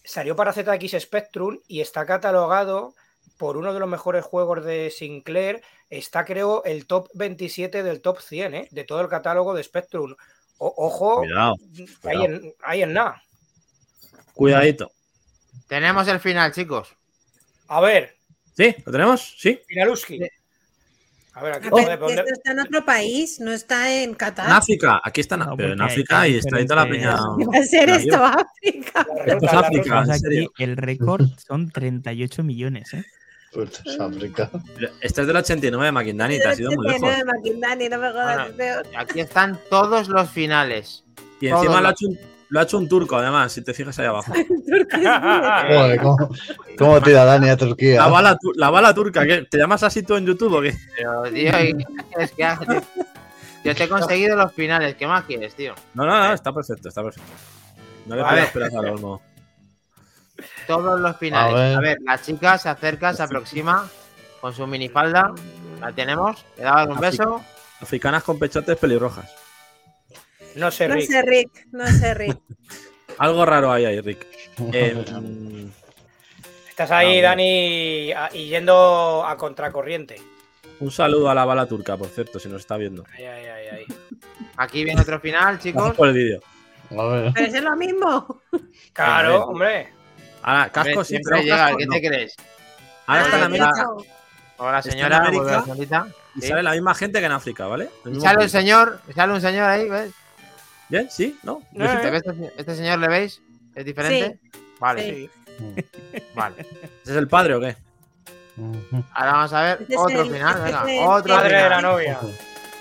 salió para ZX Spectrum y está catalogado por uno de los mejores juegos de Sinclair. Está, creo, el top 27 del top 100, ¿eh? de todo el catálogo de Spectrum. O- ojo, Cuidado, ahí en, ahí en nada. cuidadito. Tenemos el final, chicos. A ver, ¿Sí? ¿Lo tenemos? ¿Sí? Finaluski. A ver, aquí Oh. ver, ¿dónde- que dónde- esto está en otro país, no está en En Qatar. África, aquí están, No, pero en África y está ahí toda la peña. diferentes- ¿Qué va a ser esto, África? Esto es África. en serio. aquí el récord son 38 millones, ¿eh? Pues es África. Este es del 89 de Makindani, te has ido muy lejos. de Maquindani, no me jodas. Bueno, Aquí están todos los finales. Y encima lo ha, los- hecho un, lo ha hecho un turco, además, si te fijas ahí abajo. Joder, ¿cómo, cómo tira Dani a Turquía? La bala, tu- la bala turca, ¿qué? ¿te llamas así tú en YouTube o qué? Pero, tío, ¿y ¿qué quieres que haga? Yo te he conseguido los finales. ¿Qué más quieres, tío? No, no, no, está perfecto, está perfecto. No le ver. esperas al olmo. Todos los finales. A ver. A ver, la chica se acerca, se aproxima con su minifalda. La tenemos. Le daba un beso. Africanas con pechotes pelirrojas. No sé, No Rick. sé, Rick, no sé, Rick. Algo raro hay ahí, Rick. Eh, Estás ahí, Ah. Dani, a- y yendo a contracorriente. un saludo a la bala turca, por cierto, si nos está viendo. Ay, ay, ay, ay. Aquí viene otro final, chicos. Gracias por el vídeo. A ver. Pero es lo mismo. Claro, hombre. Ahora, casco Hombre, siempre llega, ¿Qué no. te crees? Ahora está en América. Hola, Está en señora. América. y sale la misma gente que en África, ¿vale? El Y sale un señor, sale un señor ahí, ¿ves? ¿Bien? ¿Sí? ¿No? ¿Te ves este, este señor le veis? ¿Es diferente? Vale, Sí. vale. ¿Ese es el padre o qué? Ahora vamos a ver Este es otro el- final, este venga, otro Padre de la final. novia.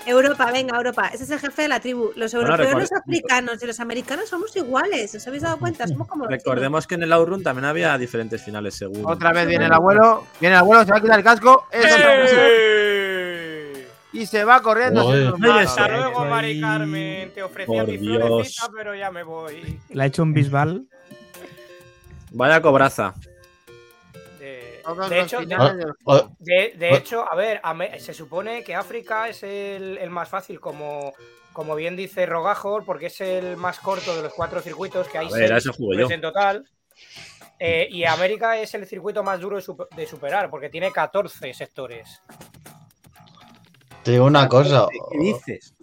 Europa, venga, Europa. Ese es el jefe de la tribu. Los europeos, los africanos y los americanos somos iguales. ¿Os habéis dado cuenta? Somos como los Recordemos que en el Outrun también había diferentes finales según. Otra vez viene el abuelo, viene el abuelo, se va a quitar el casco, eso ¡Eh! Y se va corriendo. Hasta luego, Mari. Carmen. Te ofrecía mi florecita, pero ya me voy. Le ha hecho un bisbal. Vaya cobraza. De, hecho, de Ah. hecho, a ver, se supone que África es el, el más fácil, como, como bien dice Rogajor, porque es el más corto de los cuatro circuitos que hay A ver, seis eso juego yo. pues, en total. Eh, y América es el circuito más duro de superar, porque tiene 14 sectores. Te digo una cosa. ¿Qué dices?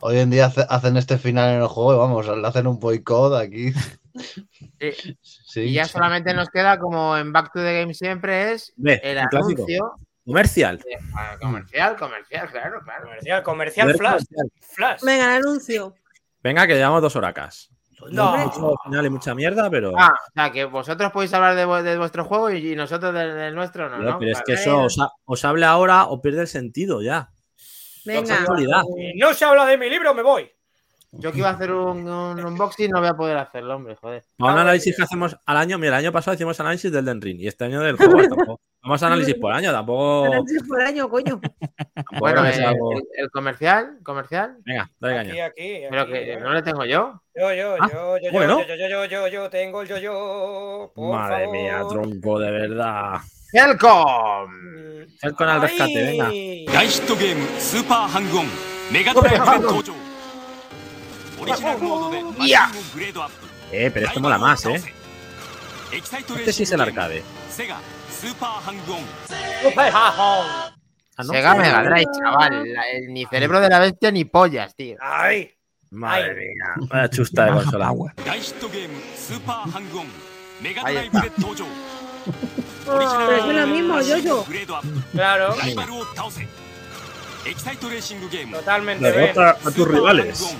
Hoy en día hace- hacen este final en el juego y vamos, le hacen un boicot aquí. Sí. Sí. Y ya solamente nos queda, como en Back to the Game siempre, es Ve, el un clásico. anuncio Comercial. ah, comercial, comercial, claro, claro. Comercial, comercial flash. Flash. Venga, el anuncio. Venga, que llevamos dos horacas. No. Mucho final y mucha mierda, pero. Ah, o sea, que vosotros podéis hablar de, vu- de vuestro juego y, y nosotros del, nuestro, no, pero es que eso os, ha- os hable ahora o pierde el sentido ya. Venga. Si no se habla de mi libro, me voy. Yo que iba a hacer un, un unboxing no voy a poder hacerlo, hombre, joder. Para un Ah, análisis que hacemos al año, mira, el año pasado hicimos análisis del Den Ring y este año del juego tampoco. Vamos a análisis por año, tampoco. Análisis por año, coño. Bueno, eh, el, el comercial, comercial, Venga, dale Aquí, caña. aquí. pero aquí, que ¿eh? no le tengo yo. Yo, yo, Ah, yo, yo, yo, bueno. yo, yo, yo, yo, yo, tengo el yo, yo. Por Madre favor. mía, tronco, de verdad. ¡Helcom! Mm, Falcon al rescate, venga. ¡ay! 大ヒットゲーム「スーパーハングオン」メガドライブで登場オリジナルモードでマシンをグレードアップ Eh, pero este mola más, eh. エキサイトレー Este sí シン es グ el ゲーム arcade. セガスーパーハングオン ¡Super Jajón! Ah, ¿no? Sega Mega Drive, chaval. La- el- ni cerebro de la bestia ni pollas, tío. ¡Ay! Madre mía. Vaya chusta de Baja consola. power. 大ヒットゲームスーパーハングオンメガドライブで登場オリジナ Pero es lo mismo, yo, yo. Claro. Totalmente. Derrota a tus rivales.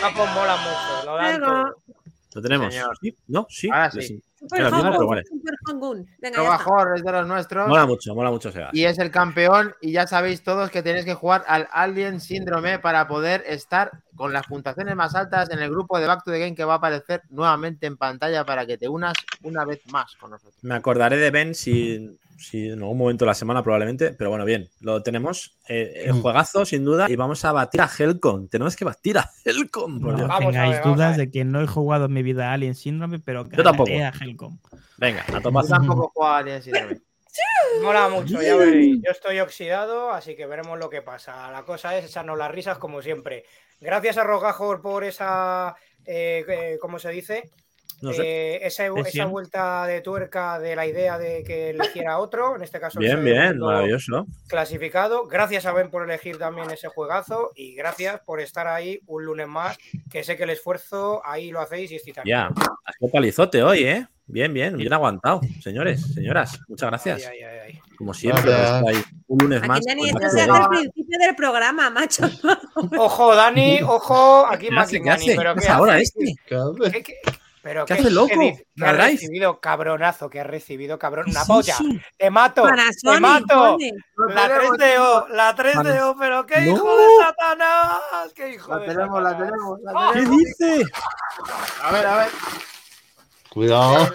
Japón mola mucho. Lo dan todo. Lo tenemos. Señor. ¿Sí? ¿No? Sí. Ahora sí. Super Era el mismo, pero vale. Super. Venga. Robajor es de los nuestros. Mola mucho, mola mucho. Y es el campeón. Y ya sabéis todos que tenéis que jugar al Alien Síndrome para poder estar con las puntuaciones más altas en el grupo de Back to the Game que va a aparecer nuevamente en pantalla para que te unas una vez más con nosotros. Me acordaré de Ben si, si en algún momento de la semana probablemente, pero bueno, bien, lo tenemos. Eh, el Mm. juegazo, sin duda, y vamos a batir a Helcom. Tenemos que batir a Helcom. No. Vamos a tengáis ver, a dudas ver. de que no he jugado en mi vida a Alien Syndrome, pero Yo tampoco. ganaré a Helcom. Venga, a Yo tomar. tampoco juego al Alien Síndrome. Mola mucho, ya veréis. Yo estoy oxidado, así que veremos lo que pasa. La cosa es echarnos las risas como siempre. Gracias a Rogajor por esa, eh, eh, ¿cómo se dice? No sé. Eh, esa, esa Lesión. vuelta de tuerca de la idea de que eligiera otro, en este caso Bien, bien, maravilloso. clasificado. Gracias a Ben por elegir también ese juegazo y gracias por estar ahí un lunes más, que sé que el esfuerzo ahí lo hacéis y tan Ya, has palizote hoy, ¿eh? Bien, bien, bien aguantado. Señores, señoras, muchas gracias. Ay, ay, ay, ay. Como siempre, ahí un lunes Aquí más. Dani, con esto se hace al principio del programa, macho. Ojo, Dani, ojo, aquí ¿Qué hace? ¿Qué hace? pero ¿Qué ¿qué hace ahora hace? este? ¿Qué, qué- pero ¿Qué hace, loco? ¿Qué ¿La ha recibido cabronazo? que ha recibido cabrón? Una ¿Qué polla. Te mato, te mato. La 3DO, la 3DO, pero qué No. hijo de Satanás, qué hijo La de tenemos, la Satanás. tenemos. la ¡Ah! ¿Qué tenemos. dice? A ver, a ver. Cuidado.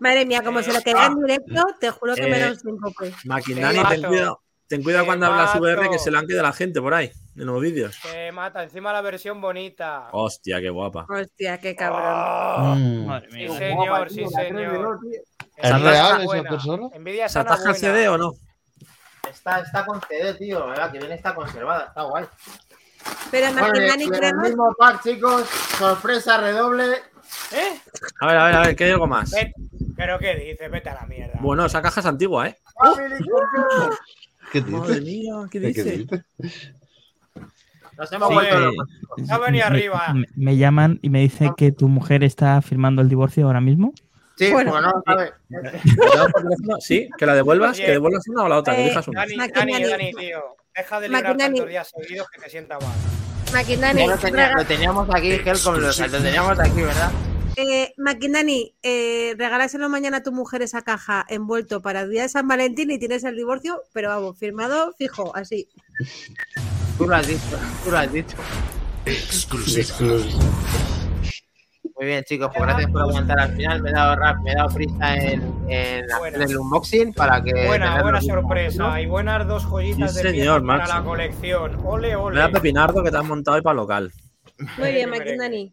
Madre mía, como se lo queda en directo, te juro que me Eh, da un síncope. Maquinani, Te ten mato. cuidado. Ten cuidado Te cuando hablas VR que se le han quedado la gente por ahí, en los vídeos. Te mata, encima la versión bonita. Hostia, qué guapa. Hostia, qué cabrón. Mm. Madre Sí, mía. Guapa, señor, tío, sí, la señor. 3DO, tío. ¿Es real esa buena. persona? ¿Se ataja el. CD o no? Está, está con CD, tío. La que viene está conservada. Está guay. Pero y en el mismo pack, chicos. Sorpresa, redoble. ¿Eh? A ver, a ver, a ver, ¿qué hay algo más? ¿Pero qué dices? Vete a la mierda. Bueno, esa caja es antigua, ¿eh? Computer. ¿Qué Madre mía, ¿qué ¿Qué dice? dices? Nos hemos Sí, vuelto eh, locos. Ha venido me, arriba. Me, me llaman y me dice que tu mujer está firmando el divorcio ahora mismo. Sí, Bueno. bueno, no, a ver. Sí, que la devuelvas, Oye. que devuelvas una o la otra, que Eh, elijas una. Dani. Dani, Dani, tío. Deja de librar tantos días seguidos que te sienta mal. Maquinani, lo, tenía- rega- lo teníamos aquí, Helcom, lo, lo teníamos aquí, ¿verdad? Eh, Maquinani, eh, regálaselo mañana a tu mujer esa caja envuelto para el día de San Valentín y tienes el divorcio, pero vamos, firmado fijo, así. Tú lo has dicho, tú lo has dicho. Muy bien, chicos, pues gracias por aguantar al final. Me he dado, rap- me he dado prisa en, en hacer el unboxing para que. Buena, buena sorpresa. Y buenas dos joyitas Sí, de señor, para la colección. Ole, ole. Mira Pepinardo que te has montado ahí para local. Muy bien. Maquinani.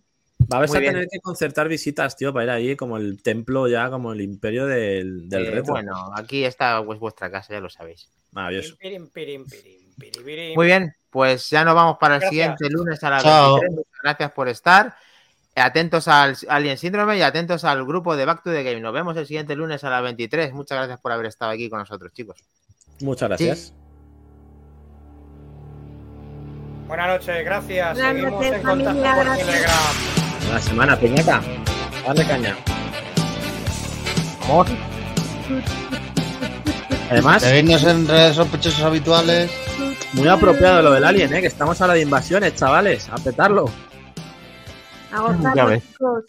Va a bien. tener que concertar visitas, tío, para ir ahí como el templo ya, como el imperio del, del Eh, retro. bueno, aquí está pues, vuestra casa, ya lo sabéis. Maravilloso. Pirim, pirim, pirim, pirim, pirim. Muy bien, pues ya nos vamos para el Gracias. siguiente lunes a las Chao. 23. Muchas gracias por estar. Atentos al Alien Síndrome y atentos al grupo de Back to the Game. Nos vemos el siguiente lunes a las 23. Muchas gracias por haber estado aquí con nosotros, chicos. Muchas gracias. Buenas noches, gracias. Buenas Seguimos noches, en contacto familia, por gracias. Telegram. La semana, piñata. Dale caña. Amor. Además, Seguidnos en redes sospechosos habituales. muy apropiado lo del alien, ¿eh? Que estamos ahora de invasiones, chavales. A petarlo. A gozarlo, chicos.